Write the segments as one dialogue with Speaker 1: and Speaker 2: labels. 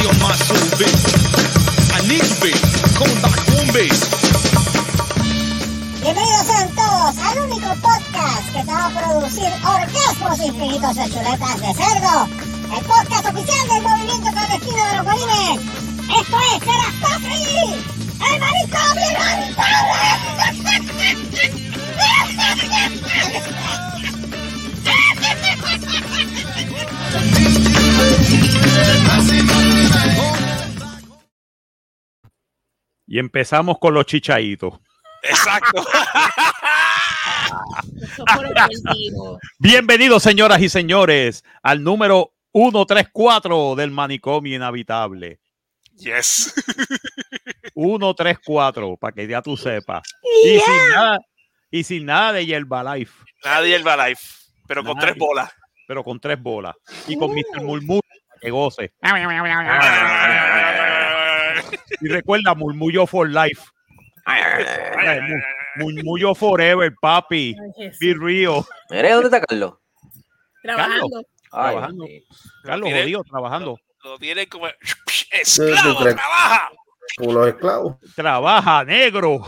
Speaker 1: On my soul, bass. I need you, bass. Come back home, bass.
Speaker 2: Bienvenidos sean todos al único podcast que te va a producir orgasmos infinitos de chuletas de cerdo. El podcast oficial del movimiento clandestino de los bolines. Esto es Serastofri, el maricón
Speaker 3: Y empezamos con los chichaitos.
Speaker 4: Exacto.
Speaker 3: Bienvenidos, señoras y señores, al número 134 del manicomio inhabitable.
Speaker 4: Yes.
Speaker 3: 134, para que ya tú sepas. Y, sin nada, y sin nada de Yerba Life,
Speaker 4: Nadie el Life, pero con tres bolas.
Speaker 3: pero con tres bolas. Y con Mr. Murmullo, que goce. Y recuerda, Murmullo for Life. Mu- Murmullo forever, papi. Be real.
Speaker 5: Mire, ¿dónde está Carlos?
Speaker 6: Trabajando.
Speaker 5: Ay,
Speaker 3: Trabajando. Carlos,
Speaker 4: Mire.
Speaker 3: jodido, trabajando.
Speaker 4: Lo tienen como esclavo, trabaja.
Speaker 7: Como los esclavos.
Speaker 3: Trabaja, negro.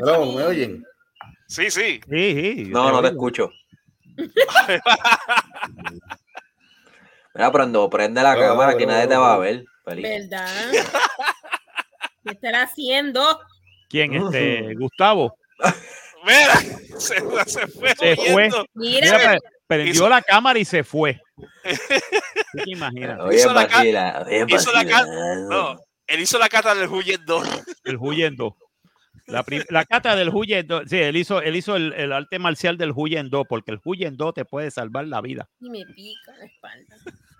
Speaker 7: Hello. ¿me oyen?
Speaker 4: Sí, sí.
Speaker 3: Sí, sí,
Speaker 5: No, no te escucho. Mira, cuando prende la cámara, que nadie te va a ver. Feliz.
Speaker 6: ¿Verdad? ¿Qué estará haciendo?
Speaker 3: ¿Quién? Este, Gustavo.
Speaker 4: Mira, se, se fue.
Speaker 3: Se fue.
Speaker 6: Mira,
Speaker 3: Mira, pre- prendió
Speaker 4: hizo-
Speaker 3: la cámara y se fue. ¿Tú te imaginas?
Speaker 5: Oye,
Speaker 4: Hizo la
Speaker 5: vacila, oye,
Speaker 4: hizo la. No, él hizo la cata del huyendo.
Speaker 3: El huyendo. La, pri- la cata del huyendo. Sí, él hizo, él hizo el, el arte marcial del huyendo, porque el huyendo te puede salvar la vida.
Speaker 6: y me pica la espalda.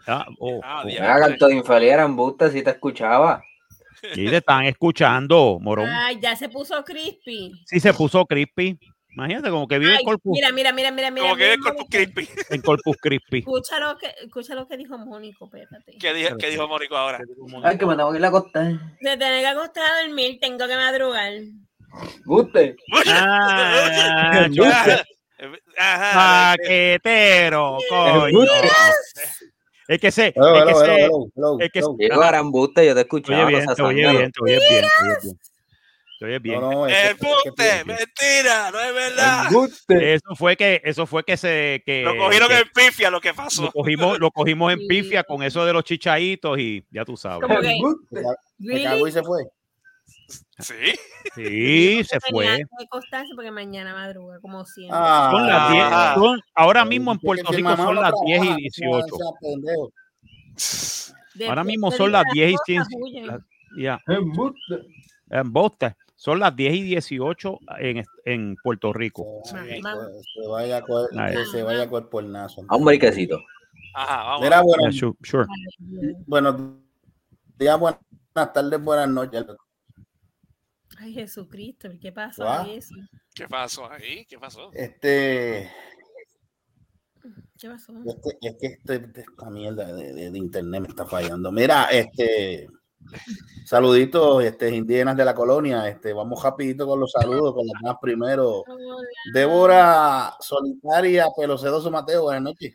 Speaker 3: Ah, oh,
Speaker 4: Ah,
Speaker 3: oh.
Speaker 4: diablo.
Speaker 5: Mira, canto de infeliz era embuste si te escuchaba.
Speaker 3: Y te están escuchando, morón.
Speaker 6: Ay, ya se puso crispy.
Speaker 3: Sí se puso crispy. Imagínate como que vive
Speaker 6: Ay,
Speaker 3: en Corpus,
Speaker 6: mira, mira, mira, mira, mira.
Speaker 4: Como que
Speaker 6: mira,
Speaker 4: es Corpus
Speaker 6: mira.
Speaker 4: Crispy.
Speaker 3: en Corpus Crispy.
Speaker 6: Escucha lo que, escucha lo que dijo Mónico, espérate.
Speaker 4: ¿Qué dijo, qué dijo Mónico ahora?
Speaker 5: Ay, que me tengo que ir a acostar.
Speaker 6: Se tiene que acostar a dormir, tengo que madrugar.
Speaker 5: Buste.
Speaker 3: Ah.
Speaker 4: Ajá.
Speaker 3: paquetero, coño. Es que se,
Speaker 7: Hello,
Speaker 3: es que
Speaker 7: hello,
Speaker 3: se,
Speaker 7: hello, hello,
Speaker 3: es que-.
Speaker 5: Diego embuste, yo te escuchaba.
Speaker 3: oye bien, oye bien, te oye bien, oye bien.
Speaker 7: No, no, es que- es que
Speaker 4: Embuste,
Speaker 7: tú-
Speaker 4: mentira, no es verdad.
Speaker 5: Embuste.
Speaker 3: Eso fue que, eso fue que se que,
Speaker 4: Lo cogieron
Speaker 3: que
Speaker 4: en pifia lo que
Speaker 3: lo
Speaker 4: pasó.
Speaker 3: cogimos, lo cogimos en pifia con eso de los chichaitos y ya tú sabes.
Speaker 6: Como que,
Speaker 5: Embuste.
Speaker 7: Se cagó y se fue.
Speaker 4: Sí.
Speaker 3: Sí, se fue.
Speaker 6: porque mañana madruga, como siempre.
Speaker 7: Ah,
Speaker 3: Son las 10,
Speaker 4: Ah.
Speaker 3: son- ahora mismo en Puerto Rico son las 10 y
Speaker 7: trabaja,
Speaker 3: 18.
Speaker 7: no sea pendejo.
Speaker 6: De-
Speaker 3: Ahora mismo son las 10 y
Speaker 6: cosas
Speaker 3: 15.
Speaker 6: huyen.
Speaker 3: las- Ya, en Bosta. Son las 10 y 18 en, en Puerto Rico.
Speaker 7: Se, vaya se vaya a coger por nazo.
Speaker 5: A un briquecito.
Speaker 4: Ajá, vamos.
Speaker 7: Mira,
Speaker 3: Yeah,
Speaker 7: bueno,
Speaker 3: sure, sure.
Speaker 7: buenos días, buenas tardes, buenas noches.
Speaker 6: Ay, Jesucristo, ¿qué pasó ahí eso?
Speaker 4: ¿Qué pasó ahí? ¿Qué pasó?
Speaker 7: Este,
Speaker 6: ¿Qué pasó?
Speaker 7: este, es que este- esta mierda de, de- de internet me está fallando. Mira, este, saluditos, este, indígenas de la colonia. Este, vamos rapidito con los saludos, con las más primero.
Speaker 6: Hola.
Speaker 7: Débora Solitaria, Pelo Sedoso Mateo, buenas noches.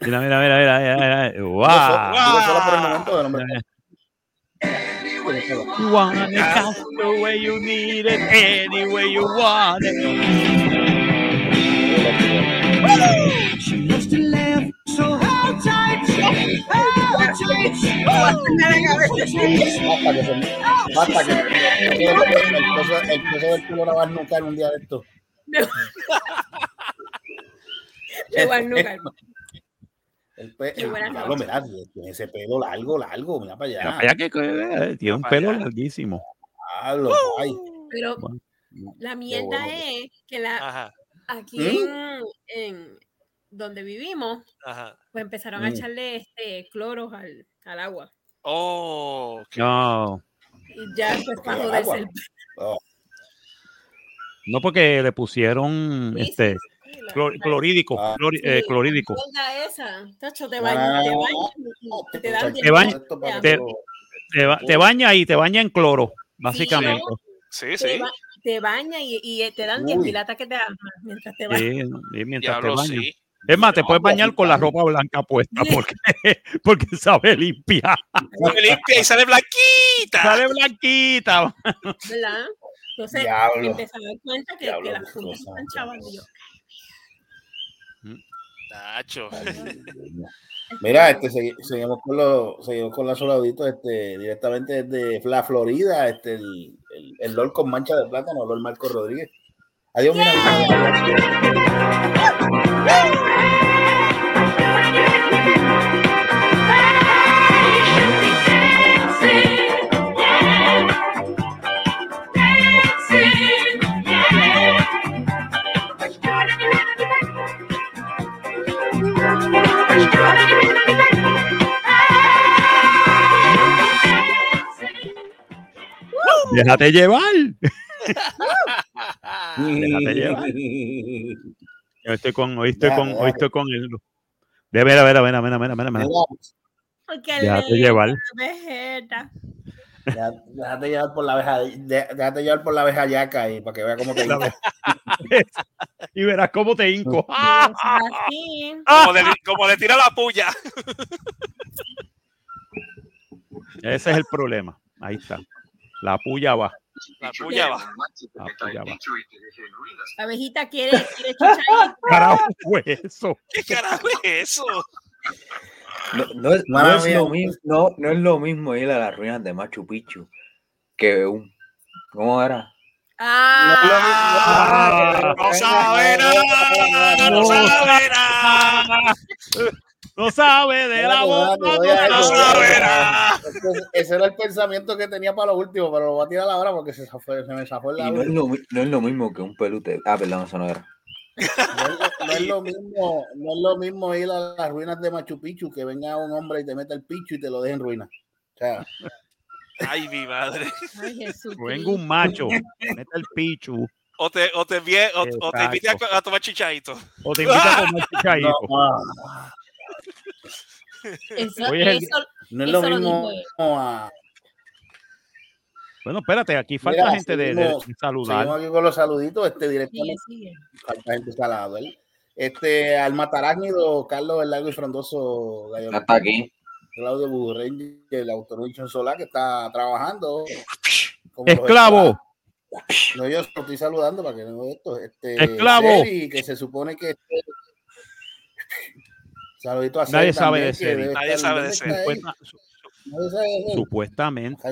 Speaker 3: Mira, mira, mira, mira, mira, mira. Wow.
Speaker 7: solo por el momento.
Speaker 3: You want it just the way you need it, any way you want it.
Speaker 7: Basta que se basta que que el, el peso, el peso del culo la va a nucar un día de esto.
Speaker 6: De Guarnucal.
Speaker 7: El pe, el, diablo, mira, tiene ese pelo largo, largo, mira para
Speaker 3: Mira
Speaker 7: allá.
Speaker 3: para allá que eh, tiene un pelo
Speaker 4: allá.
Speaker 3: larguísimo.
Speaker 7: Diablo, ay.
Speaker 6: Pero
Speaker 3: Bueno.
Speaker 6: la mierda
Speaker 7: bueno.
Speaker 6: es que la,
Speaker 4: Ajá,
Speaker 6: aquí
Speaker 7: ¿Mm?
Speaker 6: en, en donde vivimos,
Speaker 4: ajá.
Speaker 6: pues empezaron a
Speaker 7: Mm.
Speaker 6: echarle este cloros al, al agua.
Speaker 4: Oh.
Speaker 3: No,
Speaker 6: Y ya pues para joderse el
Speaker 7: Oh,
Speaker 3: no porque le pusieron
Speaker 6: Sí,
Speaker 3: este clor- clorídico,
Speaker 7: Ah.
Speaker 6: sí,
Speaker 3: eh, clorídico.
Speaker 6: te baña, te y te dan
Speaker 3: Te baña- te-
Speaker 7: que
Speaker 3: Te, te te en cloro, básicamente.
Speaker 4: Sí,
Speaker 6: te,
Speaker 4: sí.
Speaker 6: ba- te baña y, y te dan
Speaker 7: Uy.
Speaker 6: 10 mil ataques de asma mientras te bañas.
Speaker 3: Sí, mientras te
Speaker 4: Diablo,
Speaker 3: baña.
Speaker 4: sí.
Speaker 3: Es más, te puedes bañar con la ropa blanca puesta porque, porque sabe limpia.
Speaker 4: Se limpia y sale blanquita.
Speaker 3: Sale blanquita.
Speaker 6: ¿Verdad? Entonces, empecé a dar cuenta que,
Speaker 7: Diablo,
Speaker 6: que las
Speaker 7: cosa,
Speaker 6: están chavando.
Speaker 4: Nacho.
Speaker 7: Mira, este, segui- seguimos con los, seguimos con los saluditos, este, directamente desde la Florida, este, el, el, el Lord con mancha de plátano, Lord Marco Rodríguez. Adiós, mira,
Speaker 3: Déjate llevar. Déjate llevar. Yo estoy con, hoy estoy con, hoy estoy con el. De ver, a ver, a ver, a ver, a ver, a ver, a ver.
Speaker 7: Mira,
Speaker 6: Porque
Speaker 3: Déjate
Speaker 6: le-
Speaker 3: llevar.
Speaker 6: la
Speaker 7: Déjate llevar por la abeja, déjate llevar por la abeja yaca y para que vea cómo te.
Speaker 3: Y verás cómo te hinco.
Speaker 6: Es así.
Speaker 4: Como le, como le tira la puya.
Speaker 3: Ese es el problema. Ahí está. La puya va.
Speaker 4: La puya va.
Speaker 3: La puya va.
Speaker 6: La abejita quiere, quiere chicharito.
Speaker 3: Carajo, fue eso.
Speaker 4: ¿Qué carajo es eso?
Speaker 5: No, no es, no es lo mismo, no, no es lo mismo ir a las ruinas de Machu Picchu que un. ¿Cómo era?
Speaker 6: Ah,
Speaker 4: No sabe nada. No sabe nada.
Speaker 3: No sabe de la bomba.
Speaker 4: No
Speaker 3: no
Speaker 7: ese era el pensamiento que tenía para lo último, pero lo voy a tirar ahora porque se, zafó- se me zafó el
Speaker 5: no
Speaker 7: lado.
Speaker 5: es, lo, mi- no es lo mismo que un pelute. Ah, perdón, eso no era.
Speaker 7: No es, no es lo mismo, no es lo mismo ir a las ruinas de Machu Picchu que venga un hombre y te meta el picho y te lo deje en ruina. O sea,
Speaker 4: Ay, mi madre.
Speaker 6: ay, Jesús.
Speaker 3: Venga un macho, mete el pichu
Speaker 4: O te, o te, o, o te invite a, a tomar chichadito.
Speaker 3: o te invita a comer chichaito.
Speaker 7: no,
Speaker 6: Eso,
Speaker 3: Oye, el-
Speaker 6: eso-
Speaker 7: no es lo
Speaker 6: Eso lo
Speaker 7: mismo. a-
Speaker 3: Bueno, espérate, aquí falta
Speaker 7: Mira,
Speaker 3: gente de, saludar.
Speaker 7: Seguimos aquí con los saluditos, este directamente,
Speaker 6: sigue.
Speaker 7: falta gente salado, ¿eh? Este, al matarácnido, Carlos el Largo y Frondoso Gallo
Speaker 5: Hasta aquí.
Speaker 7: Claudio Burrey, el Automation Solar, que está trabajando. como
Speaker 3: Esclavo.
Speaker 7: No, yo lo estoy saludando para que no esto. Este,
Speaker 3: Esclavo.
Speaker 7: Y que se supone que. este- Saludito a
Speaker 3: Nadie sabe de
Speaker 7: que
Speaker 3: Seri.
Speaker 7: debe
Speaker 4: Nadie sabe de
Speaker 7: ¿dónde
Speaker 4: Seri.
Speaker 7: está ahí?
Speaker 3: Supuesta- su-
Speaker 7: Nadie sabe de Seri.
Speaker 3: supuestamente.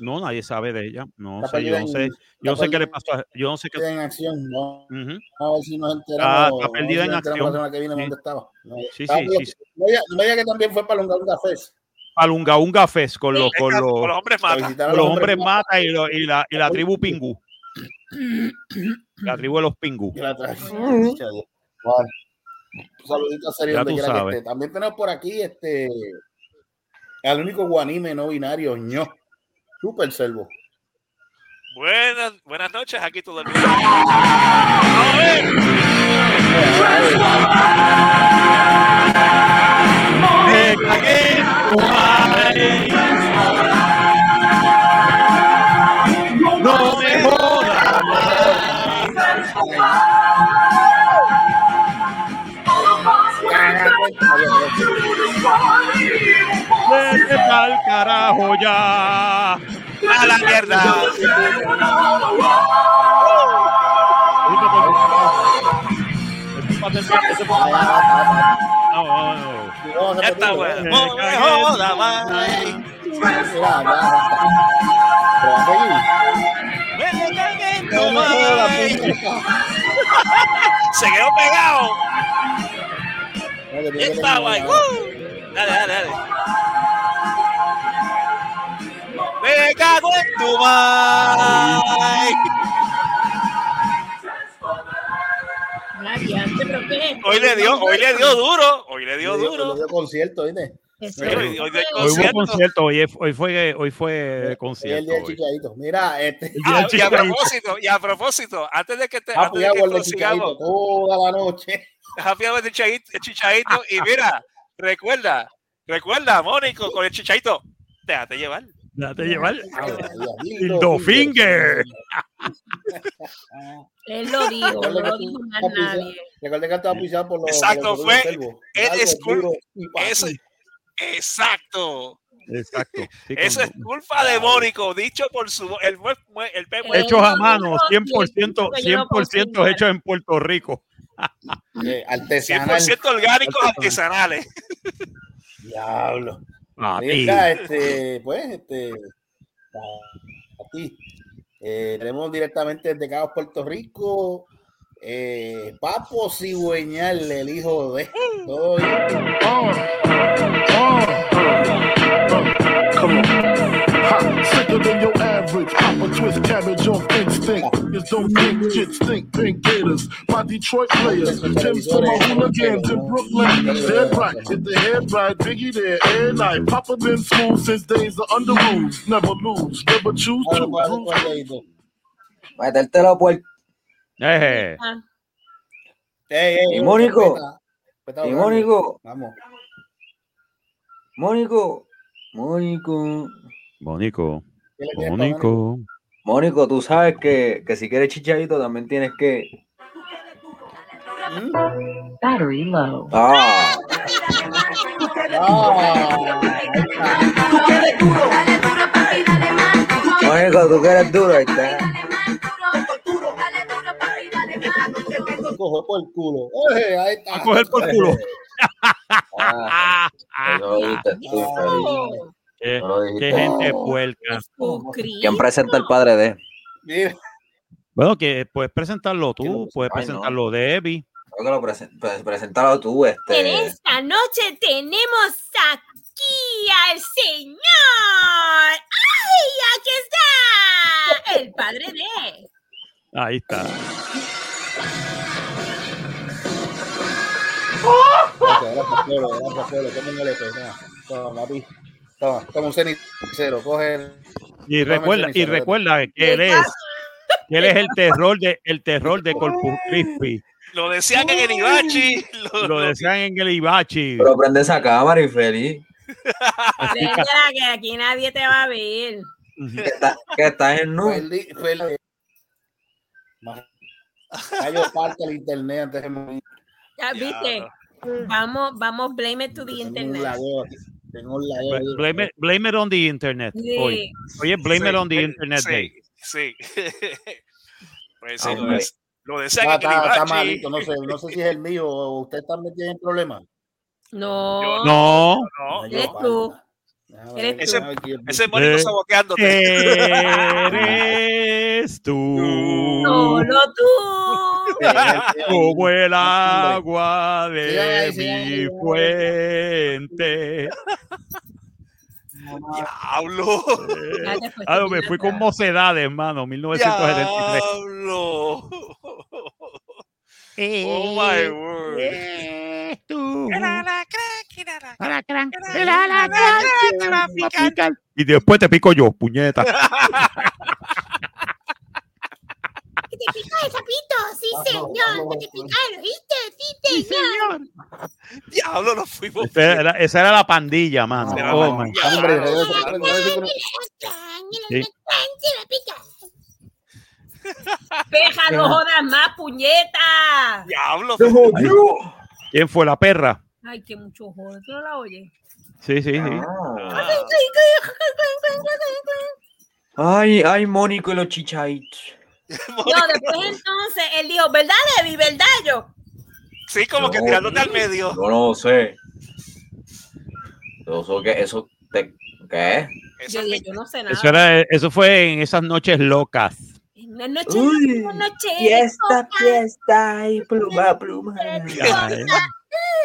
Speaker 3: No, nadie sabe de ella. No sé, yo no sé. Yo no sé qué le pasó. a- Yo no sé qué.
Speaker 7: En acción. No, a ver si nos enteramos.
Speaker 3: Ah, está perdida en acción.
Speaker 7: La semana que viene
Speaker 3: Sí.
Speaker 7: dónde estaba. No,
Speaker 3: Sí.
Speaker 7: No diga- que también fue para Lunga Fest.
Speaker 3: Palunga Unga Fest con los, con los,
Speaker 4: los hombres
Speaker 7: Para
Speaker 4: mata.
Speaker 3: los hombres mata y, lo- y la, y la tribu Pingú. La tribu de los Pingú.
Speaker 7: un saludito a Seri
Speaker 3: Ya
Speaker 7: donde quiera que esté. También tenemos por aquí este al único guanime no binario, ño. Super Servo.
Speaker 4: Buenas, buenas noches, aquí todo el mundo. A ver,
Speaker 3: Me cagué madre. Vete pa'l carajo ya.
Speaker 4: a la mierda. Ya está
Speaker 3: en
Speaker 4: joda. Se quedó pegado.
Speaker 7: Ahora.
Speaker 4: Uh. Dale, dale, dale. Me cago en tu madre. Hoy le dio, hoy le dio duro. Hoy le dio duro.
Speaker 7: le dio concierto, ¿viste?
Speaker 6: Ese-
Speaker 4: Hoy, hoy
Speaker 3: Hoy hubo
Speaker 4: concierto.
Speaker 3: concierto, hoy, hoy fue, hoy fue
Speaker 7: Hoy es el
Speaker 3: concierto.
Speaker 7: día del
Speaker 3: hoy.
Speaker 7: chichadito. Mira, este.
Speaker 3: El día
Speaker 4: Ah,
Speaker 3: del
Speaker 4: y a propósito, y a propósito, antes de que te,
Speaker 7: Ah,
Speaker 4: antes
Speaker 7: pues
Speaker 4: de
Speaker 7: ya
Speaker 4: que
Speaker 7: toda la noche.
Speaker 4: Happy Hour de chichadito, y mira, recuerda, recuerda, Mónico, con el chichadito, déjate llevar.
Speaker 3: Déjate llevar.
Speaker 7: Dildo
Speaker 3: Dildo finger.
Speaker 6: Él lo dijo, no lo dijo más nadie.
Speaker 7: Recuerda que estaba pisado por los.
Speaker 4: Exacto, fue- él es Exacto.
Speaker 3: Exacto. sí,
Speaker 4: Eso
Speaker 3: con-
Speaker 4: es culpa de Mónico, dicho por su el, el
Speaker 3: hechos a
Speaker 6: no,
Speaker 3: mano,
Speaker 6: no,
Speaker 3: 100%,
Speaker 6: que yo no
Speaker 3: 100%
Speaker 6: confirmo.
Speaker 3: hechos en Puerto Rico.
Speaker 7: Eh, artesanal.
Speaker 4: 100% orgánicos artesanales.
Speaker 7: Diablo.
Speaker 3: A ti.
Speaker 7: Mira, este, pues, este, a, ti. Eh, tenemos directamente desde Cabo Puerto Rico, eh, Papo Cigüeñal, el hijo de. Todo.
Speaker 8: Ha, sicker than your average. Pop a twist cabbage off instinct. Just don't think shit stink. Pink Gators. My Detroit players. Tim's for my hooligans in Brooklyn. Dead right. Hit the head right. Biggie there. Air night. Papa been school since days of under rules. Never lose. Never choose
Speaker 7: Ahora,
Speaker 8: to.
Speaker 7: pues,
Speaker 8: Cruise
Speaker 7: con el dedito.
Speaker 5: Metértelo por.
Speaker 3: Eh,
Speaker 6: Ah,
Speaker 7: Ey, ey,
Speaker 5: Y
Speaker 7: ey,
Speaker 5: Mónico.
Speaker 7: respeta, respeta,
Speaker 5: Y
Speaker 7: vamos.
Speaker 5: Mónico.
Speaker 7: Vamos.
Speaker 5: Mónico. Mónico.
Speaker 3: Mónico,
Speaker 7: ¿Qué le quieres para Mónico?
Speaker 3: Mónico.
Speaker 5: Tú sabes que, que si quieres chichadito también tienes que.
Speaker 9: Battery low.
Speaker 5: Ah,
Speaker 7: Ah.
Speaker 5: Mónico, tú que eres duro, ahí está.
Speaker 7: Coge por el culo. Eh, ahí está.
Speaker 3: A coger por culo.
Speaker 5: Ah,
Speaker 3: Qué,
Speaker 5: dijiste
Speaker 3: qué gente puerca.
Speaker 5: ¿Quién presenta el padre de?
Speaker 7: Mira,
Speaker 3: Bueno, que puedes presentarlo
Speaker 5: ¿Quién lo
Speaker 3: tú, puedes
Speaker 5: Ay, no.
Speaker 3: presentarlo Debbie.
Speaker 5: Creo que lo presen- pues, tú,
Speaker 6: En
Speaker 5: este.
Speaker 6: esta noche tenemos aquí al Señor. ¡Ay, aquí está! El padre de.
Speaker 3: Ahí está.
Speaker 7: Toma un cenicero, coge el...
Speaker 3: Y recuerda, y
Speaker 7: cenicero,
Speaker 3: recuerda que él es, que él es el terror de, el terror de Corpus Christi.
Speaker 4: Lo decían en el Ibachi. Lo,
Speaker 3: Lo decían en el Ibachi.
Speaker 5: Pero prende esa cámara y feliz.
Speaker 6: Que aquí nadie te va a ver.
Speaker 5: Que, está, que estás en nu.
Speaker 7: Mayo parte el internet antes de morir.
Speaker 6: Ya viste. Vamos, vamos, blame it to the internet.
Speaker 7: Ahí.
Speaker 3: Blame it, blame it on the internet. Hoy.
Speaker 6: Sí.
Speaker 3: Oye, blame it
Speaker 4: Sí,
Speaker 3: on the internet
Speaker 4: sí,
Speaker 3: day.
Speaker 4: Sí. Pues sí, lo, dec- lo
Speaker 7: Ah,
Speaker 4: en el
Speaker 7: está, está malito, no sé, no sé si es el mío o usted también tiene problemas.
Speaker 6: No.
Speaker 4: Yo
Speaker 3: No.
Speaker 4: No,
Speaker 6: Eres tú. Eres tú.
Speaker 4: ese es Mónico
Speaker 3: Eh,
Speaker 4: saboteándote.
Speaker 3: Eres tú.
Speaker 6: Solo tú.
Speaker 3: Como el agua de mi fuente.
Speaker 4: Diablo.
Speaker 3: Ah, no, me fui con mocedades, hermano, 1973.
Speaker 4: Diablo. Oh my word.
Speaker 3: Tú.
Speaker 4: El alacrán, el alacrán.
Speaker 3: Y después te pico yo, puñeta.
Speaker 2: Te pica el sapito, sí señor, que te pica el oíste, sí señor.
Speaker 4: Diablo, nos fuimos.
Speaker 3: Esa era, esa era la pandilla, mano. Oh,
Speaker 4: la
Speaker 3: my.
Speaker 6: Peja, no jodas más, puñeta.
Speaker 4: Diablo.
Speaker 3: ¿Quién fue la perra?
Speaker 6: Ay, que mucho joder. ¿Tú no la oyes?
Speaker 3: Sí, sí, sí.
Speaker 5: Ah, Ay, ay, Mónico y los chichaitos.
Speaker 6: No, después entonces él dijo, ¿verdad, Levi? ¿Verdad yo?
Speaker 4: Sí, como que
Speaker 5: No.
Speaker 4: tirándote al medio.
Speaker 5: Yo no sé. Eso que eso te, ¿qué?
Speaker 4: Eso
Speaker 6: Yo no sé nada.
Speaker 3: Eso, era, eso fue en esas noches locas.
Speaker 6: Una noche,
Speaker 5: Uy,
Speaker 6: una noche.
Speaker 5: Fiesta, fiesta y pluma, pluma.
Speaker 3: Ya.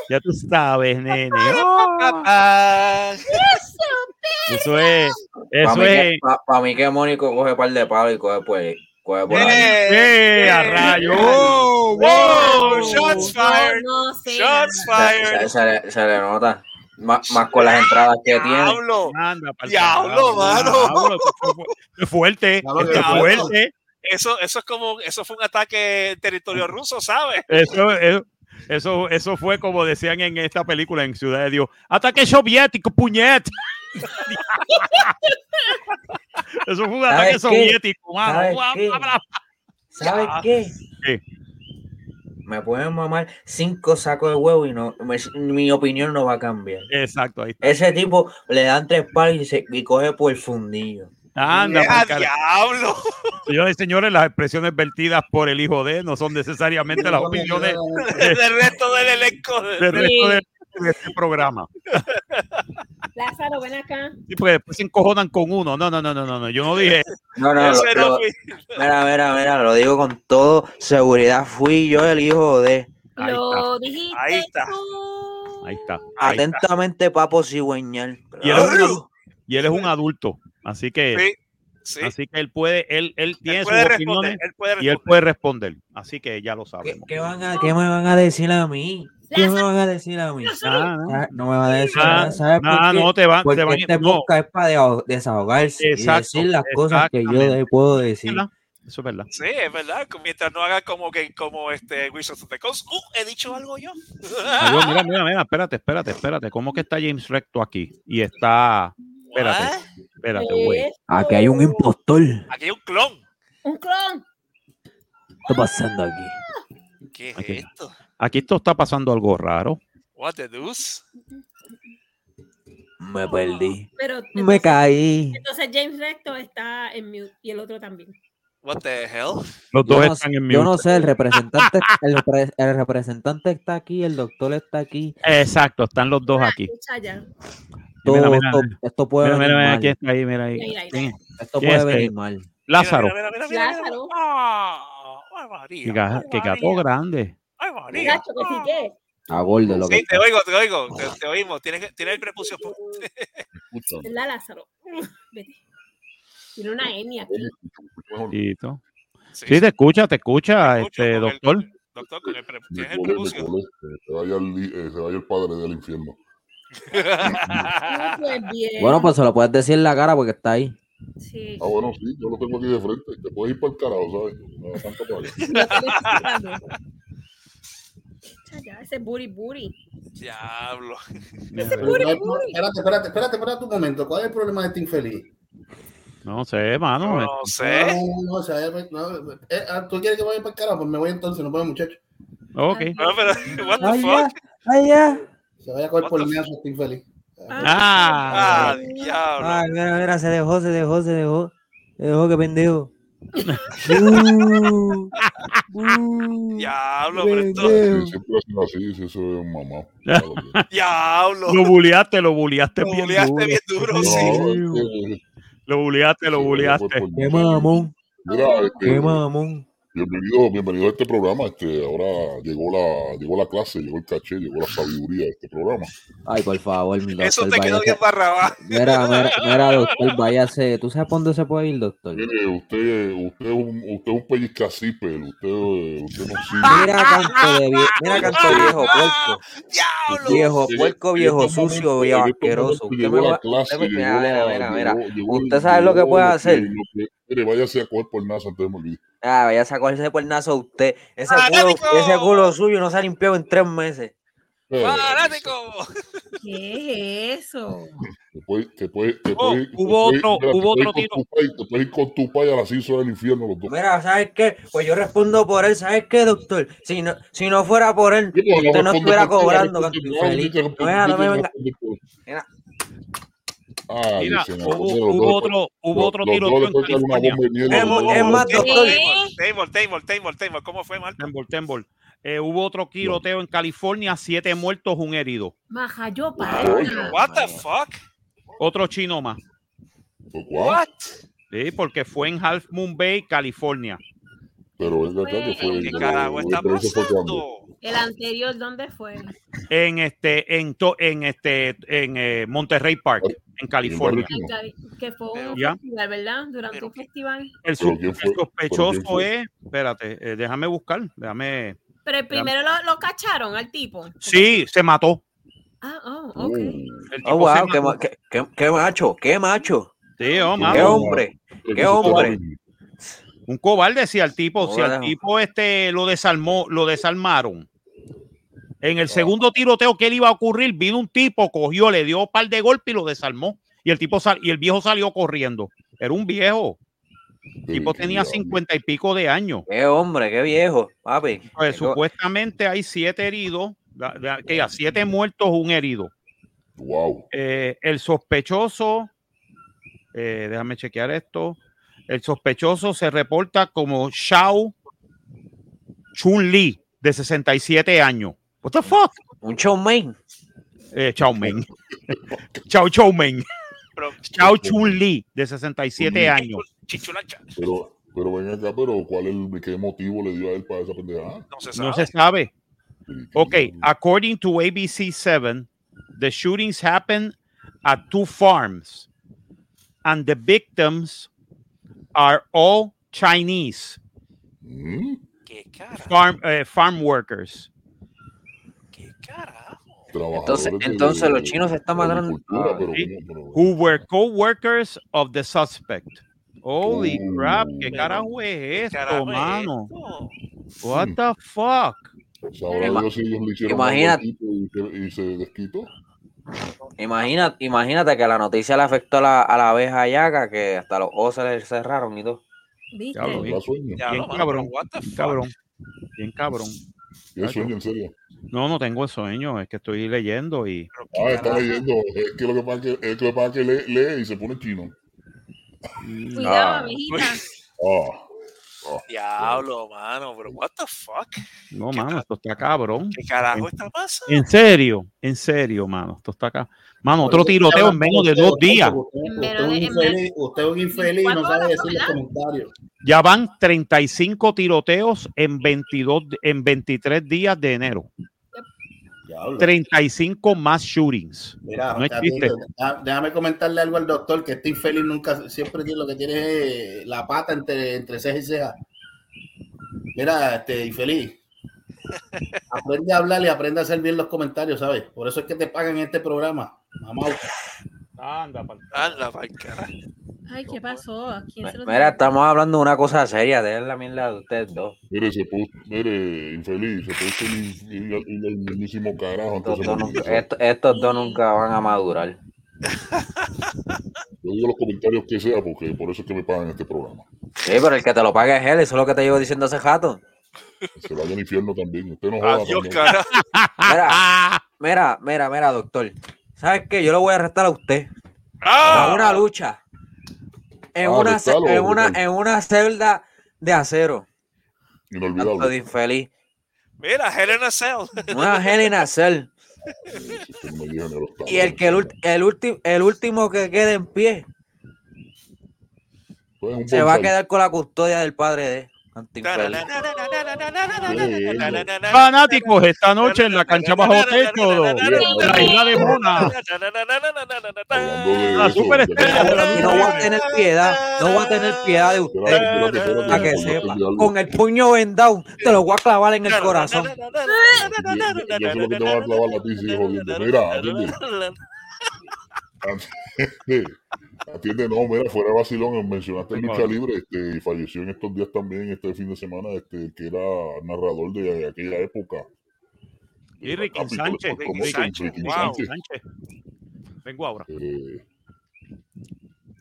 Speaker 3: Ya tú sabes, nene. Oh, eso es. Eso
Speaker 5: Para mí, que,
Speaker 3: es.
Speaker 5: pa- pa' mí que Mónico coge par de palos y coge pues,
Speaker 3: ¡Eh, a rayo! ¡Oh,
Speaker 4: ¡Wow!
Speaker 3: wow!
Speaker 4: Shots
Speaker 6: No,
Speaker 4: fired.
Speaker 6: no sé.
Speaker 4: Shots
Speaker 6: nada.
Speaker 5: Se,
Speaker 4: fired.
Speaker 5: se- se le, se le nota. Más, más con las entradas que tiene.
Speaker 4: Diablo.
Speaker 3: Anda,
Speaker 4: Diablo, mano.
Speaker 3: diablo, fue fuerte.
Speaker 7: Diablo.
Speaker 3: fuerte.
Speaker 4: Eso, eso es como, eso fue un ataque en territorio ruso, ¿sabes?
Speaker 3: Eso, eso, eso, eso fue como decían en esta película en Ciudad de Dios. Ataque soviético, puñet. Eso fue un
Speaker 5: ¿Sabes
Speaker 3: ataque
Speaker 5: qué?
Speaker 3: soviético, mano.
Speaker 5: ¿Sabes qué?
Speaker 3: bla, bla.
Speaker 5: ¿Sabes
Speaker 3: Ya.
Speaker 5: qué?
Speaker 3: ¿Qué?
Speaker 5: Me pueden mamar cinco sacos de huevo y no, me- mi opinión no va a cambiar.
Speaker 3: Exacto, ahí está.
Speaker 5: Ese tipo le dan tres palos y, se, y coge por el fundillo.
Speaker 3: Anda,
Speaker 4: ¡Ah,
Speaker 3: por
Speaker 4: diablo!
Speaker 3: Señores y señores, las expresiones vertidas por el hijo de no son necesariamente las opiniones
Speaker 4: Del resto del elenco. de-
Speaker 3: del resto de, de este programa.
Speaker 6: Lázaro, ven acá.
Speaker 3: Sí, porque después se encojonan con uno. No, no, no, no, no, no. Yo no dije.
Speaker 5: No, no,
Speaker 4: no
Speaker 5: lo-
Speaker 4: fui.
Speaker 5: mira, mira, mira, lo digo con todo seguridad. Fui yo el hijo de.
Speaker 3: Ahí
Speaker 6: Lo dijiste
Speaker 4: Ahí está.
Speaker 6: tú.
Speaker 3: Ahí está. ahí está.
Speaker 5: Atentamente, papo cigüeñal.
Speaker 3: Y él, es un, adu- y él es un adulto. Así que,
Speaker 4: Sí, sí.
Speaker 3: así que él puede, él, él tiene
Speaker 4: Él
Speaker 3: sus
Speaker 4: puede responder.
Speaker 3: opiniones
Speaker 4: Él puede
Speaker 3: y él puede responder. Así que ya lo
Speaker 5: ¿Qué,
Speaker 3: sabemos.
Speaker 5: qué van a, ¿Qué me van a decir a mí? ¿Qué me van a decir a mí?
Speaker 3: Ah, no.
Speaker 5: Ah, No me van a decir
Speaker 3: Ah,
Speaker 5: nada. ¿Sabes
Speaker 3: Ah,
Speaker 5: por qué?
Speaker 3: no, te van,
Speaker 5: Porque
Speaker 3: te van
Speaker 5: este
Speaker 3: no,
Speaker 5: es para desahogarse
Speaker 3: Exacto,
Speaker 5: y decir las cosas que yo puedo decir.
Speaker 3: Eso es verdad.
Speaker 4: Sí, es verdad. Mientras no haga como que como este Wizards of the Coast. Uh, he dicho algo yo.
Speaker 3: Adiós, mira, mira, mira, espérate, espérate, espérate. ¿Cómo que está James Recto aquí? Y está. Espérate, espérate, güey.
Speaker 5: Aquí hay un impostor. ¿Qué
Speaker 4: Aquí hay un clon.
Speaker 6: Un clon.
Speaker 5: está pasando aquí?
Speaker 4: ¿Qué es
Speaker 3: Aquí.
Speaker 4: esto?
Speaker 3: Aquí esto está pasando algo raro.
Speaker 4: What the deuce?
Speaker 5: Me perdí.
Speaker 6: Pero
Speaker 5: Me
Speaker 6: entonces,
Speaker 5: caí.
Speaker 6: entonces James Recto está en mute y el otro también.
Speaker 4: What the hell?
Speaker 3: Los
Speaker 5: Yo
Speaker 3: dos
Speaker 5: no,
Speaker 3: están en
Speaker 5: yo
Speaker 3: mute.
Speaker 5: no sé, el representante, el, repre- el representante está aquí, el doctor está aquí.
Speaker 3: Exacto, están los dos aquí.
Speaker 6: Escucha ya.
Speaker 5: Todo
Speaker 3: Mira, mira,
Speaker 5: esto, esto puede
Speaker 3: Mira,
Speaker 5: venir
Speaker 3: mira,
Speaker 5: mal.
Speaker 3: aquí está ahí, mira ahí.
Speaker 6: Ahí.
Speaker 5: Esto
Speaker 3: ¿Quién
Speaker 5: puede
Speaker 3: es
Speaker 5: venir
Speaker 3: que-
Speaker 5: mal.
Speaker 3: Lázaro.
Speaker 4: Mira, mira, mira, mira, mira.
Speaker 6: Lázaro.
Speaker 4: Ah, ay, María.
Speaker 3: Que, gato grande.
Speaker 4: Ay, María.
Speaker 6: Gacho, que sí que.
Speaker 5: A gordo lo que
Speaker 4: Sí, te oigo, te oigo, te, te oímos. Tienes, tienes el prepucio.
Speaker 6: ¿Verdad, Lázaro? Vete. Tiene una N aquí.
Speaker 4: Sí,
Speaker 3: Sí, te escucha, te escucha,
Speaker 4: te
Speaker 3: este
Speaker 4: con el-
Speaker 3: doctor.
Speaker 4: Doctor, con el pre- tienes el prepucio.
Speaker 8: Se vaya, el, eh, se vaya el padre del infierno.
Speaker 6: Pues bien.
Speaker 5: Bueno, pues se lo puedes decir en la cara porque está ahí.
Speaker 6: Sí.
Speaker 8: Ah, bueno, sí, yo lo tengo aquí de frente. Te puedes ir para el carajo, ¿sabes? No, tanto para allá.
Speaker 6: Lo estoy escuchando. Escucha ya, ese booty booty.
Speaker 4: Diablo.
Speaker 6: Ese booty
Speaker 7: No, no,
Speaker 6: booty.
Speaker 7: Espérate, espérate, espérate, espérate un momento. ¿Cuál es el problema de este infeliz?
Speaker 3: No sé, mano.
Speaker 4: No, sé.
Speaker 7: No, no, o sea, no, eh, ah, ¿Tú quieres que vaya para el carajo? Pues me voy entonces, no puedo, muchacho.
Speaker 3: Ok.
Speaker 4: No, pero, what the
Speaker 5: Ay, ya,
Speaker 4: fuck?
Speaker 5: ay, ya.
Speaker 7: Se vaya a coger por el meazo este infeliz.
Speaker 3: Ah,
Speaker 4: Ah, diablo.
Speaker 5: Mira, mira, se dejó, se dejó, se dejó. Se dejó, qué pendejo. Uh, uh,
Speaker 4: Diablo, pero
Speaker 8: siempre hacen así, si eso es un mamá.
Speaker 4: Diablo.
Speaker 3: lo buleaste, lo buleaste
Speaker 4: Lo
Speaker 3: bien
Speaker 4: buleaste
Speaker 3: duro.
Speaker 4: bien duro, sí.
Speaker 3: Lo buleaste, lo buleaste.
Speaker 5: Qué mamón, qué mamón.
Speaker 8: Bienvenido, bienvenido a este programa. Este, ahora llegó la, llegó la clase, llegó el caché, llegó la sabiduría de este programa.
Speaker 5: Ay, por favor, mi
Speaker 4: Eso
Speaker 5: doctor,
Speaker 4: te quedó bien barrabá.
Speaker 5: Mira, mira, mira, doctor, váyase. ¿Tú sabes por dónde se puede ir, doctor?
Speaker 8: Mire, usted, usted es un, usted es un usted, eh, usted no sirve.
Speaker 5: Mira, canto de vie- mira, canto viejo puerco.
Speaker 4: Diablo.
Speaker 5: Viejo puerco,
Speaker 8: en
Speaker 5: viejo sucio, viejo
Speaker 8: estos
Speaker 5: asqueroso. Usted me va-
Speaker 8: clase,
Speaker 5: usted me-
Speaker 8: llegó
Speaker 5: mira, mira, mira, Usted sabe lo que puede
Speaker 8: que-
Speaker 5: hacer.
Speaker 8: Mire, váyase a coger por NASA antes de olvide.
Speaker 5: Ah, vaya a sacarse por nazo usted. Ese culo, ese culo suyo no se ha limpiado en tres meses.
Speaker 8: Eh,
Speaker 4: ¡Fanático!
Speaker 6: ¿Qué es eso?
Speaker 8: Te puedes, te puedes, te
Speaker 3: Oh,
Speaker 8: te
Speaker 3: hubo
Speaker 8: puedes-
Speaker 3: otro-
Speaker 8: mira, te
Speaker 3: hubo
Speaker 8: puedes
Speaker 3: otro
Speaker 8: ir con tu pai, Te puedes ir con tu pai a las islas del infierno los dos.
Speaker 5: Mira, ¿sabes qué? Pues yo respondo por él. ¿Sabes qué, doctor? Si no, si no fuera por él,
Speaker 8: Sí,
Speaker 5: usted no estuviera cobrando, No, no me venga. Mira.
Speaker 3: Mira,
Speaker 8: señor,
Speaker 3: hubo, otro, hubo otro tiroteo en California.
Speaker 5: Es más,
Speaker 4: Table,
Speaker 5: doctor.
Speaker 4: table, table, table, table. ¿Cómo fue, Marta?
Speaker 3: Tembol, tembol. Eh, hubo otro tiroteo en California, siete muertos, un herido.
Speaker 6: Majayo
Speaker 8: Oye,
Speaker 6: para.
Speaker 4: What the fuck?
Speaker 3: Otro chino más.
Speaker 8: ¿Por cuál?
Speaker 4: What?
Speaker 3: Sí, porque fue en Half Moon Bay, California.
Speaker 8: Pero venga acá que fue.
Speaker 4: ¿Qué carajo está pasando?
Speaker 6: El anterior, ¿dónde fue?
Speaker 3: En este, en, to- en este, en eh, Monterrey Park, en California.
Speaker 6: Que fue un
Speaker 3: Ya.
Speaker 6: festival, ¿verdad? Durante
Speaker 4: Pero
Speaker 6: un festival.
Speaker 3: El,
Speaker 8: Pero
Speaker 3: su-
Speaker 8: ¿quién
Speaker 3: el
Speaker 8: fue? ¿Pero
Speaker 3: sospechoso es, espérate, eh, déjame buscar, déjame.
Speaker 6: Pero el primero lo, lo cacharon al tipo.
Speaker 3: Sí, se mató.
Speaker 6: Ah, oh, ok.
Speaker 3: El
Speaker 5: Oh, wow, qué, qué- qué- qué macho, qué macho,
Speaker 3: Sí, oh,
Speaker 5: qué hombre.
Speaker 8: ¿qué
Speaker 5: hombre.
Speaker 3: Un cobarde, si al tipo, si al tipo este lo desarmó, lo desarmaron. En el segundo tiroteo que él iba a ocurrir, vino un tipo, cogió, le dio un par de golpes y lo desarmó. y el tipo sal- y el viejo salió corriendo. Era un viejo. El tipo tenía cincuenta y pico de años.
Speaker 5: Qué hombre, qué viejo, papi.
Speaker 3: Pues, supuestamente hay siete heridos, que siete muertos, un herido.
Speaker 10: Wow.
Speaker 3: Eh, el sospechoso, eh, déjame chequear esto. El sospechoso se reporta como Shao Chun Li, de 67 años. What the fuck?
Speaker 5: Un chow mein.
Speaker 3: Eh, Chao Meng. Chao Chao Meng.
Speaker 4: Pero,
Speaker 3: Chao Chun Li, de 67 años.
Speaker 4: chichulacha,
Speaker 10: Pero, pero ven acá, pero ¿cuál es el, qué motivo le dio a él para esa pendejada?
Speaker 4: no se sabe.
Speaker 3: No se sabe. Ok, according to ABC7, the shootings happened at two farms, and the victims are all Chinese
Speaker 10: ¿Mm?
Speaker 4: ¿Qué cara?
Speaker 3: farm uh, farm workers.
Speaker 5: Entonces,
Speaker 10: de-
Speaker 5: entonces los chinos se están matando.
Speaker 3: who were co-workers of the suspect. Holy
Speaker 10: Oh.
Speaker 3: crap, ¿qué
Speaker 4: Pero,
Speaker 3: carajo es
Speaker 4: ¿Qué
Speaker 3: esto,
Speaker 4: carajo es
Speaker 3: mano?
Speaker 4: esto?
Speaker 3: What the fuck?
Speaker 10: Sabrá
Speaker 5: Ima-
Speaker 10: Dios si ellos le hicieron
Speaker 5: imagina-
Speaker 10: algo al tipo y, se- y se desquitó.
Speaker 5: Imagina, imagínate que la noticia le afectó a la, a la abeja yaga que hasta los ojos se le cerraron y todo.
Speaker 4: Ya,
Speaker 3: Bien cabrón,
Speaker 4: what the
Speaker 3: bien
Speaker 4: fuck?
Speaker 3: cabrón, bien cabrón.
Speaker 10: ¿Qué sueño, en serio?
Speaker 3: No, no tengo sueño, es que estoy leyendo y
Speaker 10: Ah, está leyendo. Es que lo que pasa es que, es que, lo que, pasa es que lee, lee y se pone chino.
Speaker 6: Cuidado,
Speaker 5: Ah.
Speaker 6: abejita.
Speaker 10: Ah,
Speaker 4: Diablo, mano, pero what the fuck?
Speaker 3: no,
Speaker 4: ¿Qué
Speaker 3: mano, esto está cabrón.
Speaker 4: ¿Qué carajo está pasando?
Speaker 3: En serio, en serio, mano, esto está acá. Mano, otro tiroteo
Speaker 7: te
Speaker 3: en menos de dos días.
Speaker 7: Usted, es un infeliz, usted es un infeliz y no
Speaker 6: ¿Cuántas
Speaker 7: sabe decir los comentarios.
Speaker 3: Ya van 35 tiroteos en 22, de- en 23 días de enero.
Speaker 7: Diablo.
Speaker 3: 35 más shootings.
Speaker 7: Mira,
Speaker 3: No existe.
Speaker 7: déjame comentarle algo al doctor, que este infeliz nunca, siempre tiene lo que tiene es la pata entre, entre ceja y ceja. Mira, este infeliz. Aprende a hablar y aprende a hacer bien los comentarios, ¿sabes? Por eso es que te pagan este programa. Mamá.
Speaker 3: Anda, pa'l-
Speaker 4: Anda, pa'l carajo.
Speaker 6: Ay, ¿qué pasó? ¿A quién se lo
Speaker 5: Mira, estamos hablando de una cosa seria, de la mierda de ustedes dos.
Speaker 10: mire, se puso, mire, infeliz, se puso el, el, el- mismísimo carajo.
Speaker 5: Estos
Speaker 10: Entonces,
Speaker 5: dos,
Speaker 10: no,
Speaker 5: nunca, estos, estos dos nunca van a madurar.
Speaker 10: yo digo los comentarios que sea, porque por eso es que me pagan este programa.
Speaker 5: Sí, pero el que te lo paga es él, eso es lo que te llevo diciendo hace rato.
Speaker 10: Se vaya al infierno también. Usted no joda
Speaker 4: Adiós.
Speaker 5: Mira, mira, mira, mira, doctor. ¿Sabes qué? Yo lo voy a arrestar a usted.
Speaker 4: ¡Ah!
Speaker 5: A una lucha. En,
Speaker 10: Ah,
Speaker 5: una,
Speaker 10: arrestalo,
Speaker 5: en, una, en una celda de acero. Tanto de
Speaker 10: Inolvidable.
Speaker 5: infeliz.
Speaker 4: Mira, Helena Cell.
Speaker 5: Una Hell in a Cell. Y el que el, el, ulti- el último que quede en pie
Speaker 10: Pues,
Speaker 5: se va a quedar con la custodia del padre de.
Speaker 3: Fanáticos, esta noche en la cancha bajo techo de la isla de Mona. La superestrella
Speaker 5: no voy a tener piedad, no voy a tener piedad de usted. Para que sepa, con el puño vendado, te lo voy a clavar en el corazón.
Speaker 10: Yo, yo sé lo que te va a clavar a ti, sí, jodiendo. Mira, atiende. No, mira, fuera de vacilón, mencionaste lucha libre, este, y falleció en estos días también, este fin de semana, este, que era narrador de, aquella época.
Speaker 3: Y Ricky
Speaker 10: Capitol
Speaker 3: Sánchez,
Speaker 4: Ricky Sánchez,
Speaker 10: Ricky
Speaker 4: wow.
Speaker 10: Sánchez,
Speaker 3: Sánchez. Vengo ahora.
Speaker 10: eh,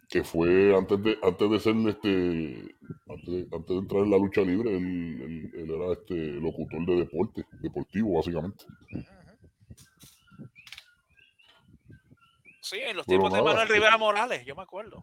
Speaker 10: que fue antes de antes de ser este antes de, antes de entrar en la lucha libre él, él- él era este locutor de deporte deportivo básicamente
Speaker 4: Sí, en los tiempos de Manuel
Speaker 10: este-
Speaker 4: Rivera Morales, yo me acuerdo.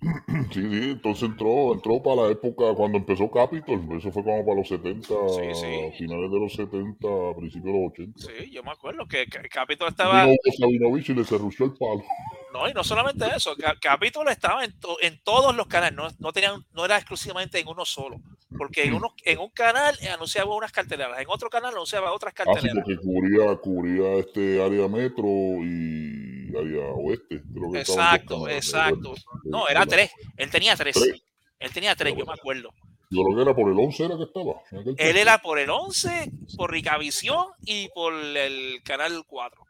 Speaker 10: sí sí entonces entró entró para la época cuando empezó Capitol eso fue como para los 70
Speaker 4: Sí, sí.
Speaker 10: finales de los 70 principios de los 80
Speaker 4: Sí, yo me acuerdo que Ca- Capitol estaba.
Speaker 10: Hugo Sabinovich y le cerruchó el palo
Speaker 4: No, y no solamente eso, Ca- Capitol estaba en, to- en todos los canales, no, no, tenían, no era exclusivamente en uno solo. Porque en, uno, en un canal anunciaba unas carteleras, en otro canal anunciaba otras
Speaker 10: así
Speaker 4: carteleras.
Speaker 10: porque cubría cubría este área metro y área oeste creo que
Speaker 4: Exacto, exacto. No, era tres. Él tenía tres.
Speaker 10: Tres.
Speaker 4: Él tenía tres, yo me acuerdo.
Speaker 10: Yo creo que era por el 11 era que estaba.
Speaker 4: Él
Speaker 10: tiempo.
Speaker 4: era por el 11, por Ricavisión y por el canal 4.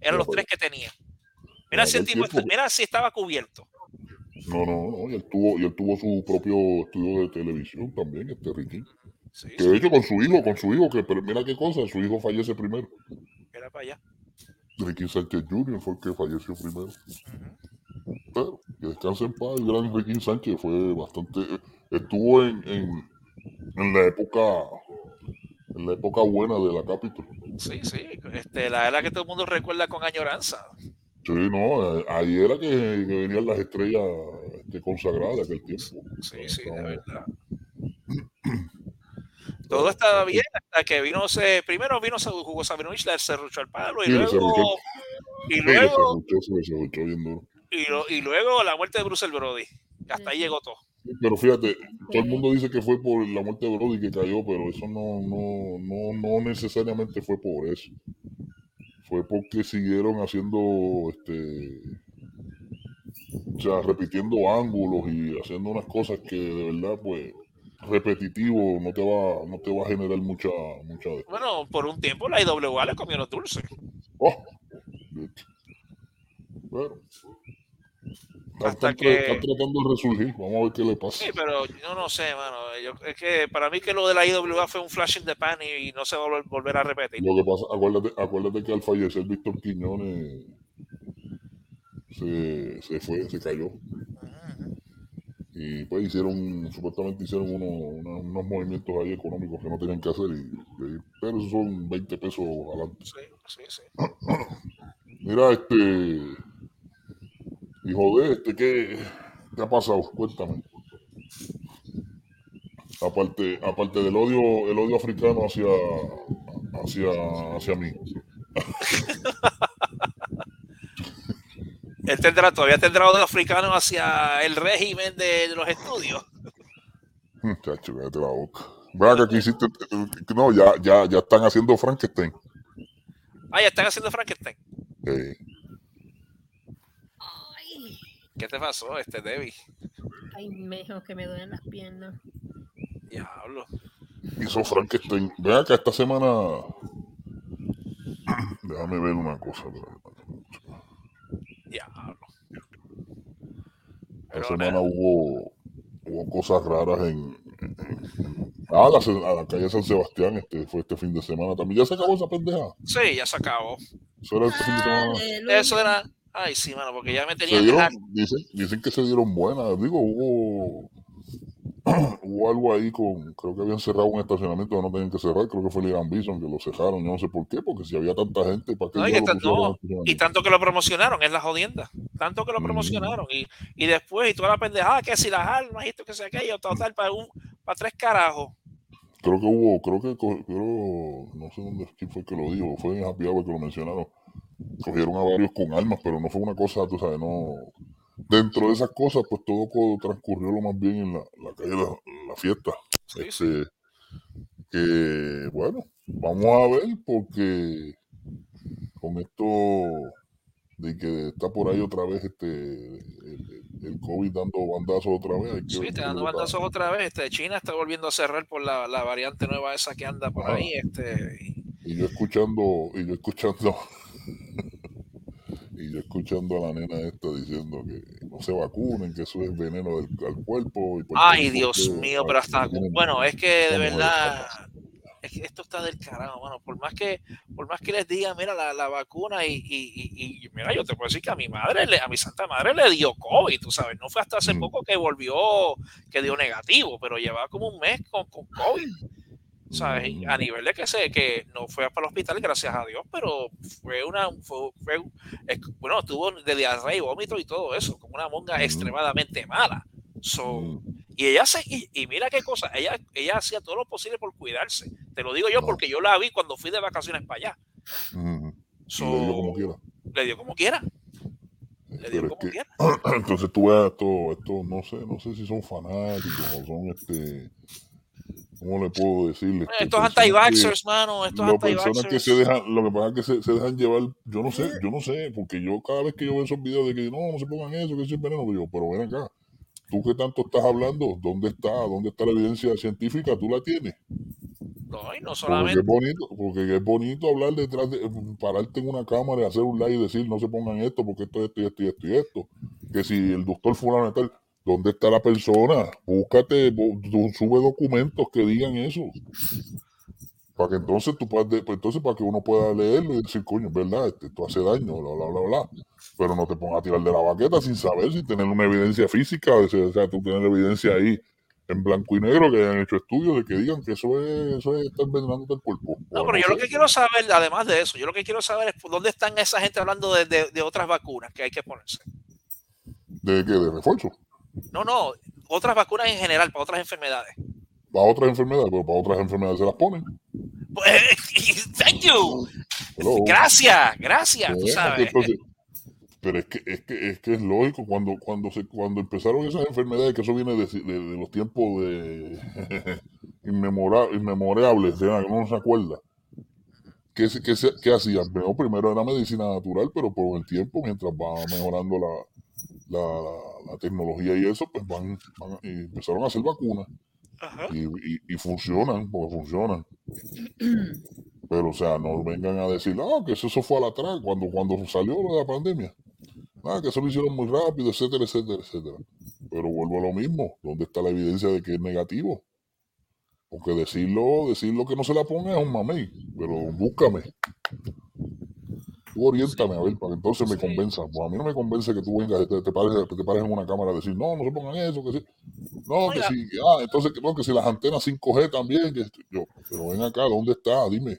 Speaker 4: Eran los tres que tenía. Mira si, el
Speaker 10: aquel
Speaker 4: tipo,
Speaker 10: tiempo-
Speaker 4: mira si estaba cubierto.
Speaker 10: No, no, no. Y él tuvo, y él tuvo su propio estudio de televisión también, este Ricky.
Speaker 4: Sí,
Speaker 10: Que de hecho con su hijo, con su hijo, que pero mira qué cosa, su hijo fallece primero.
Speaker 4: era para allá.
Speaker 10: Ricky Sánchez Jr. fue el que falleció primero. Pero que descanse en paz, el gran Ricky Sánchez fue bastante, estuvo en, en, en la época, en la época buena de la Capitol.
Speaker 4: Sí, sí. Este, la era que todo el mundo recuerda con añoranza.
Speaker 10: Sí, no, eh, ahí era que, que venían las estrellas este, consagradas de aquel tiempo.
Speaker 4: Sí, sí, de verdad. Todo estaba bien hasta que vino ese, primero vino Hugo Sabinovich, le cerruchó el palo y
Speaker 10: Sí,
Speaker 4: luego, y
Speaker 10: Sí, se
Speaker 4: luego,
Speaker 10: se se
Speaker 4: y, lo- y luego la muerte de Bruce Brody. Hasta ahí llegó todo.
Speaker 10: Pero fíjate, todo el mundo dice que fue por la muerte de Brody que cayó, pero eso no, no, no, no necesariamente fue por eso. Fue porque siguieron haciendo, este, o sea, repitiendo ángulos y haciendo unas cosas que de verdad, pues, repetitivo, no te va, no te va a generar mucha, mucha.
Speaker 4: Bueno, por un tiempo la IWA le comió los dulces.
Speaker 10: Oh, bueno. Están,
Speaker 4: Hasta que-
Speaker 10: están tratando de resurgir. Vamos a ver qué le pasa.
Speaker 4: Sí, pero yo no sé, mano. Yo- es que para mí que lo de la IWA fue un flash in the pan y, y no se va a volver a repetir.
Speaker 10: Lo que pasa, acuérdate, acuérdate que al fallecer Víctor Quiñones se, se fue, se cayó. Y pues hicieron, supuestamente hicieron uno- unos, unos movimientos ahí económicos que no tenían que hacer, y, y- pero esos son 20 pesos adelante.
Speaker 4: Sí, sí, sí.
Speaker 10: Mira, este, hijo de este, ¿qué, qué ha pasado? Cuéntame. Aparte, aparte del odio, el odio africano hacia, hacia, hacia mí.
Speaker 4: Él tendrá, todavía tendrá odio africano hacia el régimen de, de los estudios.
Speaker 10: Muchacho, cállate la boca. Vea que aquí hiciste. No, ya, ya, ya están haciendo Frankenstein.
Speaker 4: Ah, ya están haciendo Frankenstein.
Speaker 10: Eh,
Speaker 4: ¿Qué te pasó, este Debbie?
Speaker 6: Ay, mejor que me duelen las piernas.
Speaker 4: Diablo.
Speaker 10: hizo Frankenstein. Vea que esta semana. Déjame ver una cosa.
Speaker 4: Diablo.
Speaker 10: Esta semana hubo, hubo cosas raras en. en- ah, la, a la calle San Sebastián este, fue este fin de semana también. ¿Ya se acabó esa pendeja?
Speaker 4: Sí, ya se acabó.
Speaker 10: Eso era este fin de semana.
Speaker 4: Eso era. Ay, sí, mano, porque ya me tenían
Speaker 10: dieron, dicen, dicen que se dieron buenas. Digo, hubo, hubo algo ahí con. Creo que habían cerrado un estacionamiento que no tenían que cerrar. Creo que fue Ligan Bison que lo cerraron. Yo no sé por qué, porque si había tanta gente, ¿para qué
Speaker 4: No, y, que no, y tanto que lo promocionaron, es la jodienda. Tanto que lo promocionaron. Y, y después, y toda la pendejada, que si las armas y esto que sea aquello, total, para, un, para tres carajos.
Speaker 10: Creo que hubo, creo que, creo, no sé dónde quién fue que lo dijo, fue en Happy Hour que lo mencionaron. Cogieron a varios con armas, pero no fue una cosa, tú sabes, no. Dentro de esas cosas, pues todo transcurrió lo más bien en la, la calle, la, la fiesta. Este, que, bueno, vamos a ver, porque con esto de que está por ahí otra vez este el, el COVID dando bandazos otra vez.
Speaker 4: Sí, está dando bandazos otra vez. Este, China está volviendo a cerrar por la, la variante nueva esa que anda por
Speaker 10: Ajá.
Speaker 4: ahí. Este, y-
Speaker 10: Y yo escuchando, y yo escuchando, y yo escuchando a la nena esta diciendo que no se vacunen, que eso es veneno del, al cuerpo. y
Speaker 4: Ay, Dios mío, pero hasta. Bueno, es que de verdad. Es que esto está del carajo, mano. Por más que, por más que les diga, mira, la, la vacuna y, y, y, y, mira, yo te puedo decir que a mi madre, le- a mi santa madre le dio COVID, tú sabes. No fue hasta hace poco que volvió, que dio negativo, pero llevaba como un mes con, con COVID. A nivel de que se, que no fue para el hospital, gracias a Dios, pero fue una, fue, bueno, tuvo de diarrea y vómito y todo eso, como una monga extremadamente mala. So, y ella se, y, y mira qué cosa, ella, ella hacía todo lo posible por cuidarse. Te lo digo yo porque yo la vi cuando fui de vacaciones para allá. So,
Speaker 10: le dio como quiera.
Speaker 4: le dio como quiera. Le dio como
Speaker 10: que-
Speaker 4: quiera.
Speaker 10: entonces tú ves esto, esto, no sé, no sé si son fanáticos o son este, ¿cómo le puedo decirle?
Speaker 4: Estos anti-vaxxers, mano, estos
Speaker 10: las personas que
Speaker 4: anti-vaxxers.
Speaker 10: se dejan, lo que pasa es que se, se dejan llevar, yo no sé, yo no sé, porque yo cada vez que yo veo esos videos de que no, no se pongan eso, que eso es veneno, digo, pero ven acá, tú que tanto estás hablando, ¿dónde está? ¿Dónde está la evidencia científica? ¿Tú la tienes?
Speaker 4: No, y no
Speaker 10: Porque
Speaker 4: solamente.
Speaker 10: es bonito, porque es bonito hablar detrás de, pararte en una cámara y hacer un live y decir no se pongan esto porque esto, esto y esto y esto y esto. Que si el doctor fulano tal, ¿dónde está la persona? Búscate, sube documentos que digan eso. Para que entonces tú puedas, pues entonces para que uno pueda leerlo y decir, coño, es verdad, este, esto hace daño, bla, bla, bla, bla. Pero no te pongas a tirar de la baqueta sin saber, sin tener una evidencia física, o sea, tú tener evidencia ahí en blanco y negro que hayan hecho estudios de que digan que eso es, eso es estar envenenándote el cuerpo.
Speaker 4: No, pero yo
Speaker 10: sé.
Speaker 4: lo que quiero saber, además de eso, yo lo que quiero saber es dónde están esa gente hablando de, de- de otras vacunas que hay que ponerse.
Speaker 10: ¿De qué? ¿De refuerzo?
Speaker 4: No, no, otras vacunas en general, para otras enfermedades.
Speaker 10: Para otras enfermedades, pero para otras enfermedades se las ponen.
Speaker 4: Pues, Thank you.
Speaker 10: Hello.
Speaker 4: Gracias, gracias, tú
Speaker 10: Eh,
Speaker 4: sabes.
Speaker 10: entonces, pero es que, es que es que es lógico cuando cuando se cuando empezaron esas enfermedades que eso viene de, de- de los tiempos de inmemora- inmemorables, uno no se acuerda. ¿Qué, qué, qué hacían? Bueno, primero era medicina natural, pero por el tiempo, mientras va mejorando la, la, la tecnología y eso, pues van, van- y empezaron a hacer vacunas
Speaker 4: Ajá.
Speaker 10: y, y, y funcionan, porque funcionan. Pero, o sea, no vengan a decir, no, que eso, eso fue al atrás, cuando, cuando salió lo de la pandemia. Ah, que eso lo hicieron muy rápido, etcétera, etcétera, etcétera. Pero vuelvo a lo mismo, ¿dónde está la evidencia de que es negativo? Porque decirlo, decirlo que no se la ponga es un mamey, pero búscame. Tú oriéntame a ver, para que entonces me convenza. Pues a mí no me convence que tú vengas, te, te pares, te pares en una cámara a decir, no, no se pongan eso, que sí. No, que sí, ah, entonces que no, que si las antenas 5G también, que esto- yo, pero ven acá, ¿dónde está? Dime.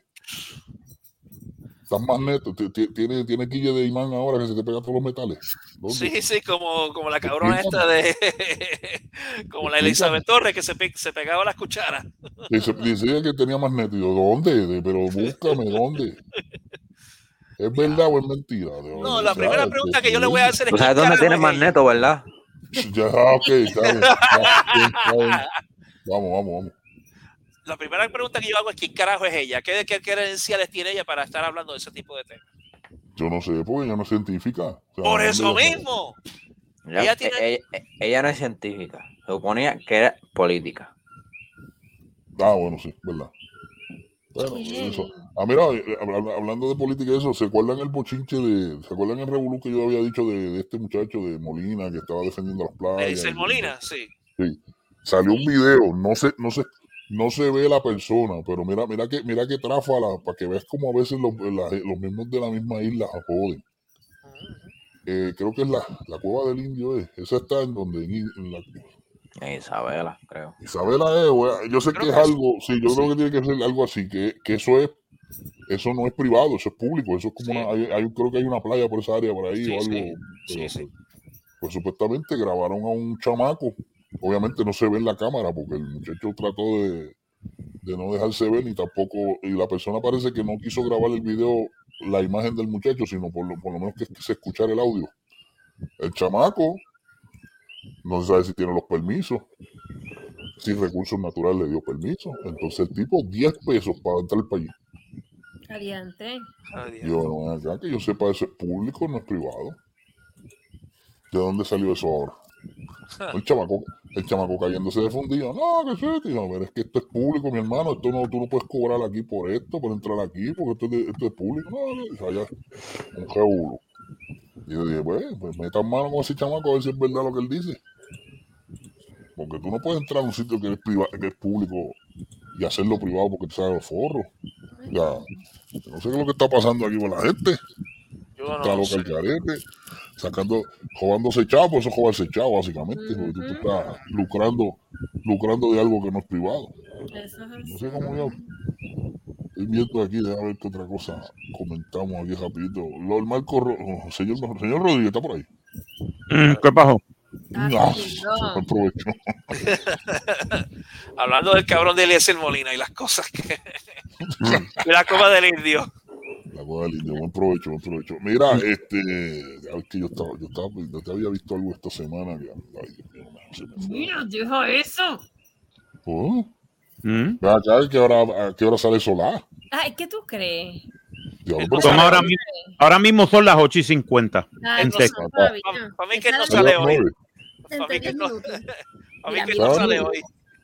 Speaker 10: Estás más neto, ti- ti- tiene, tiene quille de imán ahora que se te pegan todos los metales. ¿Dónde?
Speaker 4: Sí, sí, como, como la cabrona esta de. como la Elizabeth Torres que se, pe- se pegaba las cucharas.
Speaker 10: Dice, decía que tenía más neto. Y yo, ¿dónde? De- pero búscame, ¿dónde? ¿Es verdad o es mentira?
Speaker 4: No,
Speaker 10: o
Speaker 4: la
Speaker 10: sea,
Speaker 4: primera pregunta que yo le voy a hacer es:
Speaker 5: sabes
Speaker 4: ¿quién
Speaker 5: dónde tienes
Speaker 4: es
Speaker 5: más neto, ¿verdad?
Speaker 10: Ya, ok, está bien. Ya, bien, está bien. Vamos, vamos, vamos.
Speaker 4: La primera pregunta que yo hago es: ¿quién carajo es ella? ¿Qué, qué credenciales tiene ella para estar hablando de ese tipo de temas?
Speaker 10: Yo no sé, porque ella no es científica. O sea,
Speaker 4: Por
Speaker 10: ¿dónde
Speaker 4: eso mismo.
Speaker 5: Ella,
Speaker 4: Ella tiene-
Speaker 5: ella- ella no es científica. Se suponía que era política.
Speaker 10: Ah, bueno, sí, verdad. Bueno, eso. Ah, mira, eh, habla- hablando de política y eso, ¿se acuerdan el bochinche de, ¿se acuerdan el revolú que yo había dicho de, de este muchacho de Molina que estaba defendiendo las playas?
Speaker 4: dice
Speaker 10: y-
Speaker 4: Molina, sí.
Speaker 10: Sí. Salió un video, no se, no se, no se ve la persona, pero mira, mira que, mira que tráfala, para que veas como a veces los, la- los mismos de la misma isla joden. Eh, creo que es la, la cueva del indio, eh. esa está en donde, en, en la,
Speaker 5: Isabela, creo.
Speaker 10: Isabela es, güey, yo sé
Speaker 4: Creo
Speaker 10: que es
Speaker 4: que es-
Speaker 10: algo, sí, yo creo que tiene que ser algo así, que, que eso es, eso no es privado, eso es público, eso es como
Speaker 4: Sí.
Speaker 10: una, hay, hay- creo que hay una playa por esa área por ahí
Speaker 4: Sí,
Speaker 10: o algo,
Speaker 4: sí.
Speaker 10: pero,
Speaker 4: Sí, sí.
Speaker 10: Pues, pues supuestamente grabaron a un chamaco, obviamente no se ve en la cámara porque el muchacho trató de, de no dejarse ver ni tampoco, y la persona parece que no quiso grabar el video, la imagen del muchacho, sino por lo, por lo menos que, que se escuchara el audio. El chamaco, no se sabe si tiene los permisos, si recursos naturales le dio permiso, entonces el tipo 10 pesos para entrar para allí.
Speaker 6: Adiante.
Speaker 4: Adiós.
Speaker 10: Yo, no, acá que yo sepa, eso es público, no es privado. ¿De dónde salió eso ahora? El chamaco, el chamaco cayéndose de fundido. No, que sí, tío. A ver, es que esto es público, mi hermano. Esto no, tú no puedes cobrar aquí por esto, por entrar aquí, porque esto es, de- esto es público. No, no, o sea, ya, un rebulo. Y yo dije, pues, pues metan mano con ese chamaco a ver si es verdad lo que él dice. Porque tú no puedes entrar a un sitio que es, priva- que es público y hacerlo privado porque te sale los forros. Ya, yo no sé qué es lo que está pasando aquí con la gente.
Speaker 4: Yo
Speaker 10: Está
Speaker 4: no
Speaker 10: loca
Speaker 4: sé.
Speaker 10: el carete, sacando, robándose chavo, eso es robarse chavo, básicamente. porque tú te estás lucrando, lucrando de algo que no es privado.
Speaker 6: Eso es
Speaker 10: No sé cómo yo. Viendo aquí, déjame ver qué otra cosa comentamos aquí rapidito. Lo Marco, oh, señor, señor Rodríguez, ¿está por ahí?
Speaker 3: Mm, ¿Qué pasó?
Speaker 6: Ah,
Speaker 10: Ah,
Speaker 6: no.
Speaker 10: aprovecho.
Speaker 4: Hablando del cabrón de Eliezer Molina y las cosas que. de la copa del indio.
Speaker 10: La cosa del indio, buen provecho, buen provecho. Mira, este, a ver que yo estaba, yo estaba, yo te había visto algo esta semana que, ay, Dios mío, se me fue.
Speaker 6: Mira, deja eso.
Speaker 10: Oh,
Speaker 3: Mm.
Speaker 10: ve acá, ¿a qué hora, a qué hora sale Solá?
Speaker 6: Ay, ¿qué tú crees?
Speaker 3: Son ahora, mismo, ahora mismo son las 8 y 50.
Speaker 6: Ay,
Speaker 3: En
Speaker 6: no,
Speaker 3: Texas.
Speaker 4: Para mí que no sale hoy. Para mí que no, sale hoy.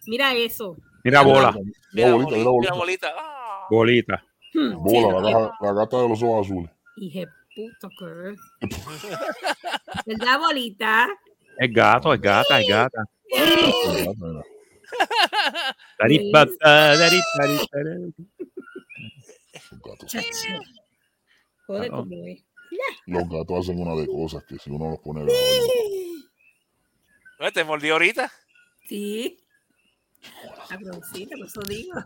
Speaker 6: Mira eso.
Speaker 3: Mira, bola,
Speaker 10: Mira, bolita, mira, bolita.
Speaker 4: bolita. Ah.
Speaker 3: bolita.
Speaker 6: Hmm,
Speaker 10: Bola,
Speaker 6: sí,
Speaker 10: la, gata de los ojos azules.
Speaker 6: Hije puto que. ¿Verdad, bolita?
Speaker 3: Es gato, es gata, es gata.
Speaker 10: La gata, gatos.
Speaker 6: Joder.
Speaker 10: Los gatos hacen una de cosas que si uno los pone a grabar,
Speaker 4: ¿No ¿Te mordió ahorita?
Speaker 6: Sí. Por eso digo.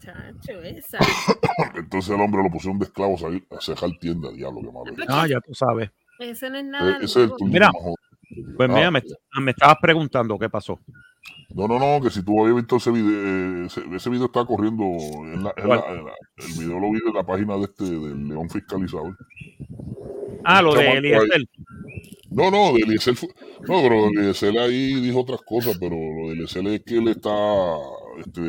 Speaker 6: Chacho, esa.
Speaker 10: Entonces el hombre lo pusieron de esclavo a, a cejar tienda, diablo, qué malo.
Speaker 3: Ah, ya tú sabes.
Speaker 6: Ese no es
Speaker 10: Eh,
Speaker 6: nada.
Speaker 10: Ese es el
Speaker 3: Mira. Pues
Speaker 10: Ah,
Speaker 3: mira, me, me estabas preguntando qué pasó.
Speaker 10: No, no, no, que si tú habías visto ese video, ese, ese video está corriendo, en la- en la- en la- el video lo vi de la página de este, del León Fiscalizador.
Speaker 3: Ah, lo de Eliezer.
Speaker 10: No, no, de Eliezer no, pero Eliezer ahí dijo otras cosas, pero lo de Eliezer es que le está, este,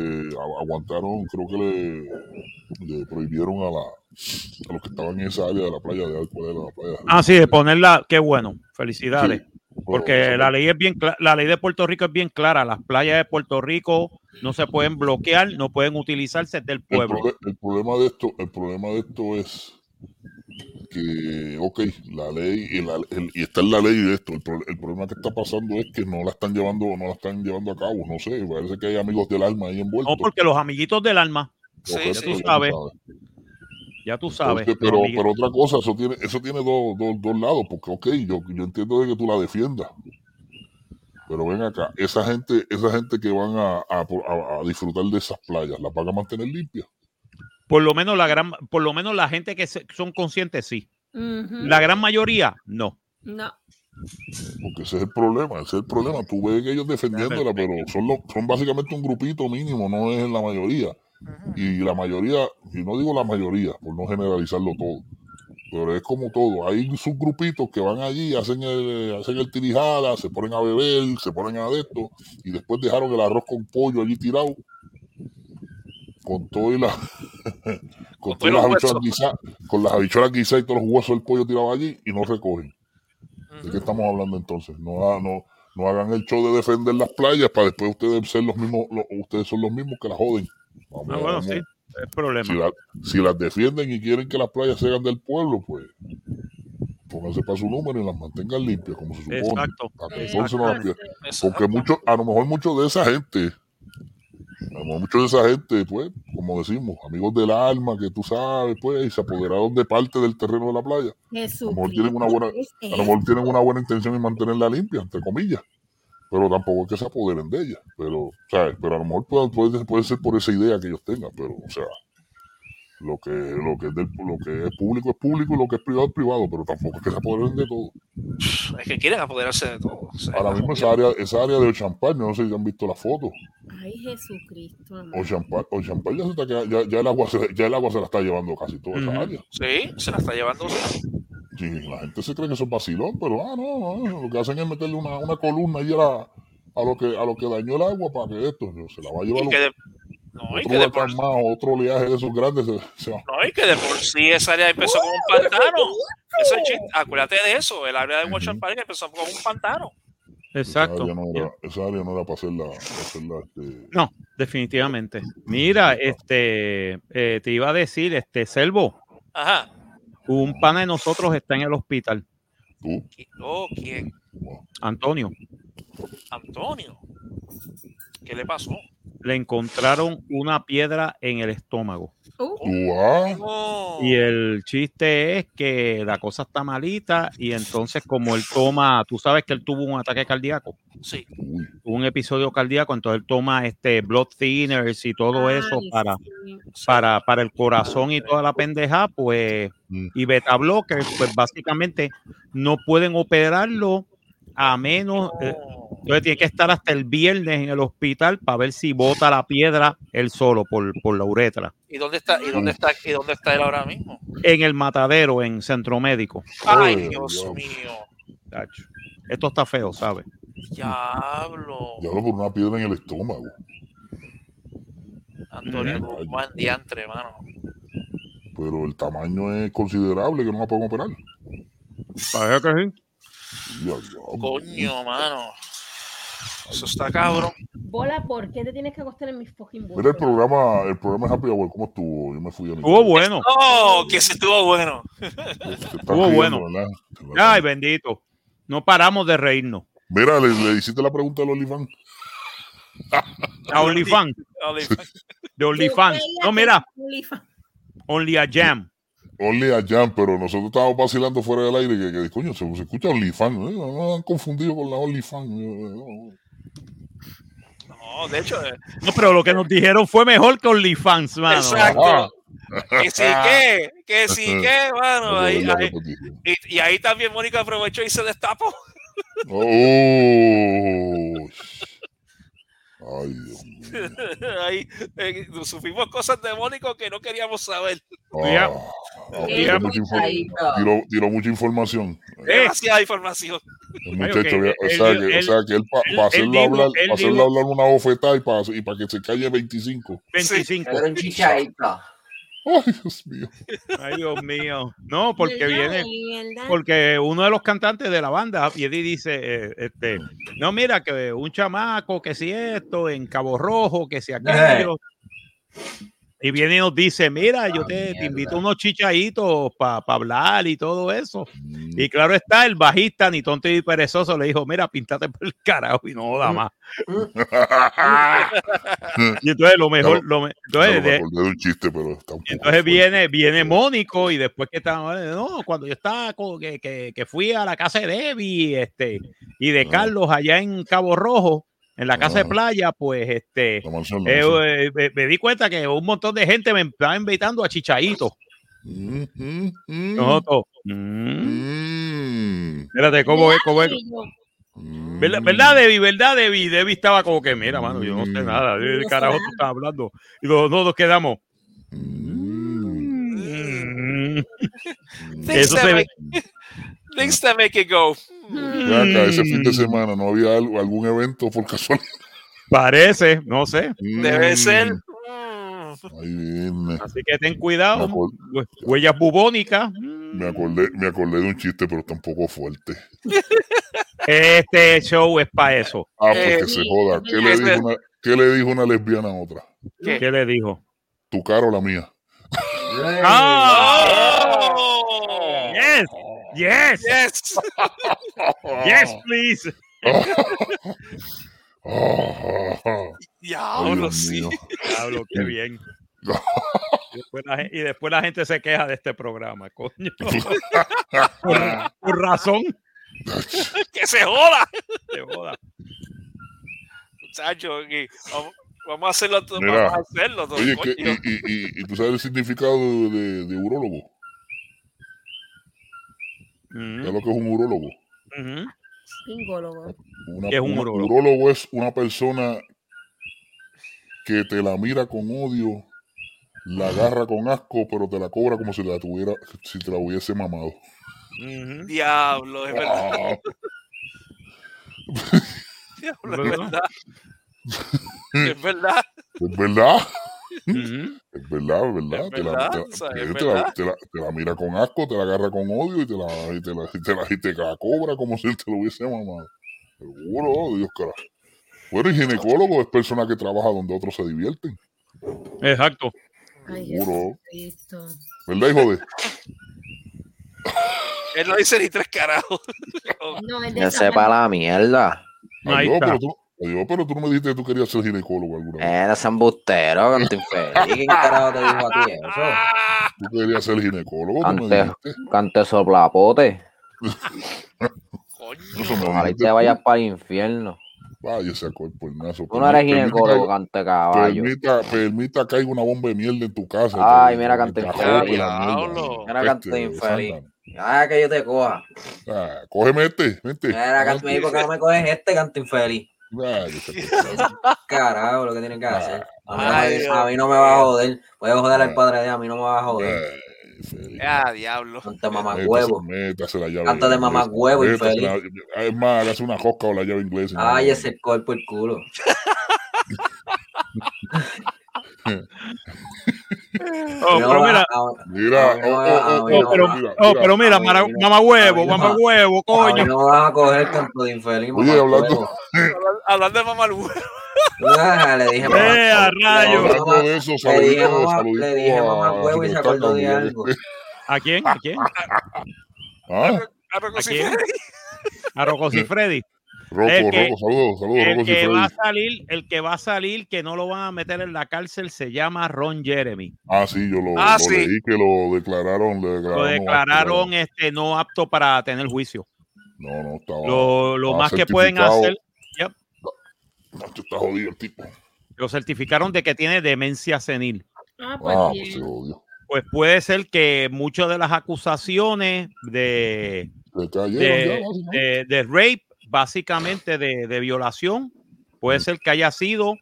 Speaker 10: aguantaron, creo que le, le prohibieron a, la, a los que estaban en esa área de la playa de Arco de la playa.
Speaker 3: Ah, sí, de ponerla, qué bueno, felicidades.
Speaker 10: Sí,
Speaker 3: Porque la ley es bien la ley de Puerto Rico es bien clara. Las playas de Puerto Rico no se pueden bloquear, no pueden utilizarse del
Speaker 10: El,
Speaker 3: pueblo.
Speaker 10: el problema de esto, el problema de esto es que, ok, la ley y, la- el- y está en la ley de esto. El, pro- el problema que está pasando es que no la están llevando, no la están llevando a cabo. No sé, parece que hay amigos del alma ahí envueltos.
Speaker 3: No, porque los amiguitos del alma,
Speaker 4: Sí,
Speaker 3: tú sabes. Ya tú sabes.
Speaker 10: Entonces, pero,
Speaker 3: los
Speaker 10: pero otra cosa, eso tiene, eso tiene dos, dos, dos lados, porque ok, yo, yo entiendo de que tú la defiendas. Pero ven acá, esa gente, esa gente que van a, a, a- a disfrutar de esas playas, ¿las van a mantener limpias?
Speaker 3: por lo menos la gran, por lo menos la gente que se- son conscientes, sí. La gran mayoría, no.
Speaker 6: No.
Speaker 10: Porque ese es el problema, ese es el problema. Tú ves que ellos defendiéndola, pero son, lo- son básicamente un grupito mínimo, no es la mayoría. Y la mayoría, y no digo la mayoría, por no generalizarlo todo, pero es como todo. Hay subgrupitos que van allí, hacen el, hacen el tirijada, se ponen a beber, se ponen a de esto, y después dejaron el arroz con pollo allí tirado, con todo y la, con,
Speaker 4: Con
Speaker 10: las habichuelas guisadas, con las habichuelas guisadas y todos los huesos del pollo tirados allí, y no recogen. ¿De qué estamos hablando entonces? No, no, no hagan el show de defender las playas para después ustedes ser los mismos, ustedes son los mismos que las joden. Vamos,
Speaker 3: Ah, bueno,
Speaker 10: vamos.
Speaker 3: sí, es problema.
Speaker 10: Si, la- si las defienden y quieren que las playas sean del pueblo, pues pónganse para su número y las mantengan limpias, como se supone.
Speaker 3: Exacto,
Speaker 10: entonces no las. Porque mucho, a lo mejor muchos de esa gente, a lo mejor muchos de esa gente, pues, como decimos, amigos del alma, que tú sabes, pues, y se apoderaron de parte del terreno de la playa. A lo mejor tienen una buena, a lo mejor tienen una buena intención en mantenerla limpia, entre comillas. Pero tampoco es que se apoderen de ella. Pero, ¿sabes? Pero a lo mejor puede, puede, puede ser por esa idea que ellos tengan. Pero, o sea, lo que, lo que es del, lo que es público es público y lo que es privado es privado. Pero tampoco es que se apoderen de todo.
Speaker 4: Es que quieren apoderarse de todo. O sea,
Speaker 10: Ahora mismo esa área, esa área de Champagne, no sé si han visto la foto.
Speaker 6: Ay, Jesucristo. amor.
Speaker 10: O Champagne, o Champagne ya, se está ya, ya el agua se, ya el agua se la está llevando casi toda esa área.
Speaker 4: Sí, se la está llevando. sí.
Speaker 10: La gente se cree que eso es vacilón, pero ah, no, no, lo que hacen es meterle una, una columna ahí a, la- a lo que a lo que dañó el agua para que esto se la va a llevar
Speaker 4: Y que de, no, y
Speaker 10: otro
Speaker 4: que de por,
Speaker 10: más, otro oleaje de esos grandes. Se, se va.
Speaker 4: no, y que de por sí esa área empezó como un pantano. Chiste, acuérdate de eso. El área de Watcher Park empezó como un pantano.
Speaker 3: Exacto.
Speaker 10: Esa área no era, esa área no era para hacerla, para hacerla este,
Speaker 3: No, definitivamente. Mira, este, eh, te iba a decir, este, Selvo,
Speaker 4: Ajá.
Speaker 3: un pana de nosotros está en el hospital,
Speaker 10: tú.
Speaker 4: Oh, ¿quién?
Speaker 3: Antonio.
Speaker 4: Antonio. ¿Qué le pasó?
Speaker 3: Le encontraron una piedra en el estómago.
Speaker 6: Uh,
Speaker 4: Oh.
Speaker 3: Y el chiste es que la cosa está malita y entonces como él toma, tú sabes que él tuvo un ataque cardíaco,
Speaker 4: Sí.
Speaker 3: tuvo un episodio cardíaco, entonces él toma este blood thinners y todo eso para,
Speaker 6: sí.
Speaker 3: para, para el corazón y toda la pendeja, pues,
Speaker 10: Mm.
Speaker 3: y beta blockers, pues básicamente no pueden operarlo a menos, eh,
Speaker 4: Oh.
Speaker 3: Entonces tiene que estar hasta el viernes en el hospital para ver si bota la piedra él solo por, por la uretra.
Speaker 4: ¿Y dónde está? ¿Y dónde está? ¿Y dónde está él ahora mismo?
Speaker 3: En el matadero, en centro médico.
Speaker 4: Ay,
Speaker 10: Ay,
Speaker 4: Dios
Speaker 10: Dios.
Speaker 4: mío.
Speaker 3: Tacho. Esto está feo, ¿sabes?
Speaker 4: Diablo.
Speaker 10: ya hablo por una piedra en el estómago.
Speaker 4: Antonio
Speaker 10: Mm.
Speaker 4: Guzmán, diantre, mano.
Speaker 10: Pero el tamaño es considerable que no la pueden operar.
Speaker 3: Parece que sí.
Speaker 4: Coño, mano. Eso está cabrón.
Speaker 6: Bola, ¿por qué te tienes que acostar en mi fucking
Speaker 10: Mira el
Speaker 6: bolso?
Speaker 10: programa, el programa Happy Hour, ¿cómo estuvo? Yo me fui a mi
Speaker 3: Estuvo bueno.
Speaker 4: Oh, que sí estuvo bueno.
Speaker 10: Se
Speaker 3: Estuvo
Speaker 10: riendo,
Speaker 3: bueno.
Speaker 10: ¿verdad?
Speaker 3: Ay, bendito. No paramos de reírnos.
Speaker 10: Mira, le, le hiciste la pregunta al OnlyFans.
Speaker 3: A OnlyFans.
Speaker 4: OnlyFans.
Speaker 3: De OnlyFans. No, mira. Only a Jam.
Speaker 10: Only a Jam, pero nosotros estábamos vacilando fuera del aire que, que coño, se, se escucha OnlyFans. ¿eh? No, no han confundido con la OnlyFans.
Speaker 4: No, de hecho, eh,
Speaker 3: No, pero lo que nos dijeron fue mejor que OnlyFans, mano.
Speaker 4: exacto. Que sí que, que sí que, mano.
Speaker 10: No,
Speaker 4: Ahí, y, y ahí también Mónica aprovechó y se destapó.
Speaker 10: Oh. Ay, Dios mío.
Speaker 4: Ahí eh, supimos cosas de Mónico que no queríamos saber.
Speaker 3: Ya.
Speaker 10: Ah, tiró, mucha tiró- tiró mucha información.
Speaker 4: Demasiada información.
Speaker 10: El muchacho,
Speaker 3: ok,
Speaker 10: había- o, sea
Speaker 3: él-
Speaker 10: que, o
Speaker 3: él-
Speaker 10: sea que él para
Speaker 3: él-
Speaker 10: hacerlo,
Speaker 3: él dijo-
Speaker 10: hablar, pa' hacerlo
Speaker 3: dijo-
Speaker 10: hablar una bofetada y para y pa que se calle 25.
Speaker 3: 25.
Speaker 5: Era un chichadito.
Speaker 10: Ay, Dios mío.
Speaker 3: Ay, Dios mío. No, porque viene, porque uno de los cantantes de la banda y dice, eh, este, no, mira, que un chamaco, que si esto, en Cabo Rojo, que si aquello. Y viene y nos dice, mira, yo
Speaker 5: Ah,
Speaker 3: te, te invito a unos chichaditos para hablar y todo eso.
Speaker 10: Mm.
Speaker 3: Y claro está, el bajista, ni tonto y perezoso, le dijo, mira, píntate por el carajo y no da más. Y entonces lo mejor,
Speaker 10: No,
Speaker 3: lo entonces,
Speaker 10: me
Speaker 3: de-
Speaker 10: un chiste, pero
Speaker 3: entonces viene, viene Mónico y después que está, no, cuando yo estaba, que, que, que fui a la casa de Debbie este, y de. Carlos allá en Cabo Rojo, en la casa de playa, pues este, eh, eh, me, me di cuenta que un montón de gente me estaba invitando a Chichaito.
Speaker 10: Mm, mm, mm,
Speaker 3: Nosotros, espérate, ¿cómo es? ¿Cómo es?
Speaker 10: mm.
Speaker 3: ¿Verdad, ¿Verdad, Debbie? ¿Verdad, Debbie? Debbie estaba como que, mira, mano, yo no sé
Speaker 10: Mm.
Speaker 3: nada. ¿De carajo tú estás hablando? Y los dos nos quedamos.
Speaker 10: Mm,
Speaker 3: mm, Eso se ve.
Speaker 4: things that make it go.
Speaker 6: Mm.
Speaker 10: Ve acá, ese fin de
Speaker 3: Mm.
Speaker 10: semana no había algo- algún evento por casualidad.
Speaker 3: Parece, no sé.
Speaker 4: Debe
Speaker 10: Mm,
Speaker 4: ser. mm,
Speaker 10: Ahí viene.
Speaker 3: Así que ten cuidado. Huellas bubónicas.
Speaker 10: Me acordé, me acordé de un chiste, pero tampoco fuerte.
Speaker 3: Este show es para eso.
Speaker 10: Ah, pues
Speaker 4: Eh,
Speaker 10: se joda. ¿Qué le,
Speaker 4: ese-
Speaker 10: dijo una, ¿Qué le dijo una lesbiana a otra?
Speaker 4: ¿Qué?
Speaker 3: ¿Qué le dijo?
Speaker 10: ¿Tu cara o la mía?
Speaker 3: ¡Ah!
Speaker 4: Oh,
Speaker 3: Yes, yes,
Speaker 4: yes.
Speaker 3: yes, please.
Speaker 4: Diablo, sí.
Speaker 3: Diablo, qué bien. Y después, la, y después la gente se queja de este programa, coño. por, por razón.
Speaker 4: que se joda.
Speaker 3: Se joda.
Speaker 4: Muchacho, y vamos, vamos a hacerlo. todo-
Speaker 10: Mira,
Speaker 4: vamos a hacerlo. todo,
Speaker 10: Oye, que-
Speaker 4: coño.
Speaker 10: y, y, y, y tú sabes el significado de, de, de urólogo.
Speaker 3: Ujú,
Speaker 10: ¿Sabes lo que es un urólogo?
Speaker 3: ujú.
Speaker 6: Pingólogo.
Speaker 10: Una,
Speaker 3: ¿Qué es un
Speaker 10: una-
Speaker 3: urólogo?
Speaker 10: urólogo es una persona que te la mira con odio, la agarra con asco, pero te la cobra como si la tuviera, si te la hubiese mamado.
Speaker 3: Ujú.
Speaker 4: Diablo, es verdad.
Speaker 10: Ah,
Speaker 4: Diablo, es
Speaker 3: ¿Verdad?
Speaker 4: Es verdad.
Speaker 10: es verdad. Es verdad, es verdad.
Speaker 4: Es
Speaker 10: Te la,
Speaker 4: verdad,
Speaker 10: te,
Speaker 4: o sea,
Speaker 10: la-
Speaker 4: es
Speaker 10: te la-
Speaker 4: verdad.
Speaker 10: te la- te la mira con asco, te la agarra con odio y te la, y te la, y te la, y te la cobra como si te lo hubiese mamado. Seguro, Dios carajo. Bueno, y ginecólogo es persona que trabaja donde otros se divierten.
Speaker 3: Exacto.
Speaker 6: Ay,
Speaker 10: Seguro.
Speaker 6: Jesucristo.
Speaker 10: ¿Verdad, hijo de?
Speaker 4: Él no dice ni tres carajos.
Speaker 6: No, es de
Speaker 5: Que sepa la mierda.
Speaker 10: Adiós,
Speaker 3: está.
Speaker 10: pero tú, pero tú no me dijiste que tú querías ser ginecólogo alguna vez.
Speaker 5: Eres embustero, canto infeliz. ¿Quién carajo te dijo a ti eso?
Speaker 10: Tú querías ser ginecólogo, tú me
Speaker 5: Cante,
Speaker 10: dijiste.
Speaker 5: cante soplapote.
Speaker 4: Coño.
Speaker 5: Ojalá y te
Speaker 10: tú.
Speaker 5: vayas para el infierno.
Speaker 10: Váyase a cuerponazo.
Speaker 5: Tú no eres ginecólogo, cante caballo.
Speaker 10: Permita, permita que haya una bomba de mierda en tu casa.
Speaker 5: Ay, mira,
Speaker 10: te-
Speaker 5: canta
Speaker 10: te
Speaker 5: infeliz. Mira, cante infeliz. Ah, que yo te coja.
Speaker 10: Ah, cógeme este, vente.
Speaker 5: Mira, canto,
Speaker 10: Vente.
Speaker 5: ¿por qué no me coges este canto infeliz?
Speaker 10: A.
Speaker 5: Carajo, lo que tienen que hacer. A mí, no
Speaker 4: Ay,
Speaker 5: me-
Speaker 4: Dios
Speaker 5: a mí no me va a joder. Puedes joder al padre de a mí no me va a joder.
Speaker 10: Ay.
Speaker 4: Ah, diablo.
Speaker 5: Cante mamá huevo.
Speaker 10: Métase la llave.
Speaker 5: Canta de mamá huevo, infeliz.
Speaker 10: la- Es más, hágase una josca o la llave inglesa.
Speaker 5: Ay, ese cuerpo el culo.
Speaker 3: Oh,
Speaker 5: No,
Speaker 3: pero mira,
Speaker 5: a-
Speaker 10: Mira,
Speaker 5: A no
Speaker 10: oh,
Speaker 5: me a no-
Speaker 3: pero,
Speaker 10: mira,
Speaker 5: a no-
Speaker 3: mamá
Speaker 5: a
Speaker 3: huevo,
Speaker 5: no-
Speaker 3: mamá huevo,
Speaker 5: a
Speaker 3: coño.
Speaker 5: no me vas a coger canto de infeliz.
Speaker 10: Oye, hablando-
Speaker 5: huevo.
Speaker 4: Hablando de mamá huevo.
Speaker 5: Ah, le dije mamá.
Speaker 3: Eh, a rayo.
Speaker 10: Hablando de eso,
Speaker 5: Le dije mamá,
Speaker 10: saludito
Speaker 5: le dije
Speaker 10: a
Speaker 5: mamá huevo y se acordó de algo.
Speaker 3: ¿A quién? ¿A quién?
Speaker 10: ¿Ah?
Speaker 4: A Rocco
Speaker 3: ¿A quién?
Speaker 4: Siffredi.
Speaker 3: A Freddy.
Speaker 10: Rocco,
Speaker 3: El que-
Speaker 10: Rocco, saludos, saludos,
Speaker 3: El
Speaker 10: Rocco
Speaker 3: que va a
Speaker 10: Freddy.
Speaker 3: salir, el que va a salir, que no lo van a meter en la cárcel, se llama Ron Jeremy.
Speaker 10: Ah, sí, yo lo,
Speaker 4: Ah,
Speaker 10: lo
Speaker 4: sí.
Speaker 10: leí que lo declararon. Le declararon,
Speaker 3: Lo
Speaker 10: no
Speaker 3: declararon
Speaker 10: apto,
Speaker 3: este, no apto para tener juicio.
Speaker 10: No, no, estaba.
Speaker 3: Lo, lo más que pueden hacer, yep,
Speaker 10: Nacho, está jodido el tipo.
Speaker 3: lo certificaron de que tiene demencia senil.
Speaker 6: Ah, pues
Speaker 10: Ah, pues.
Speaker 3: Pues puede ser que muchas de las acusaciones de,
Speaker 10: cayeron
Speaker 3: de,
Speaker 10: ya, básicamente.
Speaker 3: de- de rape, básicamente de, de violación, puede
Speaker 10: Mm.
Speaker 3: ser que haya sido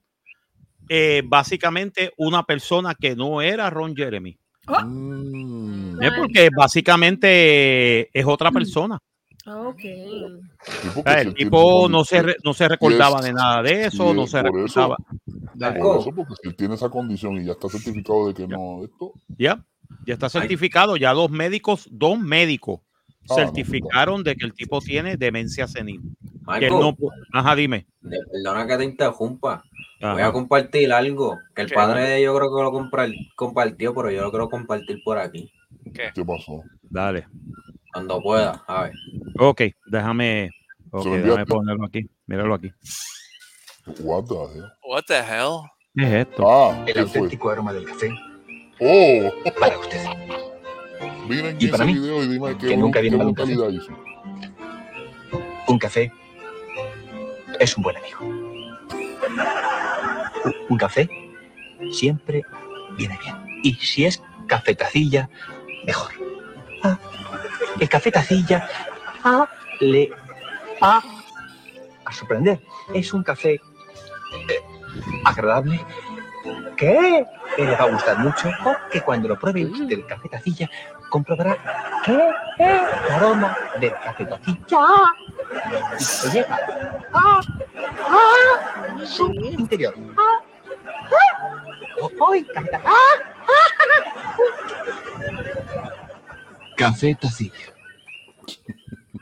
Speaker 3: eh, básicamente una persona que no era Ron Jeremy.
Speaker 10: Mm,
Speaker 3: Es porque básicamente es otra persona.
Speaker 6: Ok.
Speaker 10: tipo
Speaker 3: O
Speaker 10: que
Speaker 3: sea,
Speaker 10: si
Speaker 3: el tipo no se, re- no se recordaba de nada de eso,
Speaker 10: Sí,
Speaker 3: no se
Speaker 10: por eso.
Speaker 3: recordaba.
Speaker 10: Por eso, porque si él tiene esa condición y ya está certificado de que no, esto.
Speaker 3: Ya, ya está certificado, ya dos médicos, dos médicos
Speaker 10: Ah,
Speaker 3: certificaron de que el tipo tiene demencia senil. Que él
Speaker 5: Marco,
Speaker 3: no pu- Ajá, dime.
Speaker 5: perdona que te interrumpa. Voy a compartir algo que el
Speaker 4: ¿Qué?
Speaker 5: padre de yo creo que lo compra- compartió, pero yo lo quiero compartir por aquí.
Speaker 4: ¿Qué?
Speaker 10: ¿Qué pasó?
Speaker 3: Dale.
Speaker 5: Cuando pueda, a ver.
Speaker 3: Ok, déjame, ok,
Speaker 10: Se lo
Speaker 3: déjame ponerlo aquí. Míralo aquí.
Speaker 10: What the hell?
Speaker 4: What the hell?
Speaker 3: ¿Qué es esto?
Speaker 10: Ah,
Speaker 11: El
Speaker 10: ¿qué fue?
Speaker 11: auténtico aroma del café
Speaker 10: Oh,
Speaker 11: para usted.
Speaker 10: miren
Speaker 11: Y
Speaker 10: ese
Speaker 11: para mí,
Speaker 10: video y dime qué,
Speaker 11: que nunca viene mal un café.
Speaker 10: hizo.
Speaker 11: Un café es un buen amigo. Un café siempre viene bien. Y si es café tacilla, mejor. Ah, el café tacilla ah, le va a sorprender. Es un café eh, agradable que le va a gustar mucho porque cuando lo pruebe usted el café tacilla comprobará que el aroma del café tacilla se llega a, a. su interior. ¡Ay, café tacilla!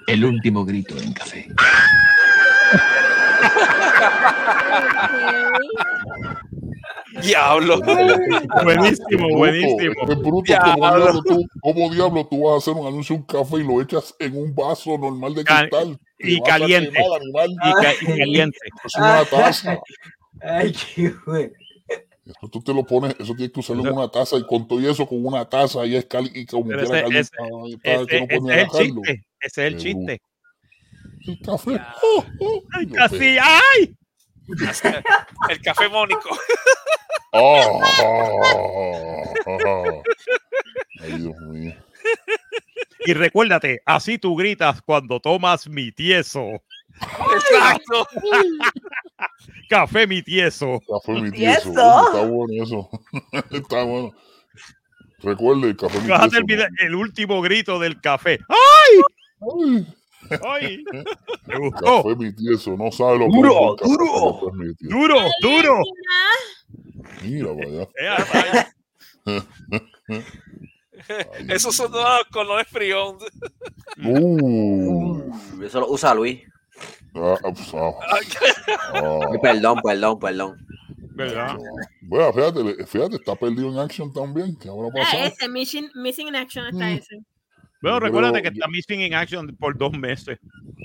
Speaker 11: El último grito en café.
Speaker 4: Diablo.
Speaker 3: Buenísimo, buenísimo.
Speaker 10: bruto,
Speaker 4: Diablo.
Speaker 10: ¿cómo diablo, tú, ¿cómo diablo tú vas a hacer un anuncio de un café y lo echas en un vaso normal de cristal?
Speaker 3: Y caliente.
Speaker 10: animal.
Speaker 3: Y, ca- y caliente.
Speaker 10: Es una taza.
Speaker 5: Ay, qué güey.
Speaker 10: Eso tú te lo pones, eso tienes que usarlo en una taza y con todo eso con una taza y es cali y como
Speaker 3: Pero
Speaker 10: quiera
Speaker 3: ese-
Speaker 10: caliente,
Speaker 3: ese- Ese,
Speaker 10: que no
Speaker 3: ese
Speaker 10: puedes ni
Speaker 3: es el chiste. Ese es el
Speaker 10: Qué
Speaker 3: chiste.
Speaker 10: El café. Oh, oh,
Speaker 3: Ay, casi. ¡ay!
Speaker 4: El café mónico.
Speaker 10: Ah, Ay, Dios mío.
Speaker 3: Y recuérdate, así tú gritas cuando tomas mi tieso.
Speaker 4: Exacto.
Speaker 3: Café mi tieso.
Speaker 10: Café mi
Speaker 12: Tieso.
Speaker 10: Está bueno eso. Está bueno. Recuerde, café mi tieso.
Speaker 3: el, video- el último grito del café.
Speaker 10: Ay,
Speaker 3: ¡Ay! Me gustó.
Speaker 10: café mi tieso. No sabe lo que
Speaker 11: Duro,
Speaker 10: es el café,
Speaker 11: duro.
Speaker 3: Duro, duro.
Speaker 10: Mira, vaya.
Speaker 3: Eh, ay,
Speaker 4: Esos son los colores frión.
Speaker 10: Uh,
Speaker 5: Eso lo usa Luis.
Speaker 10: Ah, ah, ah.
Speaker 5: Perdón, perdón, perdón.
Speaker 3: ¿Verdad?
Speaker 10: Bueno, fíjate, fíjate, está perdido en action también. ¿Qué habrá
Speaker 6: Ah,
Speaker 10: pasado?
Speaker 6: ese, Missing, missing in Action está
Speaker 10: Mm.
Speaker 6: ese.
Speaker 3: Bueno,
Speaker 10: Yo
Speaker 3: recuérdate
Speaker 10: creo-
Speaker 3: que está missing in action por dos meses.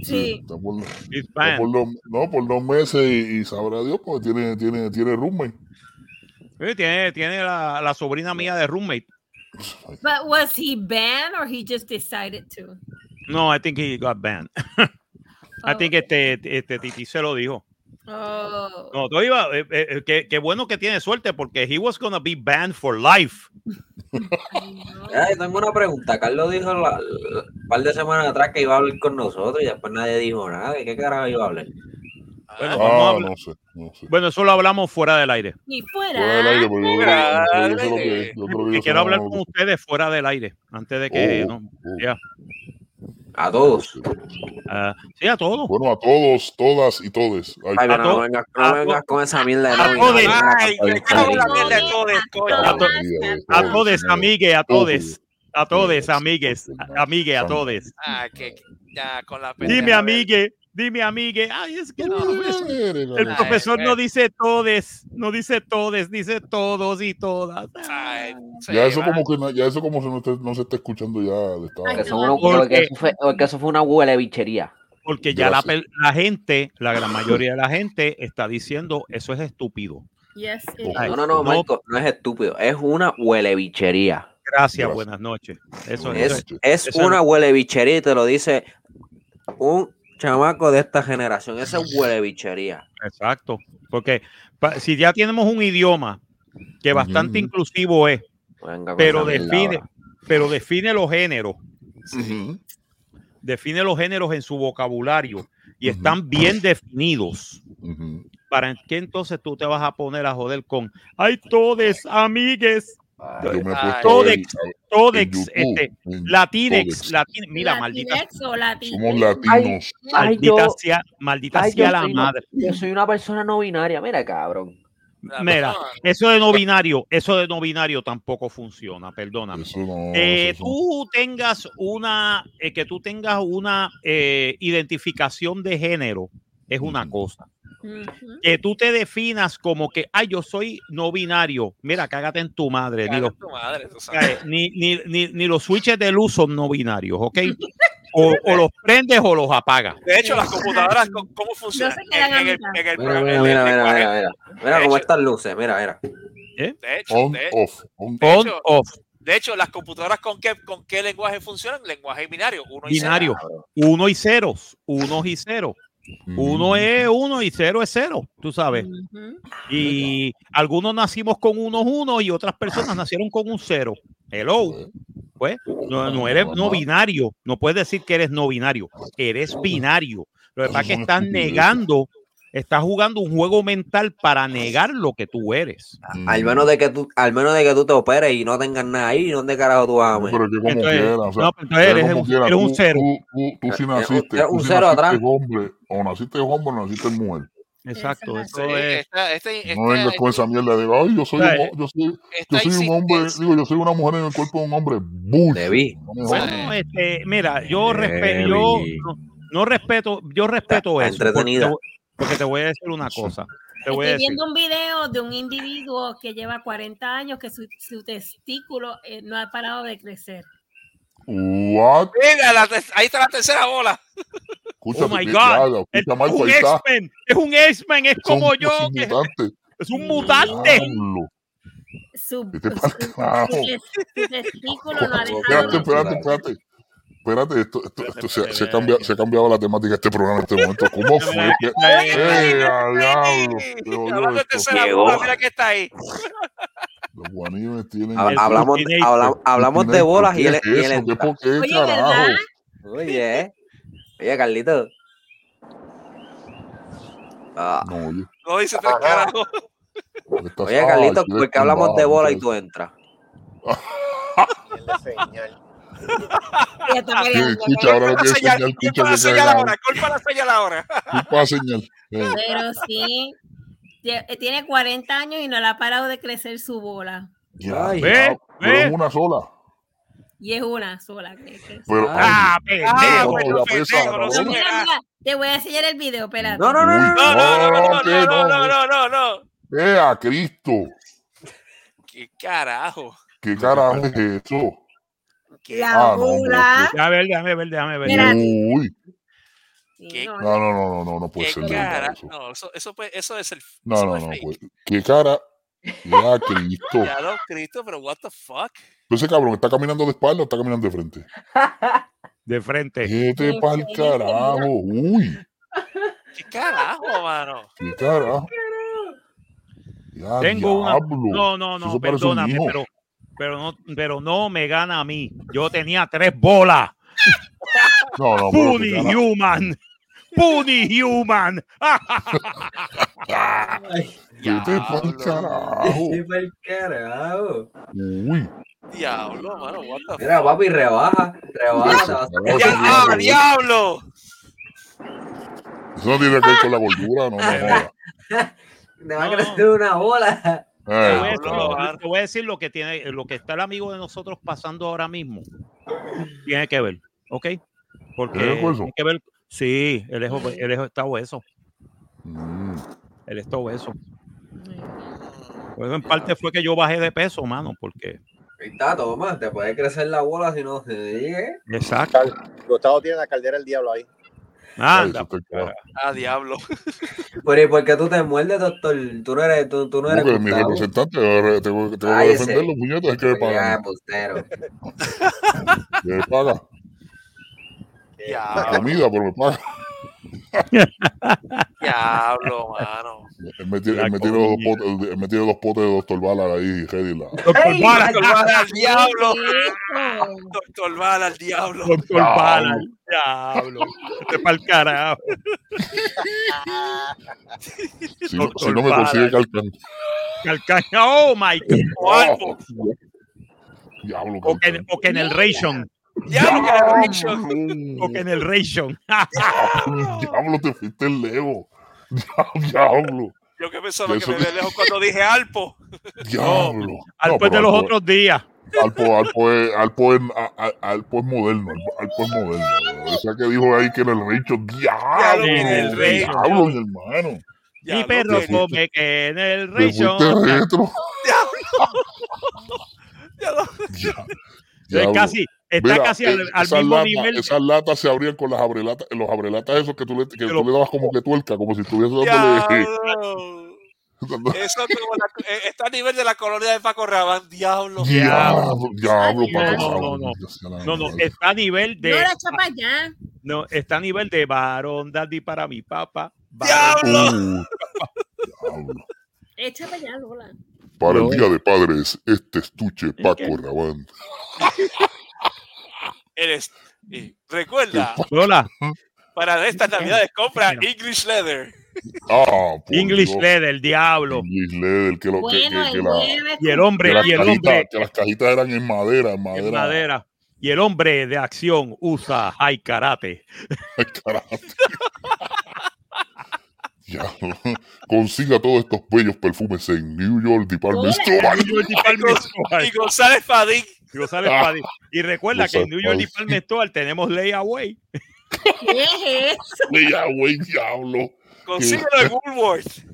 Speaker 6: Sí.
Speaker 10: Está por, está por dos, no, por dos meses y, y sabrá Dios, porque tiene, tiene, tiene roommate.
Speaker 3: Sí, Tiene, tiene la, la sobrina mía de roommate.
Speaker 6: But was he banned or he just decided to?
Speaker 3: No, I think he got banned. I think este, este Titi se lo dijo.
Speaker 6: Oh.
Speaker 3: No, todo iba, eh, eh, qué, qué bueno que tiene suerte porque he was gonna be banned for life.
Speaker 5: Ay, tengo una pregunta. Carlos dijo la- la- un par de semanas atrás que iba a hablar con nosotros y después nadie dijo nada. ¿De qué carajo iba a hablar?
Speaker 3: Bueno, vamos a
Speaker 10: Ah,
Speaker 3: hablar-
Speaker 10: no sé, no sé.
Speaker 3: bueno, eso lo hablamos fuera del aire.
Speaker 6: Y
Speaker 10: Fuera del
Speaker 6: fuera.
Speaker 10: aire, pero yo que- yo que yo creo que
Speaker 3: Que
Speaker 10: yo sé
Speaker 3: quiero hablar
Speaker 10: lo
Speaker 3: con
Speaker 10: que-
Speaker 3: ustedes fuera del aire antes de que
Speaker 10: Oh,
Speaker 3: no,
Speaker 10: oh.
Speaker 3: ya.
Speaker 5: A todos.
Speaker 3: Ah, sí a todos.
Speaker 10: Bueno, a todos, todas y todes. Ay,
Speaker 5: Ay,
Speaker 3: to-
Speaker 5: no vengas no vengas con esa mierda de
Speaker 3: a
Speaker 4: Ay, me cago en la mierda de.
Speaker 3: A to- A todos,
Speaker 10: señor.
Speaker 3: amigues, a
Speaker 10: Todos.
Speaker 3: todos. A todos,
Speaker 10: Todos.
Speaker 3: amigues, a- amigue, a todos.
Speaker 4: Ah, que ya con la
Speaker 3: Dime, amigue, dime, amigue. Ay, es que el
Speaker 4: No,
Speaker 3: profesor, el
Speaker 4: Ay,
Speaker 3: profesor no
Speaker 4: eh.
Speaker 3: dice todes, no dice todes, dice todos y todas.
Speaker 4: Ay,
Speaker 10: Ya eso
Speaker 4: va.
Speaker 10: como que no, ya eso como se no, no se está escuchando ya de esta
Speaker 5: Eso
Speaker 6: no.
Speaker 5: uno-
Speaker 3: Porque-
Speaker 5: porque eso fue, porque eso fue una huele bichería.
Speaker 3: Porque ya la, gente, la gran mayoría de la gente está diciendo eso es estúpido.
Speaker 6: Yes, it
Speaker 3: Ay,
Speaker 5: No, no, no,
Speaker 3: no.
Speaker 5: Marco, no es estúpido. Es una huele bichería.
Speaker 3: Gracias,
Speaker 10: Gracias.
Speaker 3: buenas noches. Eso
Speaker 5: Es,
Speaker 3: es.
Speaker 5: es
Speaker 3: eso
Speaker 5: una huele bichería y te lo dice un chamaco de esta generación. Esa es huele bichería.
Speaker 3: Exacto. Porque pa- si ya tenemos un idioma que bastante inclusivo es, pero define, pero define los géneros, define los géneros en su vocabulario y están bien definidos. ¿Para qué entonces tú te vas a poner a joder con hay todes, amigues,
Speaker 10: Yo me he puesto
Speaker 3: todex,
Speaker 10: ver,
Speaker 3: todex,
Speaker 10: en YouTube,
Speaker 3: este,
Speaker 10: en
Speaker 3: latinex,
Speaker 10: todex.
Speaker 3: latin- mira, maldita,
Speaker 6: Latinex o lati-
Speaker 10: Somos latinos.
Speaker 3: maldita sea, maldita sea la madre.
Speaker 5: yo soy una persona no binaria. Mira, cabrón.
Speaker 3: Mira, eso de no binario, eso de no binario tampoco funciona, perdóname.
Speaker 10: Eso no.
Speaker 3: Eh,
Speaker 10: eso no.
Speaker 3: tú tengas una, eh, que tú tengas una eh, identificación de género es una
Speaker 10: Ujú.
Speaker 3: Que tú te definas como que, ay, yo soy no binario. Mira, cágate en tu madre. Ni los,
Speaker 4: tu madre, tú sabes.
Speaker 3: eh, ni, ni, ni, ni los switches de luz son no binarios, ¿ok? O, o los prendes o los apagas.
Speaker 4: De hecho, las computadoras, ¿cómo funcionan? En, en el, en el
Speaker 5: Mira,
Speaker 4: programa-
Speaker 5: mira, mira, mira, mira, mira. Mira
Speaker 4: De
Speaker 5: cómo están luces. Mira, mira.
Speaker 4: De hecho,
Speaker 10: On,
Speaker 4: de,
Speaker 10: off. On,
Speaker 4: De
Speaker 3: On,
Speaker 4: hecho,
Speaker 3: off,
Speaker 4: de hecho, las computadoras con qué, con qué lenguaje funcionan? Lenguaje binario, uno y
Speaker 3: binario.
Speaker 4: cero.
Speaker 3: Uno y ceros. Uno y cero. Uno es uno y cero es cero, tú sabes. Y algunos nacimos con unos unos y otras personas nacieron con un cero. Hello. Pues no, no eres no binario. No puedes decir que eres no binario. Eres binario. Lo que pasa es que estás negando, estás jugando un juego mental para negar lo que tú eres.
Speaker 10: Ujú.
Speaker 5: Al menos de que tú, al menos de que tú te operes y no tengas nada ahí, ¿dónde carajo tú vas a
Speaker 10: No,
Speaker 5: meter?
Speaker 10: pero que como
Speaker 3: Entonces,
Speaker 10: quiera, o sea,
Speaker 3: no, pero eres
Speaker 10: como
Speaker 3: un-
Speaker 10: quiera,
Speaker 3: eres un cero.
Speaker 10: Tú, tú, tú sí
Speaker 5: Eh,
Speaker 10: naciste,
Speaker 5: un-
Speaker 10: tú
Speaker 5: un
Speaker 10: sí
Speaker 5: cero
Speaker 10: naciste
Speaker 5: atrás.
Speaker 10: hombre, o naciste hombre o naciste mujer.
Speaker 3: Exacto. Eso
Speaker 4: Sí,
Speaker 3: es.
Speaker 4: esta- este-
Speaker 10: No vengas
Speaker 4: esta-
Speaker 10: con esa mierda de, ay, yo soy, un, yo soy,
Speaker 4: esta
Speaker 10: yo soy un hombre, digo, yo soy una mujer en el cuerpo de un hombre. Bullshit. No.
Speaker 3: Bueno, este, mira, yo respeto, yo no, no respeto, yo respeto
Speaker 5: Está
Speaker 3: eso. Porque
Speaker 5: entretenida.
Speaker 3: te, voy- porque te voy a decir una cosa. Te voy a
Speaker 6: Estoy
Speaker 3: decir.
Speaker 6: viendo un video de un individuo que lleva 40 años que su, su testículo eh, no ha parado de crecer.
Speaker 10: What?
Speaker 4: Mira, la ahí está la tercera bola.
Speaker 10: Escucha,
Speaker 3: Oh my God. Es
Speaker 10: Marco,
Speaker 3: un
Speaker 10: ahí está.
Speaker 3: X-Men, es un X-Men, es como yo,
Speaker 10: son
Speaker 3: que-
Speaker 10: mutantes.
Speaker 3: es un mutante.
Speaker 10: Diablo.
Speaker 6: Su, su- su- testículo no ha dejado
Speaker 10: Espérate, espérate, espérate. Espérate, esto, esto, esto se, se, cambia, se ha cambiado la temática de este programa en este momento. ¿Cómo fue? ¡Eh, diablo!
Speaker 4: De bola, mira que está ahí.
Speaker 10: Los guanimes tienen.
Speaker 5: Hablamos, habla- hablamos de bolas y él,
Speaker 10: ¿Qué
Speaker 5: y
Speaker 10: es
Speaker 5: él?
Speaker 10: ¿Qué, por qué,
Speaker 6: Oye,
Speaker 10: carajo?
Speaker 5: Oye, oye, Carlito. Ah,
Speaker 10: No, oye.
Speaker 4: No dice tres carajos.
Speaker 10: estás-
Speaker 5: oye, Carlito, ¿por qué hablamos de bola y
Speaker 10: entonces.
Speaker 5: tú entras?
Speaker 6: Peleando.
Speaker 10: Escucha, ahora
Speaker 4: la
Speaker 10: tienes
Speaker 4: señal,
Speaker 10: señal, escucha
Speaker 4: culpa la
Speaker 10: que
Speaker 4: señal ahora, culpa la señal ahora.
Speaker 10: Culpa la señal. Eh,
Speaker 6: Pero sí, tie- tiene 40 años y no le ha parado de crecer su bola.
Speaker 10: ya,
Speaker 5: Ay.
Speaker 10: ya,
Speaker 3: Ve,
Speaker 10: pero en una sola.
Speaker 6: Y es una sola. que- que-
Speaker 10: Pero,
Speaker 3: Ah,
Speaker 4: Ah,
Speaker 3: pendejo.
Speaker 6: te voy a enseñar el video, espérate.
Speaker 5: No, no, no, no.
Speaker 4: No, no, no, no,
Speaker 10: que
Speaker 4: no, no,
Speaker 10: no.
Speaker 4: no, no, no, no.
Speaker 10: ¡Eh, a Cristo!
Speaker 4: ¿Qué carajo?
Speaker 10: ¿Qué carajo es eso?
Speaker 4: ¿Qué?
Speaker 6: La
Speaker 10: Ah, no,
Speaker 6: bola.
Speaker 3: Déjame ver, déjame ver, déjame ver.
Speaker 6: Mira.
Speaker 10: Uy,
Speaker 4: ¿Qué
Speaker 6: no,
Speaker 10: no, no, no, no, no, no puede
Speaker 4: ¿Qué
Speaker 10: ser de verdad
Speaker 4: cara?
Speaker 10: eso.
Speaker 4: No, eso, eso, puede- eso es el.
Speaker 10: No,
Speaker 4: eso
Speaker 10: no, no, pues. ¿Qué cara? Ya, Cristo.
Speaker 4: Ya lo Cristo, pero what the fuck?
Speaker 10: Entonces, cabrón, ¿está caminando de espalda o está caminando de frente?
Speaker 3: De frente.
Speaker 10: Vete
Speaker 6: Sí,
Speaker 10: pa'l
Speaker 6: sí,
Speaker 10: carajo. Uy,
Speaker 4: ¿Qué carajo, mano?
Speaker 10: qué carajo. Ya,
Speaker 3: Tengo una.
Speaker 10: diablo.
Speaker 3: No, no, no,
Speaker 10: un
Speaker 3: perdóname, pero, pero, no, pero no me gana a mí. Yo tenía tres bolas.
Speaker 10: No, no, cara-
Speaker 3: Human. Puni Human.
Speaker 10: Vete pa'l carajo.
Speaker 5: Carajo.
Speaker 10: Uy.
Speaker 4: Diablo, mano, what the?
Speaker 5: Mira, papi, rebaja, rebaja.
Speaker 4: ¡Ah, diablo!
Speaker 10: Eso no tiene que ver con la gordura, no me jodas.
Speaker 5: Te va a crecer una bola.
Speaker 3: Te voy, a
Speaker 10: Eh,
Speaker 3: decir, te voy a decir lo que tiene, lo que está el amigo de nosotros pasando ahora mismo. Tiene que ver, ¿ok? Porque
Speaker 10: ¿Tiene hueso?
Speaker 3: tiene que ver. Sí, es, obe- él es- está obeso.
Speaker 10: mm,
Speaker 3: Él está obeso. Pues en parte fue que yo bajé de peso, mano, porque.
Speaker 5: Ahí está, toma, te puede crecer la bola si no se digue.
Speaker 3: Exacto.
Speaker 12: Gustavo tiene la caldera del diablo ahí.
Speaker 3: Anda,
Speaker 10: está claro.
Speaker 4: Ah, diablo.
Speaker 5: Pero ¿y por qué tú te muerdes, doctor? Tú no eres, tú, tú no eres
Speaker 10: Porque mi representante, ahora tengo, tengo que defender los puñetos, es que me
Speaker 5: embustero.
Speaker 10: Me paga.
Speaker 4: Diablo,
Speaker 10: Comida, pero me paga.
Speaker 4: diablo, mano.
Speaker 10: Él dos potes, él me tiene dos potes de Doctor Bala ahí. La,
Speaker 3: Doctor
Speaker 5: ¡Ey!
Speaker 3: Bala,
Speaker 4: Doctor Bala al diablo. Doctor Bala al diablo.
Speaker 3: Doctor Bala, diablo. Este pa'l carajo.
Speaker 10: si, no, si no me consigue calcan.
Speaker 3: Calcaña, oh my God.
Speaker 10: Diablo,
Speaker 3: O que, o que en el ration.
Speaker 4: Diablo, que era Rachel.
Speaker 3: O que en el ration.
Speaker 10: Diablo, te fuiste el Leo. Diablo,
Speaker 4: Yo que pensaba
Speaker 10: Eso-
Speaker 4: que me veía lejos cuando dije Alpo.
Speaker 10: diablo.
Speaker 3: Al
Speaker 10: No,
Speaker 3: pues de
Speaker 10: pero
Speaker 3: los
Speaker 10: Alpo-
Speaker 3: otros días.
Speaker 10: Alpo, Alpo, es, Alpo, es, Alpo es moderno, Alpo, Alpo es moderno. O sea que dijo ahí que en el recho, diablo,
Speaker 3: En el recho.
Speaker 10: diablo, mi hermano.
Speaker 3: Mi
Speaker 4: Diablo,
Speaker 3: perro come que en el ration.
Speaker 10: retro.
Speaker 4: diablo.
Speaker 10: Ya-
Speaker 3: Es
Speaker 10: diablo.
Speaker 3: casi, está
Speaker 10: Mira,
Speaker 3: casi
Speaker 10: eh,
Speaker 3: al, al mismo
Speaker 10: latas-
Speaker 3: nivel.
Speaker 10: Esas latas se abrían con las abrelatas, los abrelatas esos que tú le, que tú le dabas como que tuerca, como si estuviese dándole.
Speaker 4: Eso es como la, eh, está a nivel de la colonia de Paco Rabán. Diablo.
Speaker 10: Diablo, diablo,
Speaker 6: No,
Speaker 10: Paco
Speaker 3: no, no,
Speaker 10: la
Speaker 3: No, no, está a nivel
Speaker 6: No
Speaker 3: de.
Speaker 6: la chapa ya.
Speaker 3: No, está a nivel de varón daddy para mi papá.
Speaker 4: Diablo.
Speaker 10: Uh, diablo.
Speaker 6: Echa para allá, Lola.
Speaker 10: Para
Speaker 3: No.
Speaker 10: el Día de Padres, este estuche Paco Rabán.
Speaker 4: Eres. y recuerda,
Speaker 3: Lola,
Speaker 4: para estas navidades compra. English Leather.
Speaker 10: Ah, por
Speaker 3: English
Speaker 10: Dios.
Speaker 3: Leather, el diablo.
Speaker 10: English Leather, que, lo, que,
Speaker 6: Bueno,
Speaker 10: que, que
Speaker 6: el
Speaker 10: la-.
Speaker 3: Y el hombre, y el
Speaker 10: cajitas,
Speaker 3: hombre
Speaker 10: que las cajitas eran en madera, en madera.
Speaker 3: en madera. Y el hombre de acción usa high karate.
Speaker 10: Carajo. Ya, consiga todos estos bellos perfumes en New York Department
Speaker 6: Hola.
Speaker 10: Store.
Speaker 3: New York Department Store.
Speaker 4: Y González Fadín.
Speaker 3: González
Speaker 10: Ah.
Speaker 3: Padilla. Y recuerda que en New York
Speaker 10: González
Speaker 3: Department Store tenemos layaway.
Speaker 6: ¿Qué es eso?
Speaker 10: Güey, diablo.
Speaker 4: Consíguelo en Woolworth.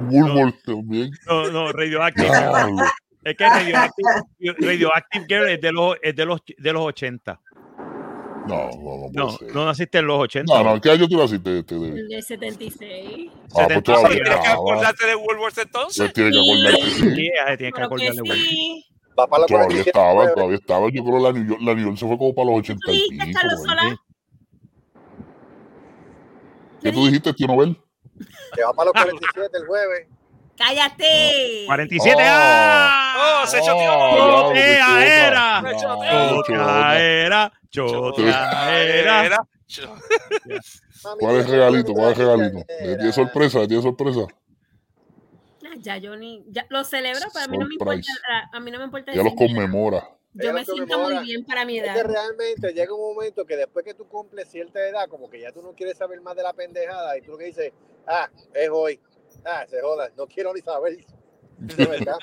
Speaker 10: Woolworth también.
Speaker 3: No, no, Radioactive.
Speaker 10: Diablo.
Speaker 3: Es que Radioactive, Radioactive Girl es de los, es de los, de los 80.
Speaker 10: No, no, no
Speaker 3: No, no naciste en los 80.
Speaker 10: No, no, ¿qué año tú naciste? Este, de...
Speaker 6: El de 76.
Speaker 10: Ah, pues
Speaker 3: 70.
Speaker 10: todavía
Speaker 4: Tienes que
Speaker 10: estaba.
Speaker 4: acordarte de Woolworth entonces.
Speaker 10: Pues tiene que acordarte.
Speaker 3: Sí, se tiene que
Speaker 6: Pero que
Speaker 3: acordarle.
Speaker 12: Va para los
Speaker 10: Todavía
Speaker 12: 47.
Speaker 10: estaba, todavía estaba. Yo creo que la New York, la New York se fue como para los 80 y
Speaker 6: dijiste,
Speaker 10: pico.
Speaker 6: Carlos
Speaker 10: por
Speaker 6: Solá?
Speaker 10: ahí. ¿Qué tú dijiste, tío Nobel?
Speaker 12: Que va para los 47 el jueves.
Speaker 6: ¡Cállate!
Speaker 3: 47
Speaker 10: Oh.
Speaker 3: ¡Ah!
Speaker 4: ¡Oh, se choteó!
Speaker 10: qué
Speaker 3: ¡Chotea era! Chotea, chotea era.
Speaker 4: Era. Cho-
Speaker 12: Mami,
Speaker 10: ¿Cuál es el regalito? ¿Cuál es el regalito?
Speaker 12: Era.
Speaker 10: ¿Tiene sorpresa? ¿Tiene sorpresa?
Speaker 6: Ah, Ya yo ni. Ya, lo celebro, pero a mí no me importa.
Speaker 10: Surprise.
Speaker 6: A mí no me importa.
Speaker 10: Ya los conmemora.
Speaker 6: Yo
Speaker 12: Ella
Speaker 6: me siento muy bien para mi
Speaker 12: Es que
Speaker 6: edad.
Speaker 12: realmente llega un momento que después que tú cumples cierta edad, como que ya tú no quieres saber más de la pendejada y tú lo que dices, ah, es hoy. Ah, se joda, no quiero ni saber. De verdad.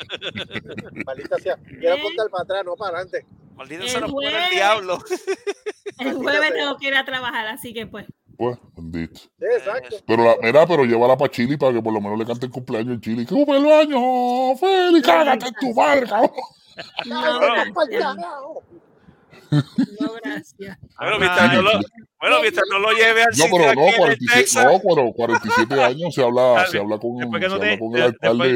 Speaker 12: Maldita sea. Quiero
Speaker 6: ¿Eh?
Speaker 12: contar para atrás, no para adelante.
Speaker 4: Maldito
Speaker 6: El
Speaker 4: se nos pone el diablo.
Speaker 6: El jueves tengo que ir a trabajar, así que pues.
Speaker 10: Pues, bendito.
Speaker 12: Sí, exacto.
Speaker 10: Pero la, mira, pero llévala para Chile para que por lo menos le cante el cumpleaños en Chile. ¡Que cumpleaños! ¡Feliz! ¡Cágate en tu cabrón!
Speaker 6: No. No, gracias.
Speaker 4: Bueno, mientras no lo, bueno, mientras no lo lleve al
Speaker 10: No, pero no,
Speaker 4: en
Speaker 10: 47,
Speaker 4: Texas,
Speaker 10: no, pero 47 años se habla,
Speaker 3: Dale.
Speaker 10: se habla con,
Speaker 3: Después que
Speaker 10: se
Speaker 3: no
Speaker 10: habla
Speaker 3: te-
Speaker 10: con el alcalde.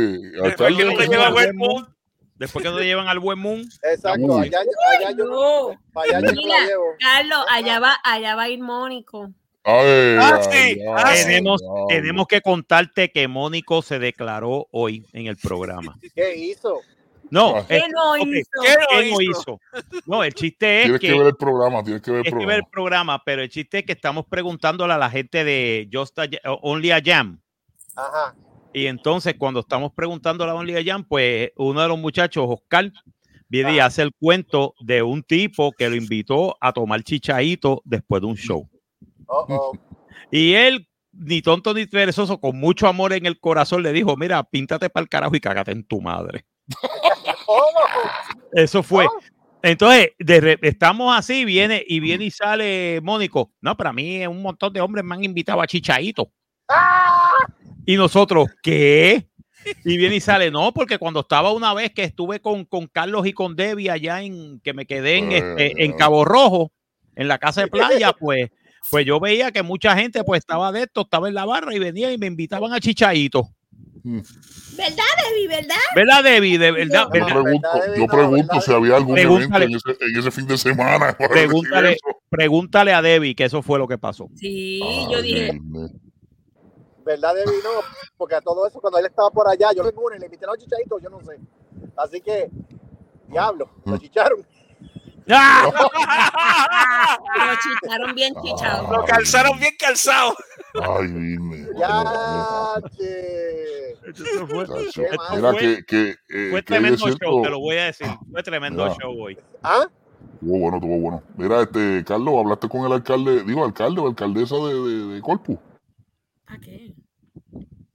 Speaker 4: después que no te
Speaker 10: alcalde
Speaker 4: lleva a
Speaker 3: al
Speaker 4: West
Speaker 3: buen
Speaker 4: Moon,
Speaker 3: Después que nos llevan al buen moon,
Speaker 12: Exacto. Allá, allá yo no,
Speaker 6: No.
Speaker 12: para allá yo no la
Speaker 6: Mira,
Speaker 12: llevo.
Speaker 6: Carlos, allá va, allá va a ir Mónico.
Speaker 10: Ay,
Speaker 4: Ah,
Speaker 10: ay,
Speaker 4: sí,
Speaker 10: ay,
Speaker 4: ah,
Speaker 3: tenemos, que contarte que Mónico se declaró hoy en el programa.
Speaker 12: ¿Qué hizo?
Speaker 3: No,
Speaker 10: Ah.
Speaker 6: ¿Qué no hizo?
Speaker 4: ¿Qué no
Speaker 3: ¿qué no
Speaker 4: hizo?
Speaker 3: No, el chiste es
Speaker 10: Tienes
Speaker 3: que,
Speaker 10: que ver el programa, tienes que ver el
Speaker 3: que ver
Speaker 10: programa.
Speaker 3: el programa, pero el chiste es que estamos preguntándole a la gente de Just a, Only a Jam.
Speaker 12: Ajá.
Speaker 3: Y entonces, cuando estamos preguntando a la Only a Jam, pues uno de los muchachos, Oscar, viene y hace el cuento de un tipo que lo invitó a tomar chichaito después de un show.
Speaker 12: Oh, oh.
Speaker 3: Y él, ni tonto ni perezoso, con mucho amor en el corazón, le dijo: Mira, píntate para el carajo y cágate en tu madre. Eso fue.
Speaker 12: Oh.
Speaker 3: Entonces, de estamos así, viene y viene y sale Mónico. No, para mí un montón de hombres me han invitado a chichaito.
Speaker 12: ¡Ah!
Speaker 3: Y nosotros, ¿qué? Y viene y sale, no, porque cuando estaba una vez que estuve con, con Carlos y con Debbie allá en, que me quedé en, este, en Cabo Rojo, en la casa de playa, pues, Pues yo veía que mucha gente pues estaba de esto, estaba en la barra y venía y me invitaban a chichadito.
Speaker 6: ¿Verdad, Debbie? ¿Verdad?
Speaker 3: ¿Verdad, Debbie? De verdad,
Speaker 10: Yo
Speaker 3: ¿verdad?
Speaker 10: pregunto, yo pregunto si había algún
Speaker 3: Pregúntale.
Speaker 10: evento en ese, en ese fin de semana.
Speaker 3: Pregúntale, pregúntale a Debbie que eso fue lo que pasó.
Speaker 6: Sí, yo dije,
Speaker 12: ¿Verdad, Debbie? No, porque a todo eso, cuando él estaba por allá, yo le invité a los chichaditos, yo no sé. Así que, diablo, lo chicharon.
Speaker 6: Lo chicharon bien chichado.
Speaker 4: Lo calzaron bien calzado.
Speaker 10: Ay, dime.
Speaker 12: Ya, che.
Speaker 3: Eso fue,
Speaker 10: Mira
Speaker 12: mal.
Speaker 10: que, que, eh,
Speaker 3: fue
Speaker 10: que
Speaker 3: tremendo
Speaker 10: cierto,
Speaker 3: show, te lo voy a decir. Fue tremendo
Speaker 10: Ya.
Speaker 3: show hoy.
Speaker 12: ¿Ah?
Speaker 10: Estuvo bueno, estuvo bueno. Mira, este, Carlos, hablaste con el alcalde, digo, alcalde o alcaldesa de, de, de Corpus.
Speaker 6: ¿Para qué?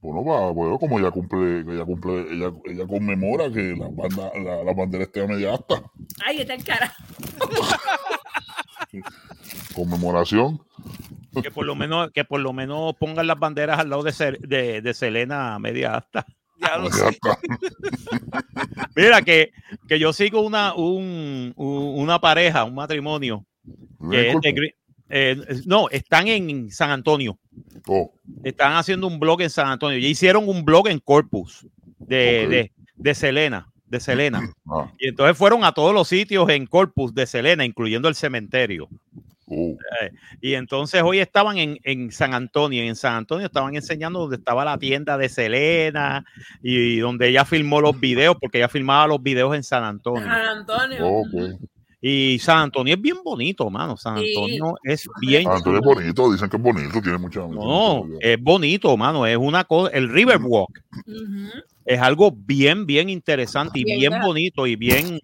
Speaker 10: Bueno, va, bueno, como ella cumple, ella cumple, ella, ella conmemora que la banda, la, la bandera esté a media asta.
Speaker 6: Ay, está el cara.
Speaker 10: Conmemoración.
Speaker 3: Que por lo menos, que por lo menos pongan las banderas al lado de, Ser- de, de Selena media asta.
Speaker 4: Ya lo
Speaker 10: Media
Speaker 4: sé.
Speaker 10: asta.
Speaker 3: Mira, que, que yo sigo una, un- un- una pareja, un matrimonio, que es de eh, no, están en San Antonio.
Speaker 10: Oh,
Speaker 3: Están haciendo un blog en San Antonio. Ya hicieron un blog en Corpus de, de, de Selena, de Selena.
Speaker 10: ah,
Speaker 3: Y entonces fueron a todos los sitios en Corpus de Selena, incluyendo el cementerio.
Speaker 10: oh,
Speaker 3: Eh, y entonces hoy estaban en, en San Antonio. en San Antonio estaban enseñando donde estaba la tienda de Selena y, donde ella filmó los videos, porque ella filmaba los videos en San Antonio.
Speaker 6: San Antonio.
Speaker 3: Y San Antonio es bien bonito, mano. San
Speaker 6: Sí.
Speaker 3: Antonio es bien.
Speaker 10: Ah, entonces es bonito, dicen que es bonito, tiene mucha.
Speaker 3: No, es bonito, mano. Es una cosa. El Riverwalk
Speaker 6: Ujú.
Speaker 3: es algo bien, bien interesante y
Speaker 6: Bien,
Speaker 3: bonito y bien.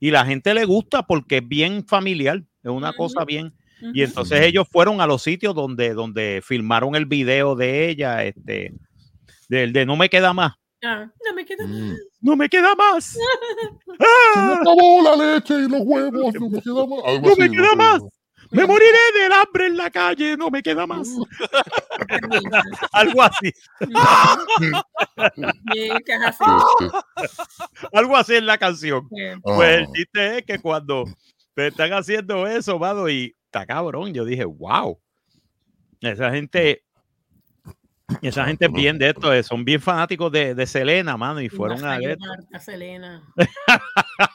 Speaker 3: Y la gente le gusta porque es bien familiar. Es una cosa bien. Y entonces ellos fueron a los sitios donde, donde filmaron el video de ella, este, del de No me queda más.
Speaker 6: Ah, no me queda.
Speaker 10: Mm.
Speaker 3: No me queda más.
Speaker 10: Se me acabó la leche y los huevos, no me queda más. Algo
Speaker 3: No me
Speaker 10: así,
Speaker 3: queda más. Me moriré del hambre en la calle, no me queda más. Algo así. Algo así en la canción.
Speaker 6: Bien.
Speaker 3: Pues el
Speaker 10: ah,
Speaker 3: chiste es que cuando te están haciendo eso, mano, y está cabrón, yo dije, wow. Esa gente, esa gente es bien de esto, eh, son bien fanáticos de, de Selena, mano, y fueron a ver.
Speaker 6: Marta Selena.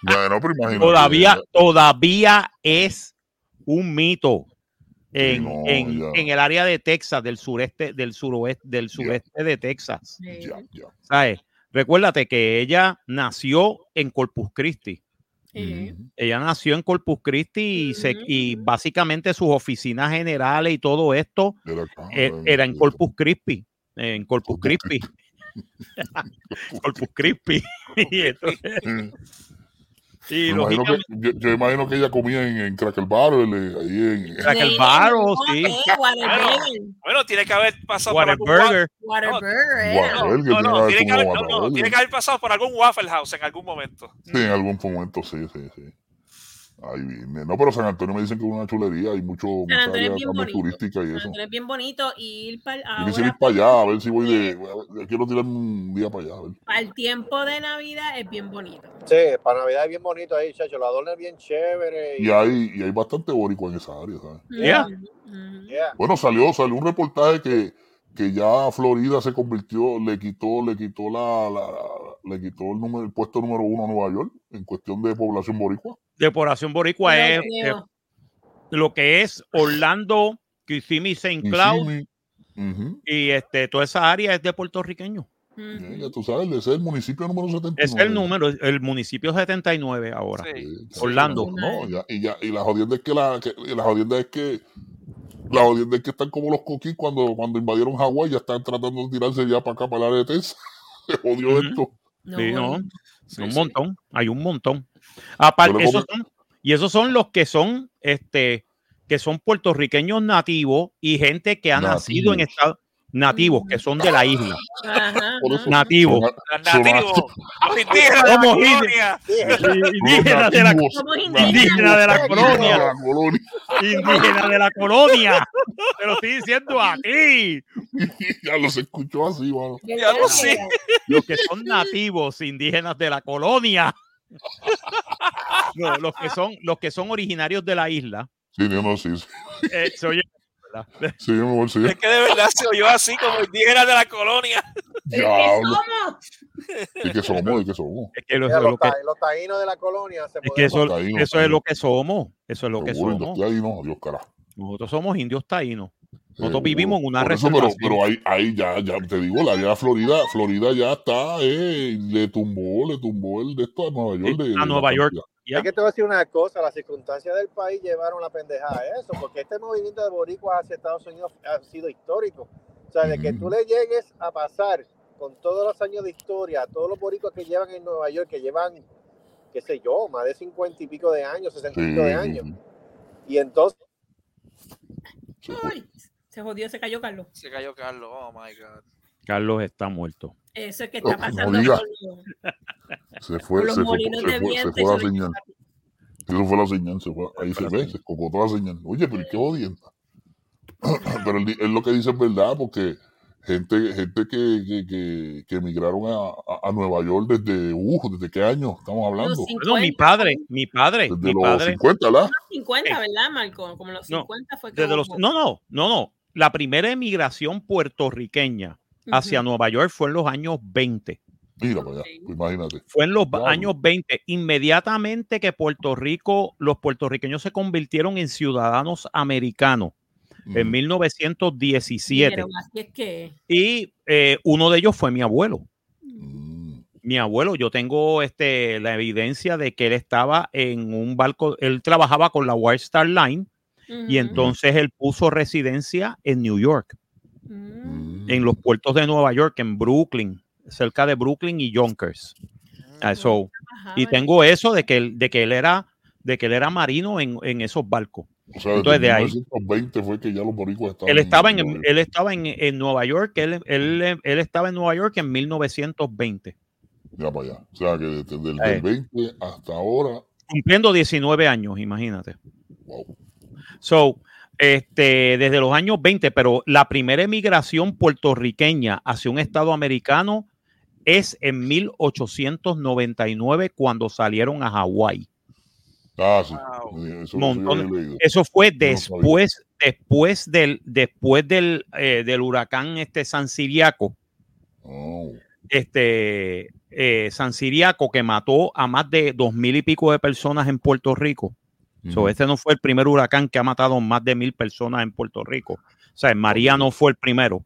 Speaker 10: Bueno, pero imagínate.
Speaker 3: Todavía, todavía es un mito en,
Speaker 10: no,
Speaker 3: en- el área de Texas, del sureste, del suroeste, del sureste de Texas.
Speaker 10: Ya.
Speaker 3: ¿Sabes? Recuérdate que ella nació en Corpus Christi.
Speaker 6: Sí.
Speaker 3: Ella nació en Corpus Christi y, se- y básicamente sus oficinas generales y todo esto
Speaker 10: Era
Speaker 3: eh,
Speaker 10: en-
Speaker 3: era en Corpus Christi. En Corpus Christi. Corpus Christi. y entonces-
Speaker 10: Mm.
Speaker 3: y
Speaker 10: Me imagino
Speaker 3: lógicamente-
Speaker 10: que, yo, yo imagino que ella comía en, en Cracker Barrel, eh, ahí en.
Speaker 3: Cracker
Speaker 6: Sí,
Speaker 3: Barrel,
Speaker 6: no,
Speaker 3: sí.
Speaker 6: ¿qué? Whataburger.
Speaker 4: Bueno, tiene que haber pasado por algún wa-
Speaker 3: Whataburger.
Speaker 6: Whataburger era.
Speaker 10: Whataburger, que
Speaker 4: No,
Speaker 10: tiene
Speaker 4: no,
Speaker 10: que
Speaker 4: tiene que,
Speaker 10: haber
Speaker 4: no, no, tiene que haber pasado por algún Waffle House en algún momento.
Speaker 10: Sí, en algún momento, sí, sí, sí. Ahí viene. No, pero San Antonio me dicen que es una chulería, hay mucho,
Speaker 6: San Antonio es
Speaker 10: área turística y
Speaker 6: San
Speaker 10: eso.
Speaker 6: Antonio es bien bonito y ir para
Speaker 10: quisiera ir para allá, a ver si voy de. Quiero tirarme un día para allá. A ver.
Speaker 6: el tiempo de Navidad es bien bonito.
Speaker 12: Sí, para Navidad es bien bonito ahí, chacho. Lo adornan bien chévere.
Speaker 10: Y hay, y hay bastante boricua en esa área, ¿sabes?
Speaker 3: Yeah.
Speaker 6: Ujú.
Speaker 12: Yeah.
Speaker 10: Bueno, salió, salió un reportaje que, que ya Florida se convirtió, le quitó, le quitó la, la- le quitó el número, el puesto número uno a Nueva York en cuestión de población boricua.
Speaker 3: Depuración Boricua es eh, lo que es Orlando, Kissimmee, St. Cloud y este, toda esa área es de puertorriqueños.
Speaker 10: Ya tú sabes, ese es el municipio número 79.
Speaker 3: Es el número, el municipio 79 ahora.
Speaker 4: Sí.
Speaker 10: Sí,
Speaker 3: Orlando.
Speaker 10: No, ya, y ya, y la jodienda es que la, que, la jodienda es que la jodienda es que están como los coquís cuando, cuando invadieron Hawái, ya están tratando de tirarse ya para acá, para el área de Texas. Se jodió esto.
Speaker 6: No,
Speaker 3: Sí, no,
Speaker 4: Sí,
Speaker 3: un
Speaker 4: sí.
Speaker 3: montón, hay un montón. Aparte, esos son- y esos son los que son, este, que son puertorriqueños nativos y gente que ha nacido en
Speaker 10: Nativos.
Speaker 3: Estados nativos, que son de la isla,
Speaker 6: Ajá,
Speaker 3: nativos,
Speaker 4: nativos, los indígenas de la
Speaker 3: Somos
Speaker 4: colonia.
Speaker 3: indígenas de la,
Speaker 10: nativos
Speaker 6: Somos
Speaker 3: indígenas
Speaker 6: indígenas.
Speaker 3: de colonia,
Speaker 10: la colonia.
Speaker 3: indígenas de la colonia. Te lo estoy diciendo a ti.
Speaker 10: ya los escuchó así, mano.
Speaker 4: Ya lo sé.
Speaker 3: Los que son nativos indígenas de la colonia. No, los que son, los que son originarios de la isla.
Speaker 10: Sí, no, no, sí, sí.
Speaker 3: eh, se oye-.
Speaker 10: Sí, mi amor, sí.
Speaker 4: Es que de verdad se oyó así como indígenas de la colonia.
Speaker 10: Diablo. ¿Y qué somos? ¿Y qué somos?
Speaker 3: Es que lo-
Speaker 12: Mira,
Speaker 3: lo
Speaker 12: los,
Speaker 3: que-
Speaker 12: los taínos de la colonia se
Speaker 3: es que eso,
Speaker 10: Los taínos,
Speaker 3: eso es lo que somos. Eso es lo que
Speaker 10: Seguro,
Speaker 3: somos.
Speaker 10: indios taínos, Dios carajo.
Speaker 3: Nosotros somos indios taínos. Nosotros vivimos en una
Speaker 10: eso, pero, ahí, ahí ya, ya te digo, la ya Florida, Florida ya está, eh, le tumbó, le tumbó el de esto a Nueva York. de-
Speaker 3: a Nueva York.
Speaker 10: cantidad.
Speaker 12: Es que te voy a decir una cosa, las circunstancias del país llevaron la pendeja a eso, porque este movimiento de boricuas hacia Estados Unidos ha sido histórico. O sea, de que tú le llegues a pasar con todos los años de historia, todos los boricuas que llevan en Nueva York, que llevan, qué sé yo, más de 50 y pico de años, 60 y pico de años. Y entonces,
Speaker 6: Ay, se jodió, se cayó Carlos.
Speaker 4: Se cayó Carlos. Oh my God.
Speaker 3: Carlos está muerto.
Speaker 6: Eso es que
Speaker 10: No,
Speaker 6: está
Speaker 10: no
Speaker 6: pasando
Speaker 10: Se fue,
Speaker 6: los
Speaker 10: se fue, se fue, se fue la señal. Eso fue la señal, se fue. Ahí se ve, se escocotó la señal. Oye, pero qué odienta. Pero él, él lo que dice es verdad, porque gente, gente que, que, que, que emigraron a, a- Nueva York desde, uh, ¿desde qué año estamos hablando?
Speaker 3: Bueno, mi padre, mi padre,
Speaker 10: Desde
Speaker 3: mi
Speaker 10: los
Speaker 3: padre.
Speaker 10: 50, ¿la?
Speaker 6: 50, ¿verdad, Marco? Como los
Speaker 3: No,
Speaker 6: 50 fue que
Speaker 3: Desde los, no, no, no, no. La primera emigración puertorriqueña hacia. Nueva York fue en los años 20.
Speaker 10: Mira para allá, pues imagínate.
Speaker 3: Fue en los años 20. Inmediatamente que Puerto Rico, los puertorriqueños se convirtieron en ciudadanos americanos en 1917.
Speaker 6: Dijeron, así es que.
Speaker 3: Y eh, uno de ellos fue mi abuelo.
Speaker 10: Mm.
Speaker 3: Mi abuelo, yo tengo este, la evidencia de que él estaba en un barco, él trabajaba con la White Star Line y entonces él puso residencia en New York,
Speaker 6: Mm.
Speaker 3: en los puertos de Nueva York, en Brooklyn, cerca de Brooklyn y Yonkers. Ah, so, y tengo eso de que él, de que él era de que él era marino en, en esos barcos.
Speaker 10: O sea,
Speaker 3: Entonces
Speaker 10: desde
Speaker 3: de ahí
Speaker 10: 1920 fue que ya los boricuas estaban.
Speaker 3: él estaba en
Speaker 10: Nueva York.
Speaker 3: él estaba en, en Nueva York, él, él, él estaba en Nueva York en 1920,
Speaker 10: Ya para allá. O sea, que desde el
Speaker 3: Eh.
Speaker 10: del 20 hasta ahora.
Speaker 3: cumpliendo 19 años, imagínate.
Speaker 10: Wow.
Speaker 3: So, este, desde los años 20, pero la primera emigración puertorriqueña hacia un estado americano es en 1899 cuando salieron a Hawái.
Speaker 10: Ah, sí. Eso,
Speaker 3: Montón- fue
Speaker 10: no
Speaker 3: después, después del, después del, eh, del huracán este San Siriaco,
Speaker 10: Oh.
Speaker 3: este eh, San Siriaco que mató a más de dos mil y pico de personas en Puerto Rico. So, este no fue el primer huracán que ha matado más de mil personas en Puerto Rico. O sea, María no fue el primero. O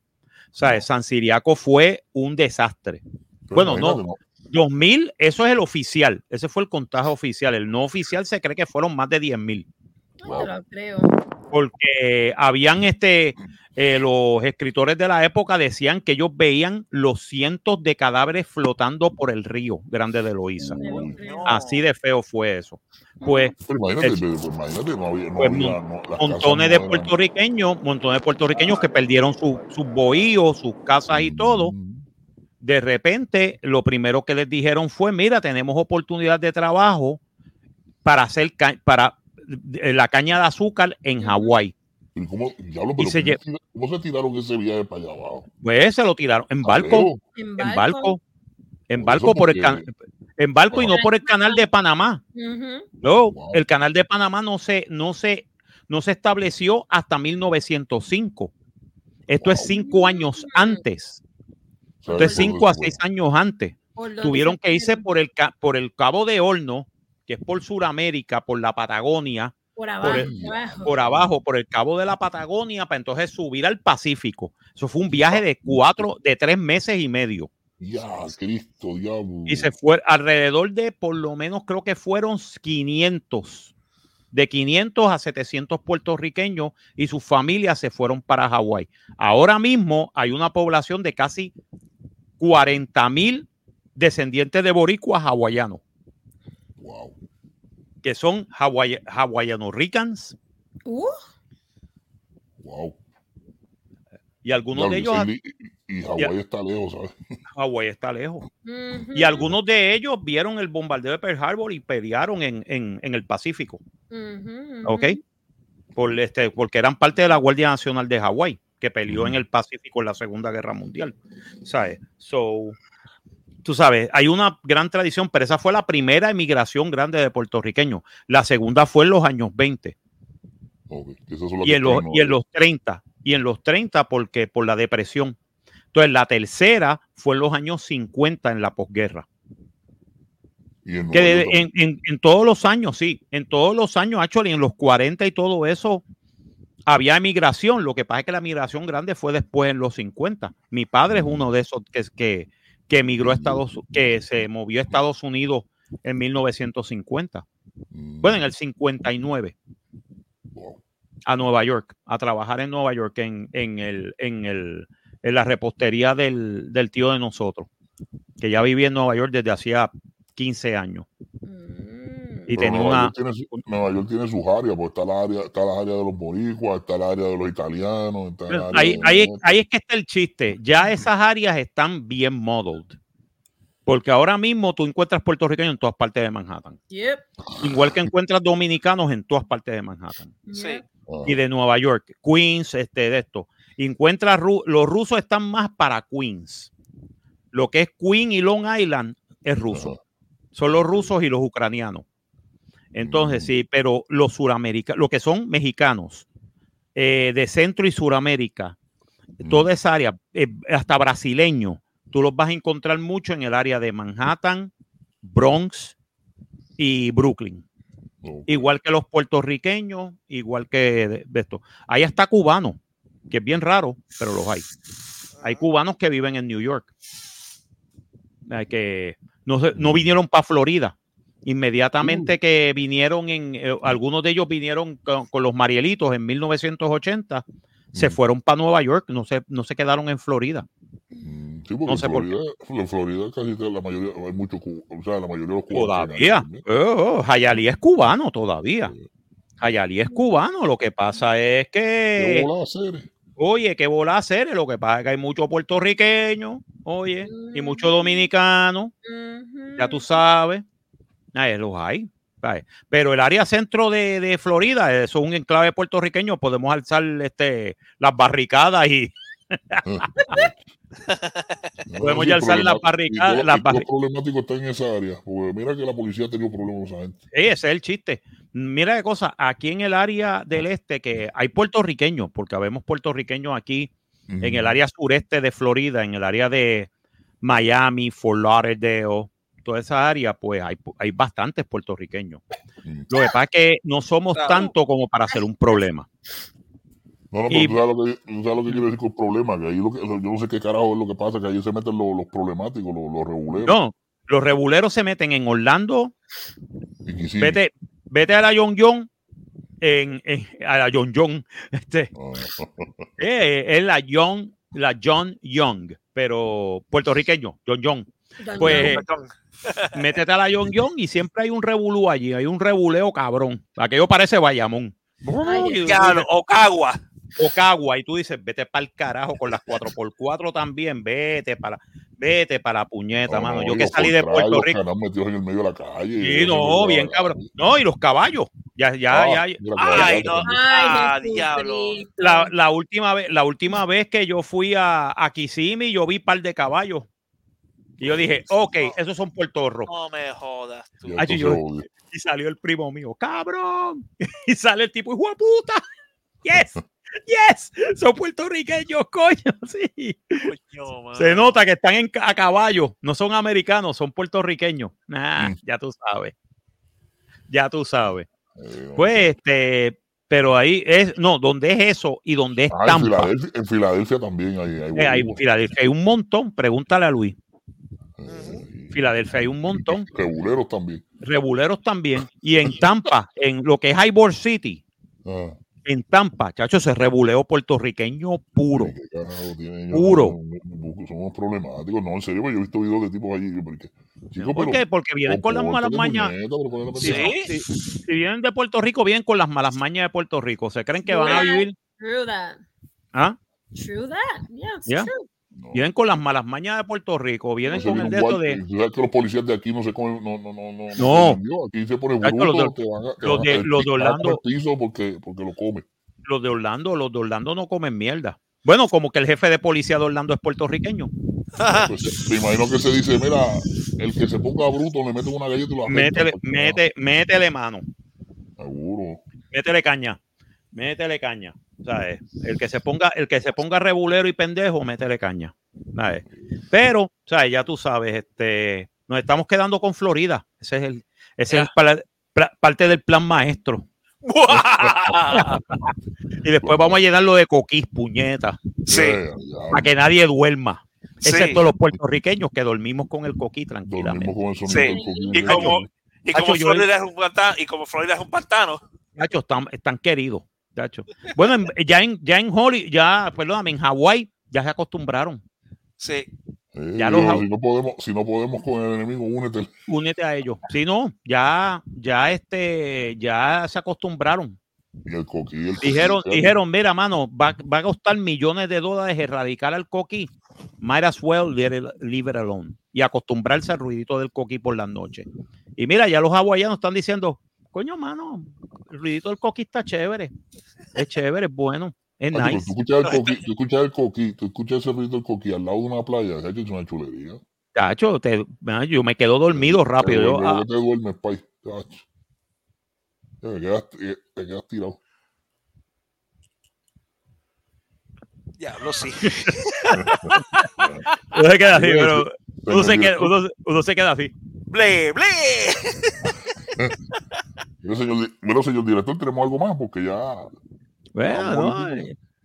Speaker 3: sea, San Siriaco fue un desastre.
Speaker 10: Pero
Speaker 3: bueno,
Speaker 10: imagínate,
Speaker 3: no. 2000, eso es el oficial. Ese fue el contagio oficial. El no oficial se cree que fueron más de 10 mil.
Speaker 6: No te lo creo.
Speaker 3: Porque habían este, eh, los escritores de la época decían que ellos veían los cientos de cadáveres flotando por el río Grande de Loíza. Así de feo fue eso. Pues,
Speaker 10: pero- pues
Speaker 3: pues, montones de puertorriqueños, montones de puertorriqueños que perdieron su- sus bohíos, sus casas y todo. De repente, lo primero que les dijeron fue, mira, tenemos oportunidad de trabajo para hacer para la caña de azúcar en Hawái.
Speaker 10: ¿Y cómo, diablo,
Speaker 3: Y
Speaker 10: pero
Speaker 3: se
Speaker 10: ¿cómo,
Speaker 3: lle-
Speaker 10: tira- cómo se tiraron ese viaje para allá abajo?
Speaker 3: Pues se lo tiraron en barco.
Speaker 6: En
Speaker 3: en
Speaker 6: barco.
Speaker 3: en barco por el can- en barco y no por el canal de Panamá. No,
Speaker 10: Wow.
Speaker 3: el canal de Panamá no se, no se, no se estableció hasta 1905. Esto es cinco años antes. Esto es cinco a seis años antes. Tuvieron que irse por el, ca- por el Cabo de Horno, que es por Sudamérica, por la Patagonia,
Speaker 6: Por abajo.
Speaker 3: el-
Speaker 6: abajo.
Speaker 3: por abajo, por el Cabo de la Patagonia, para entonces subir al Pacífico. Eso fue un viaje de cuatro, de tres meses y medio.
Speaker 10: Ya, Cristo, diablo.
Speaker 3: Y se fue alrededor de, por lo menos creo que fueron 500, de 500 a 700 puertorriqueños y sus familias se fueron para Hawái. Ahora mismo hay una población de casi 40 mil descendientes de boricuas hawaianos,
Speaker 10: Wow.
Speaker 3: Que son hawai- hawaiano ricans
Speaker 6: Uh,
Speaker 10: Wow.
Speaker 3: y algunos de ellos,
Speaker 10: y, y Hawái está lejos, ¿sabes?
Speaker 3: Hawái está lejos. Y algunos de ellos vieron el bombardeo de Pearl Harbor y pelearon en, en- en el Pacífico.
Speaker 6: ujú,
Speaker 3: ¿ok? Por este, porque eran parte de la Guardia Nacional de Hawái, que peleó en el Pacífico en la Segunda Guerra Mundial. ¿Sabes? So, tú sabes, hay una gran tradición, pero esa fue la primera emigración grande de puertorriqueños. La segunda fue en los años 20.
Speaker 10: Ok, que esas son las
Speaker 3: y en, los, y en los 30. Y en los 30 porque por la depresión. Entonces la tercera fue en los años 50 en la posguerra.
Speaker 10: Y en
Speaker 3: Que en, en- en todos los años, sí, en todos los años, actually, en los 40 y todo eso, había emigración. Lo que pasa es que la migración grande fue después en los 50. Mi padre es uno de esos que, que, que emigró a Estados que se movió a Estados Unidos en 1950.
Speaker 10: Mm,
Speaker 3: Bueno, en el 59 a Nueva York, a trabajar en Nueva York en, en, el, en, el, en la repostería del, del tío de nosotros, que ya vivía en Nueva York desde hacía 15 años. Y tenía
Speaker 10: Nueva,
Speaker 3: una...
Speaker 10: York tiene, su- Nueva York tiene sus áreas, porque está la área, está la área de los boricuas, está la área de los italianos, está el área
Speaker 3: Ahí,
Speaker 10: de-
Speaker 3: ahí, ahí es que está el chiste. Ya esas áreas están bien modeled. Porque ahora mismo tú encuentras puertorriqueños en todas partes de Manhattan.
Speaker 6: Yep.
Speaker 3: Igual que encuentras dominicanos en todas partes de Manhattan.
Speaker 4: Sí.
Speaker 3: Y de Nueva York, Queens, este, de esto. Encuentras, ru- los rusos están más para Queens. Lo que es Queen y Long Island es ruso. Son los rusos y los ucranianos. Entonces, sí, pero los suramericanos, lo que son mexicanos, eh, de Centro y Suramérica, toda esa área, eh, hasta brasileños, tú los vas a encontrar mucho en el área de Manhattan, Bronx y Brooklyn. Igual que los puertorriqueños, igual que de, de esto. Ahí está cubano, que es bien raro, pero los hay. Hay cubanos que viven en New York. Que no, no vinieron para Florida. Inmediatamente que vinieron en, eh, algunos de ellos vinieron con, con los Marielitos en 1980, se fueron para Nueva York, no se, no se quedaron en Florida.
Speaker 10: Sí, porque
Speaker 3: no
Speaker 10: en
Speaker 3: sé por
Speaker 10: Florida, en Florida casi la mayoría, hay mucho, o sea, la mayoría de los cubanos.
Speaker 3: Todavía. Oh, oh, Jayalí es cubano todavía. Jayalí es cubano. Lo que pasa es
Speaker 10: ¿Qué
Speaker 3: que. Oye, qué bola hacer. Lo que pasa es que hay muchos puertorriqueños, oye, y muchos dominicanos. Ya tú sabes. Ay, los hay. Pero el área centro de, de Florida, eso es un enclave puertorriqueño. Podemos alzar este, las barricadas y. Podemos ya alzar las barricadas. Las
Speaker 10: y todo
Speaker 3: barri-
Speaker 10: problemático está en esa área. Porque mira que la policía ha tenido problemas con esa gente.
Speaker 3: Sí, ese es el chiste. Mira qué cosa, aquí en el área del este, que hay puertorriqueños, porque habemos puertorriqueños aquí en el área sureste de Florida, en el área de Miami, Fort Lauderdale, toda esa área, pues hay, hay bastantes puertorriqueños. Lo que pasa es que no somos
Speaker 10: Claro.
Speaker 3: tanto como para ser un problema.
Speaker 10: No, no, pero
Speaker 3: Y-
Speaker 10: tú sabes lo que, tú sabes lo que quiero decir con problema. Que ahí lo que, yo no sé qué carajo es lo que pasa, que ahí se meten los, los problemáticos, los, los reguleros.
Speaker 3: No, los reguleros se meten en Orlando,
Speaker 10: Y
Speaker 3: vete, vete a la John John, en, en- a la John John, este, eh, es la John, la John Young, pero puertorriqueño, John John.
Speaker 4: John
Speaker 3: Pues
Speaker 4: Young.
Speaker 3: Métete a la John Young y siempre hay un revolú allí, hay un rebuleo cabrón. Aquello parece Bayamón. Y-
Speaker 4: Diablo, Ocagua.
Speaker 3: Ocagua, y tú dices, vete para el carajo con las 4x4 también, vete para, vete para la puñeta,
Speaker 10: No,
Speaker 3: mano.
Speaker 10: no,
Speaker 3: Yo que salí de Puerto Rico.
Speaker 10: canales metidos en el medio de la calle.
Speaker 3: Sí, no, bien
Speaker 10: la-
Speaker 3: cabrón. No, y los caballos. Ya, ya,
Speaker 10: Ah,
Speaker 3: ya.
Speaker 10: mira,
Speaker 3: Ay, no.
Speaker 4: Ah, diablo.
Speaker 3: La, la última vez, la última vez que yo fui a, a Kissimmee, yo vi par de caballos. Y yo dije, ok, esos son puertorros.
Speaker 4: No me jodas. tú.
Speaker 3: Ay,
Speaker 10: esto
Speaker 3: yo- y salió el primo mío, cabrón. Y sale el tipo, hijo de puta. Yes, yes, son puertorriqueños, coño, sí. Se nota que están en, a caballo, no son americanos, son puertorriqueños. Nah,
Speaker 10: Mm.
Speaker 3: ya tú sabes. Ya tú sabes.
Speaker 10: Eh,
Speaker 3: Pues, este, pero ahí es, no, donde es eso y donde es
Speaker 10: Ah, en. Filadelfia, en Filadelfia también hay, hay
Speaker 3: Eh, hay. Filadelfia hay un montón, pregúntale a Luis. Filadelfia hay un montón.
Speaker 10: Reguleros también.
Speaker 3: Rebuleros también. Y en Tampa, en lo que es Ybor City,
Speaker 10: Ah,
Speaker 3: en Tampa, chacho, ese rebuleo puertorriqueño puro. Puro.
Speaker 10: Son- Somos problemáticos. No, en serio, pues yo he visto videos de tipos allí. Porque, chico,
Speaker 3: ¿Por
Speaker 10: pero
Speaker 3: qué? Porque vienen con las malas mañas.
Speaker 10: puñeta, pero ¿cuál es la
Speaker 3: Si, vienen de Puerto Rico, vienen con las malas mañas de Puerto Rico. Se creen que van a vivir.
Speaker 6: True that.
Speaker 3: ¿Ah?
Speaker 6: True that. Yeah, it's
Speaker 3: Ya.
Speaker 6: true.
Speaker 3: Vienen con las malas mañas de Puerto Rico. Vienen
Speaker 10: No
Speaker 3: con el
Speaker 10: un
Speaker 3: de
Speaker 10: sabes que los policías de aquí no se comen, no, no, no, no.
Speaker 3: No.
Speaker 10: Aquí se pone bruto,
Speaker 3: los de-
Speaker 10: te van a, te
Speaker 3: los
Speaker 10: van
Speaker 3: de-
Speaker 10: a-
Speaker 3: los de
Speaker 10: te van a
Speaker 3: Orlando-
Speaker 10: al piso porque, porque lo come.
Speaker 3: Los de Orlando, los de Orlando no comen mierda. Bueno, como que el jefe de policía de Orlando es puertorriqueño.
Speaker 10: Pues, me imagino que se dice, mira, el que se ponga bruto le mete una galleta y lo.
Speaker 3: Métele, mete, métele mano.
Speaker 10: Seguro.
Speaker 3: Métele caña. métele caña. ¿Sabes? El que se ponga, el que se ponga regulero y pendejo, métele caña. ¿sabes? Pero, ¿sabes? ya tú sabes, este, nos estamos quedando con Florida. Ese es el, ese es el parte del plan maestro. y después vamos a llenarlo de coquís, puñetas.
Speaker 4: Sí.
Speaker 3: Para que nadie duerma.
Speaker 4: Sí.
Speaker 3: Excepto los puertorriqueños que dormimos con el coquí tranquilamente.
Speaker 4: Sí. Y como, y como
Speaker 3: Hacho, yo-
Speaker 4: Florida es un pantano, y como Florida es un pantano,
Speaker 3: están, están queridos. Bueno, en- ya en, ya en Holly, ya, perdóname, en Hawái ya se acostumbraron.
Speaker 4: sí.
Speaker 10: Eh,
Speaker 3: Ya los-
Speaker 10: si, no podemos, si no podemos con el enemigo, únete.
Speaker 3: Únete a ellos. Si no, ya, ya este, ya se acostumbraron.
Speaker 10: Y el coquí, el
Speaker 3: Dijeron, dijeron, mira, mano, va, va a costar millones de dólares erradicar al coquí. Might as well leave it, leave it alone. Y acostumbrarse al ruidito del coquí por las noches. Y mira, ya los hawaianos están diciendo, coño, mano, el ruidito del coquí está chévere. Es chévere, es bueno, es nice.
Speaker 10: tú escuchas el coquí, tú escuchas el coquí, tú escuchas ese ruido del coquí al lado de una playa, es una chulería.
Speaker 3: Chacho, te- yo me quedo dormido rápido.
Speaker 10: Te
Speaker 3: Yo,
Speaker 10: duermes,
Speaker 3: ah,
Speaker 10: te duermes, pay. chacho. Ya Te quedas, te- quedas tirado.
Speaker 4: Diablo, sí.
Speaker 3: uno se queda así, pero uno se queda, uno, uno se queda así.
Speaker 4: ble, ble.
Speaker 10: Mira, señor, mira, señor director, tenemos algo más porque ya.
Speaker 3: Bueno, no,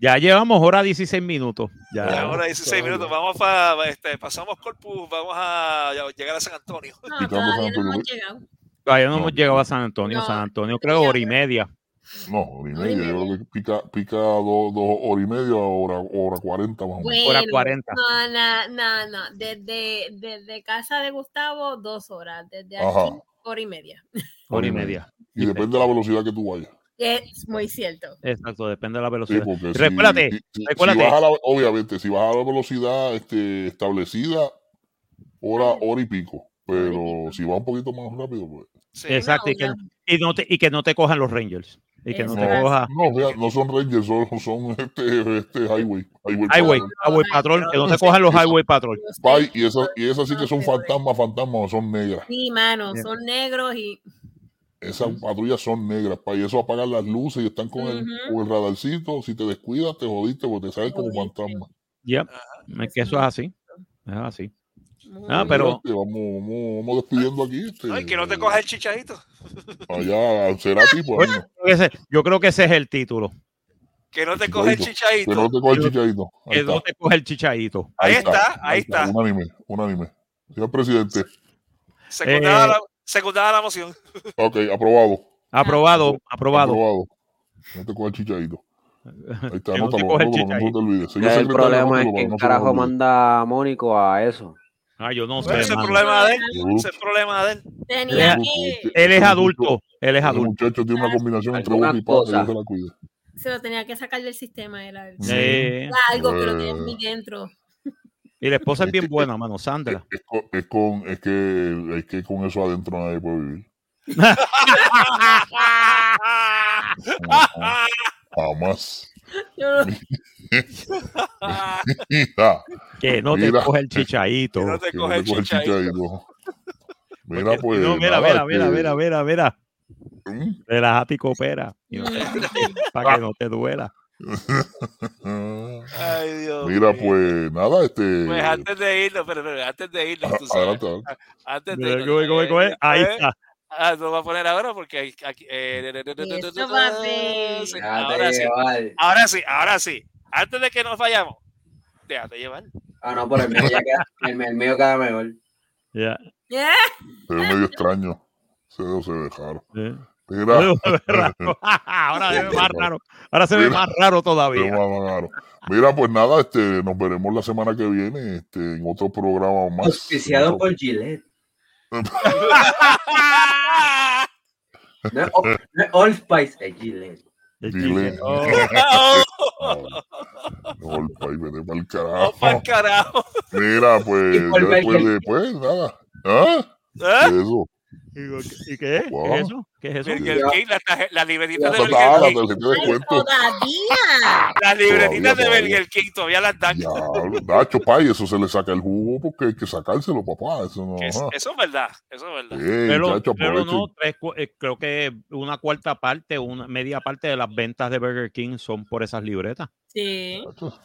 Speaker 3: ya llevamos hora 16 minutos. Ya.
Speaker 4: Ya, ahora 16 minutos, vamos para, este, pasamos Corpus, vamos a llegar a San Antonio.
Speaker 6: No, todavía
Speaker 10: San
Speaker 6: no
Speaker 10: Antonio.
Speaker 6: hemos llegado.
Speaker 3: Todavía no,
Speaker 10: No.
Speaker 3: hemos llegado a San Antonio.
Speaker 6: No.
Speaker 3: San Antonio creo hora y media.
Speaker 10: No, hora y
Speaker 6: Hora
Speaker 10: media. Yo creo que pica, pica dos, dos horas y media, hora, hora 40 más o menos.
Speaker 6: Bueno,
Speaker 3: Hora 40.
Speaker 6: No, no, no, no. Desde, desde casa de Gustavo, dos horas. Desde aquí,
Speaker 10: Ajá.
Speaker 6: Hora y media.
Speaker 3: Hora y media.
Speaker 10: Y depende de la velocidad que tú vayas.
Speaker 6: Es muy cierto.
Speaker 3: Exacto, depende de la
Speaker 10: Sí,
Speaker 3: velocidad.
Speaker 10: porque si-
Speaker 3: recuérdate,
Speaker 10: si, si- si
Speaker 3: recuérdate.
Speaker 10: vas a la- obviamente, si vas a la velocidad este, establecida, hora, hora y pico. Pero si vas un poquito más rápido, pues.
Speaker 4: Sí.
Speaker 3: Exacto, y que, y no te, y que no te cojan los Rangers. Y que no te coja
Speaker 10: No, vea, no son Rangers, son, son este, este highway. Highway,
Speaker 3: Highway,
Speaker 10: Patrol.
Speaker 3: Highway Patrol, que no te cojan los Highway Patrol.
Speaker 10: Y esas y esas sí que son fantasmas, fantasmas, son negras.
Speaker 6: Sí, mano, son negros y
Speaker 10: Esas patrullas son negras, pa, y eso apagan las luces y están con, el,
Speaker 6: Ujú.
Speaker 10: con el radarcito. Si te descuidas, te jodiste porque te salen como fantasma.
Speaker 3: Yep, es que eso es así. Es así. Ah, pero-
Speaker 10: Este, vamos, vamos, vamos despidiendo aquí. Este,
Speaker 4: Ay, que no te coja el chichadito.
Speaker 10: Allá, será tipo.
Speaker 3: Bueno, yo creo que ese- yo creo que ese es el título.
Speaker 4: Que no te coja el
Speaker 10: Chichadito. Que no te coge el chichadito. Ahí
Speaker 3: Que
Speaker 10: está.
Speaker 3: no te coja el chichadito.
Speaker 4: Ahí está, ahí está.
Speaker 10: Unánime, unánime. Señor presidente.
Speaker 4: Secundada,
Speaker 3: Eh,
Speaker 4: la, secundada la moción.
Speaker 10: Ok, aprobado.
Speaker 3: Aprobado, aprobado.
Speaker 10: Aprobado. No te coge el chichadito. Ahí está,
Speaker 3: no te coge el
Speaker 10: no
Speaker 3: chichadito.
Speaker 10: te olvide. Señor
Speaker 13: El problema es que carajo manda a Mónico a eso.
Speaker 3: Ah, yo no
Speaker 4: Ese
Speaker 3: sé,
Speaker 4: es el
Speaker 3: mano.
Speaker 4: problema de él. Ese es el problema de él.
Speaker 6: Tenía que,
Speaker 3: Él es adulto. Él es
Speaker 10: Ese
Speaker 3: adulto.
Speaker 10: muchacho tiene una combinación entre boca y
Speaker 13: cosa.
Speaker 10: Dios se la cuide.
Speaker 6: se lo tenía que sacar del sistema. Era,
Speaker 3: Eh,
Speaker 6: era algo que lo tenía
Speaker 10: Eh.
Speaker 6: muy dentro.
Speaker 3: y la esposa es bien buena, mano, Sandra.
Speaker 10: Es con, es con, es que, es que con eso adentro nadie puede vivir. Jamás.
Speaker 6: Yo no-
Speaker 3: Que no te
Speaker 10: Mira.
Speaker 3: coge el chichadito.
Speaker 4: Que no te coge el
Speaker 10: coge
Speaker 4: chichadito.
Speaker 10: Mira, pues.
Speaker 3: No, mira, mira, mira,
Speaker 10: este,
Speaker 3: mira, mira, mira.
Speaker 10: ¿Mm?
Speaker 3: Relájate y coopera. Para que no te duela.
Speaker 4: Ay, Dios.
Speaker 10: Mira,
Speaker 4: mío.
Speaker 10: pues nada, este.
Speaker 4: Pues antes de irnos, pero, pero antes de irnos, tú
Speaker 10: a-
Speaker 4: sabes.
Speaker 10: adelante, adelante.
Speaker 4: Antes de irnos.
Speaker 3: ¿cómo es, cómo es, cómo es?
Speaker 4: eh,
Speaker 3: Ahí
Speaker 4: eh,
Speaker 3: está.
Speaker 4: Ah, lo voy a poner ahora porque aquí. eh, ahora sí. Ahora sí, ahora sí. Antes de que nos vayamos, déjate llevar.
Speaker 5: Ah, no, por el mío, ya queda, el, el mío queda mejor.
Speaker 3: Ya.
Speaker 6: Yeah.
Speaker 10: Se ve medio extraño. Se dedos se.
Speaker 3: Eh.
Speaker 10: Mira.
Speaker 3: Ve raro. Ahora se ve más raro. Ahora se ve
Speaker 10: Mira.
Speaker 3: más raro
Speaker 10: Se ve
Speaker 3: todavía.
Speaker 10: más raro. Mira, pues nada, este, nos veremos la semana que viene este, en otro programa más.
Speaker 5: Auspiciado por Gillette. No es, no es Old Spice, es Gillette.
Speaker 3: El
Speaker 10: Dile.
Speaker 3: oh,
Speaker 10: No, no, el vete pa'l
Speaker 4: ¡Oh,
Speaker 10: carajo.
Speaker 4: pa'l carajo!
Speaker 10: Mira, pues,
Speaker 5: Y
Speaker 10: después
Speaker 5: ver-
Speaker 10: de, pues, nada. ¿Ah?
Speaker 4: ¿Eh?
Speaker 10: Eso.
Speaker 3: ¿Y qué? ¿Y qué? ¿Qué es eso? ¿Qué es eso?
Speaker 4: Burger King, la, tarje- la libretita de Burger King.
Speaker 6: Todavía.
Speaker 4: Las libretitas de. Burger King todavía las dan.
Speaker 10: Ya, Nacho, pay, eso se le saca el jugo porque hay que sacárselo, papá. Eso no.
Speaker 4: Es- eso es verdad, eso es verdad.
Speaker 10: Sí,
Speaker 3: Pero,
Speaker 10: chacho,
Speaker 3: pero no, tres eh, creo que una cuarta parte, una media parte de las ventas de Burger King son por esas libretas.
Speaker 6: Sí.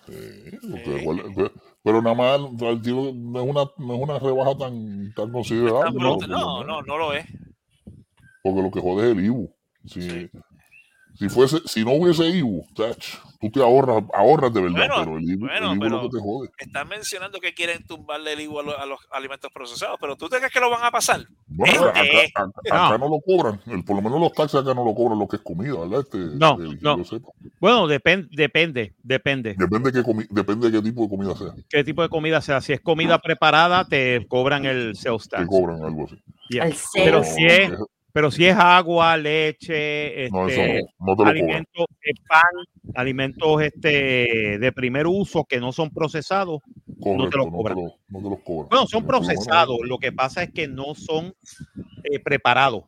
Speaker 10: Sí, porque igual- pe- pero nada más no es una, no es una rebaja tan, tan considerable.
Speaker 4: Tan
Speaker 10: ¿no?
Speaker 4: No, no, no lo es.
Speaker 10: Porque lo que jode es el IBU. Si, si, fuese, si no hubiese IBU, chach, tú te ahorras, ahorras de verdad,
Speaker 4: Bueno,
Speaker 10: pero el IBU,
Speaker 4: bueno,
Speaker 10: el IBU es
Speaker 4: pero-
Speaker 10: lo que te jode.
Speaker 4: Están mencionando que quieren tumbarle el IVU a, los- a los alimentos procesados, pero ¿tú te crees que lo van a pasar?
Speaker 10: Bueno, acá,
Speaker 4: Este,
Speaker 10: acá- acá no lo cobran. El, por lo menos los taxis acá no lo cobran lo que es comida, ¿verdad? Este,
Speaker 3: No,
Speaker 10: el-
Speaker 3: no.
Speaker 10: yo sepa.
Speaker 3: Bueno, depende, depende, depende.
Speaker 10: Depende, de qué comi- depende de qué tipo de comida sea.
Speaker 3: qué tipo de comida sea. Si es comida preparada, te cobran el sales
Speaker 10: Te
Speaker 3: tax.
Speaker 10: cobran algo así.
Speaker 3: Yeah.
Speaker 6: El
Speaker 3: Pero si es, pero si es agua, leche,
Speaker 10: No, eso
Speaker 3: este,
Speaker 10: no, te
Speaker 3: alimentos, eh, pan, alimentos este, de primer uso que no son procesados, no te los
Speaker 10: te,
Speaker 3: cobran.
Speaker 10: lo, no te los cobran.
Speaker 3: Bueno, son procesados. Lo que pasa es que no son eh, preparados.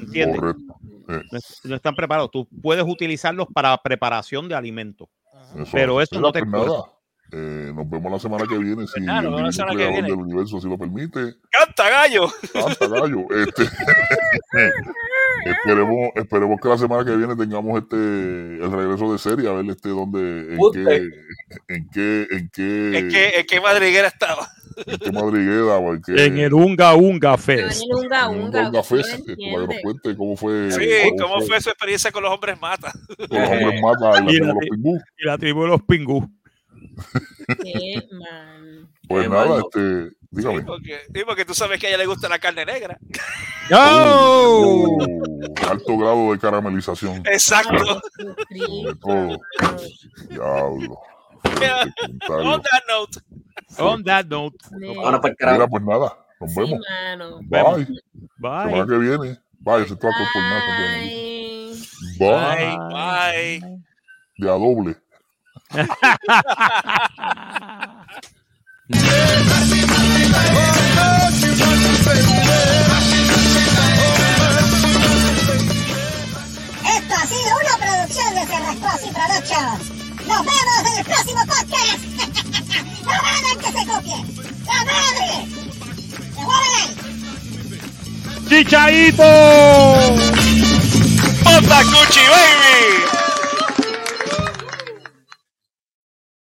Speaker 3: ¿Entiendes? No, es- no están preparados. Tú puedes utilizarlos para preparación de alimentos.
Speaker 10: eso
Speaker 3: Pero
Speaker 10: es.
Speaker 3: eso no te
Speaker 10: nada, eh, nos vemos la semana que viene si el
Speaker 4: la semana que viene.
Speaker 10: del universo si lo permite.
Speaker 4: ¡Canta, gallo!
Speaker 10: Canta gallo. Este, esperemos, esperemos que la semana que viene tengamos este el regreso de serie, a ver este dónde, en qué, en qué, en qué,
Speaker 4: ¿En qué, en qué madriguera estaba?
Speaker 10: en qué madriguera o en qué
Speaker 3: En el Unga Unga
Speaker 6: En
Speaker 3: Fest.
Speaker 6: el unga
Speaker 10: en un
Speaker 6: unga. Usted
Speaker 10: Fest, este, para que nos cuente cómo fue,
Speaker 4: Sí, ¿cómo fue su experiencia con los hombres mata?
Speaker 10: con los hombres mata y la
Speaker 3: Y
Speaker 10: tribu de los pingú.
Speaker 3: Y la tribu de los pingú.
Speaker 6: Qué man.
Speaker 10: Pues
Speaker 5: Qué
Speaker 10: nada, este, dígame.
Speaker 4: Porque, sí, porque tú sabes que a ella le gusta la carne negra.
Speaker 3: ¡Oh!
Speaker 10: Uh, alto grado de caramelización.
Speaker 4: Exacto.
Speaker 10: Sobre todo. Diablo.
Speaker 4: On that note.
Speaker 3: On that note.
Speaker 5: Ahora para el.
Speaker 10: Mira, pues nada, nos
Speaker 6: Sí,
Speaker 10: vemos.
Speaker 6: mano.
Speaker 10: Bye.
Speaker 3: Bye.
Speaker 10: Semana que viene. Bye, por nada.
Speaker 6: Bye.
Speaker 10: Bye.
Speaker 4: Bye.
Speaker 10: De a doble.
Speaker 2: Esto ha sido una producción de Cerrascos y Productions. Nos vemos en el próximo podcast. ¡No hagan que se copie! ¡La madre! ¡Se!
Speaker 3: ¡Chichaito!
Speaker 4: ¡Onda Cuchi, baby!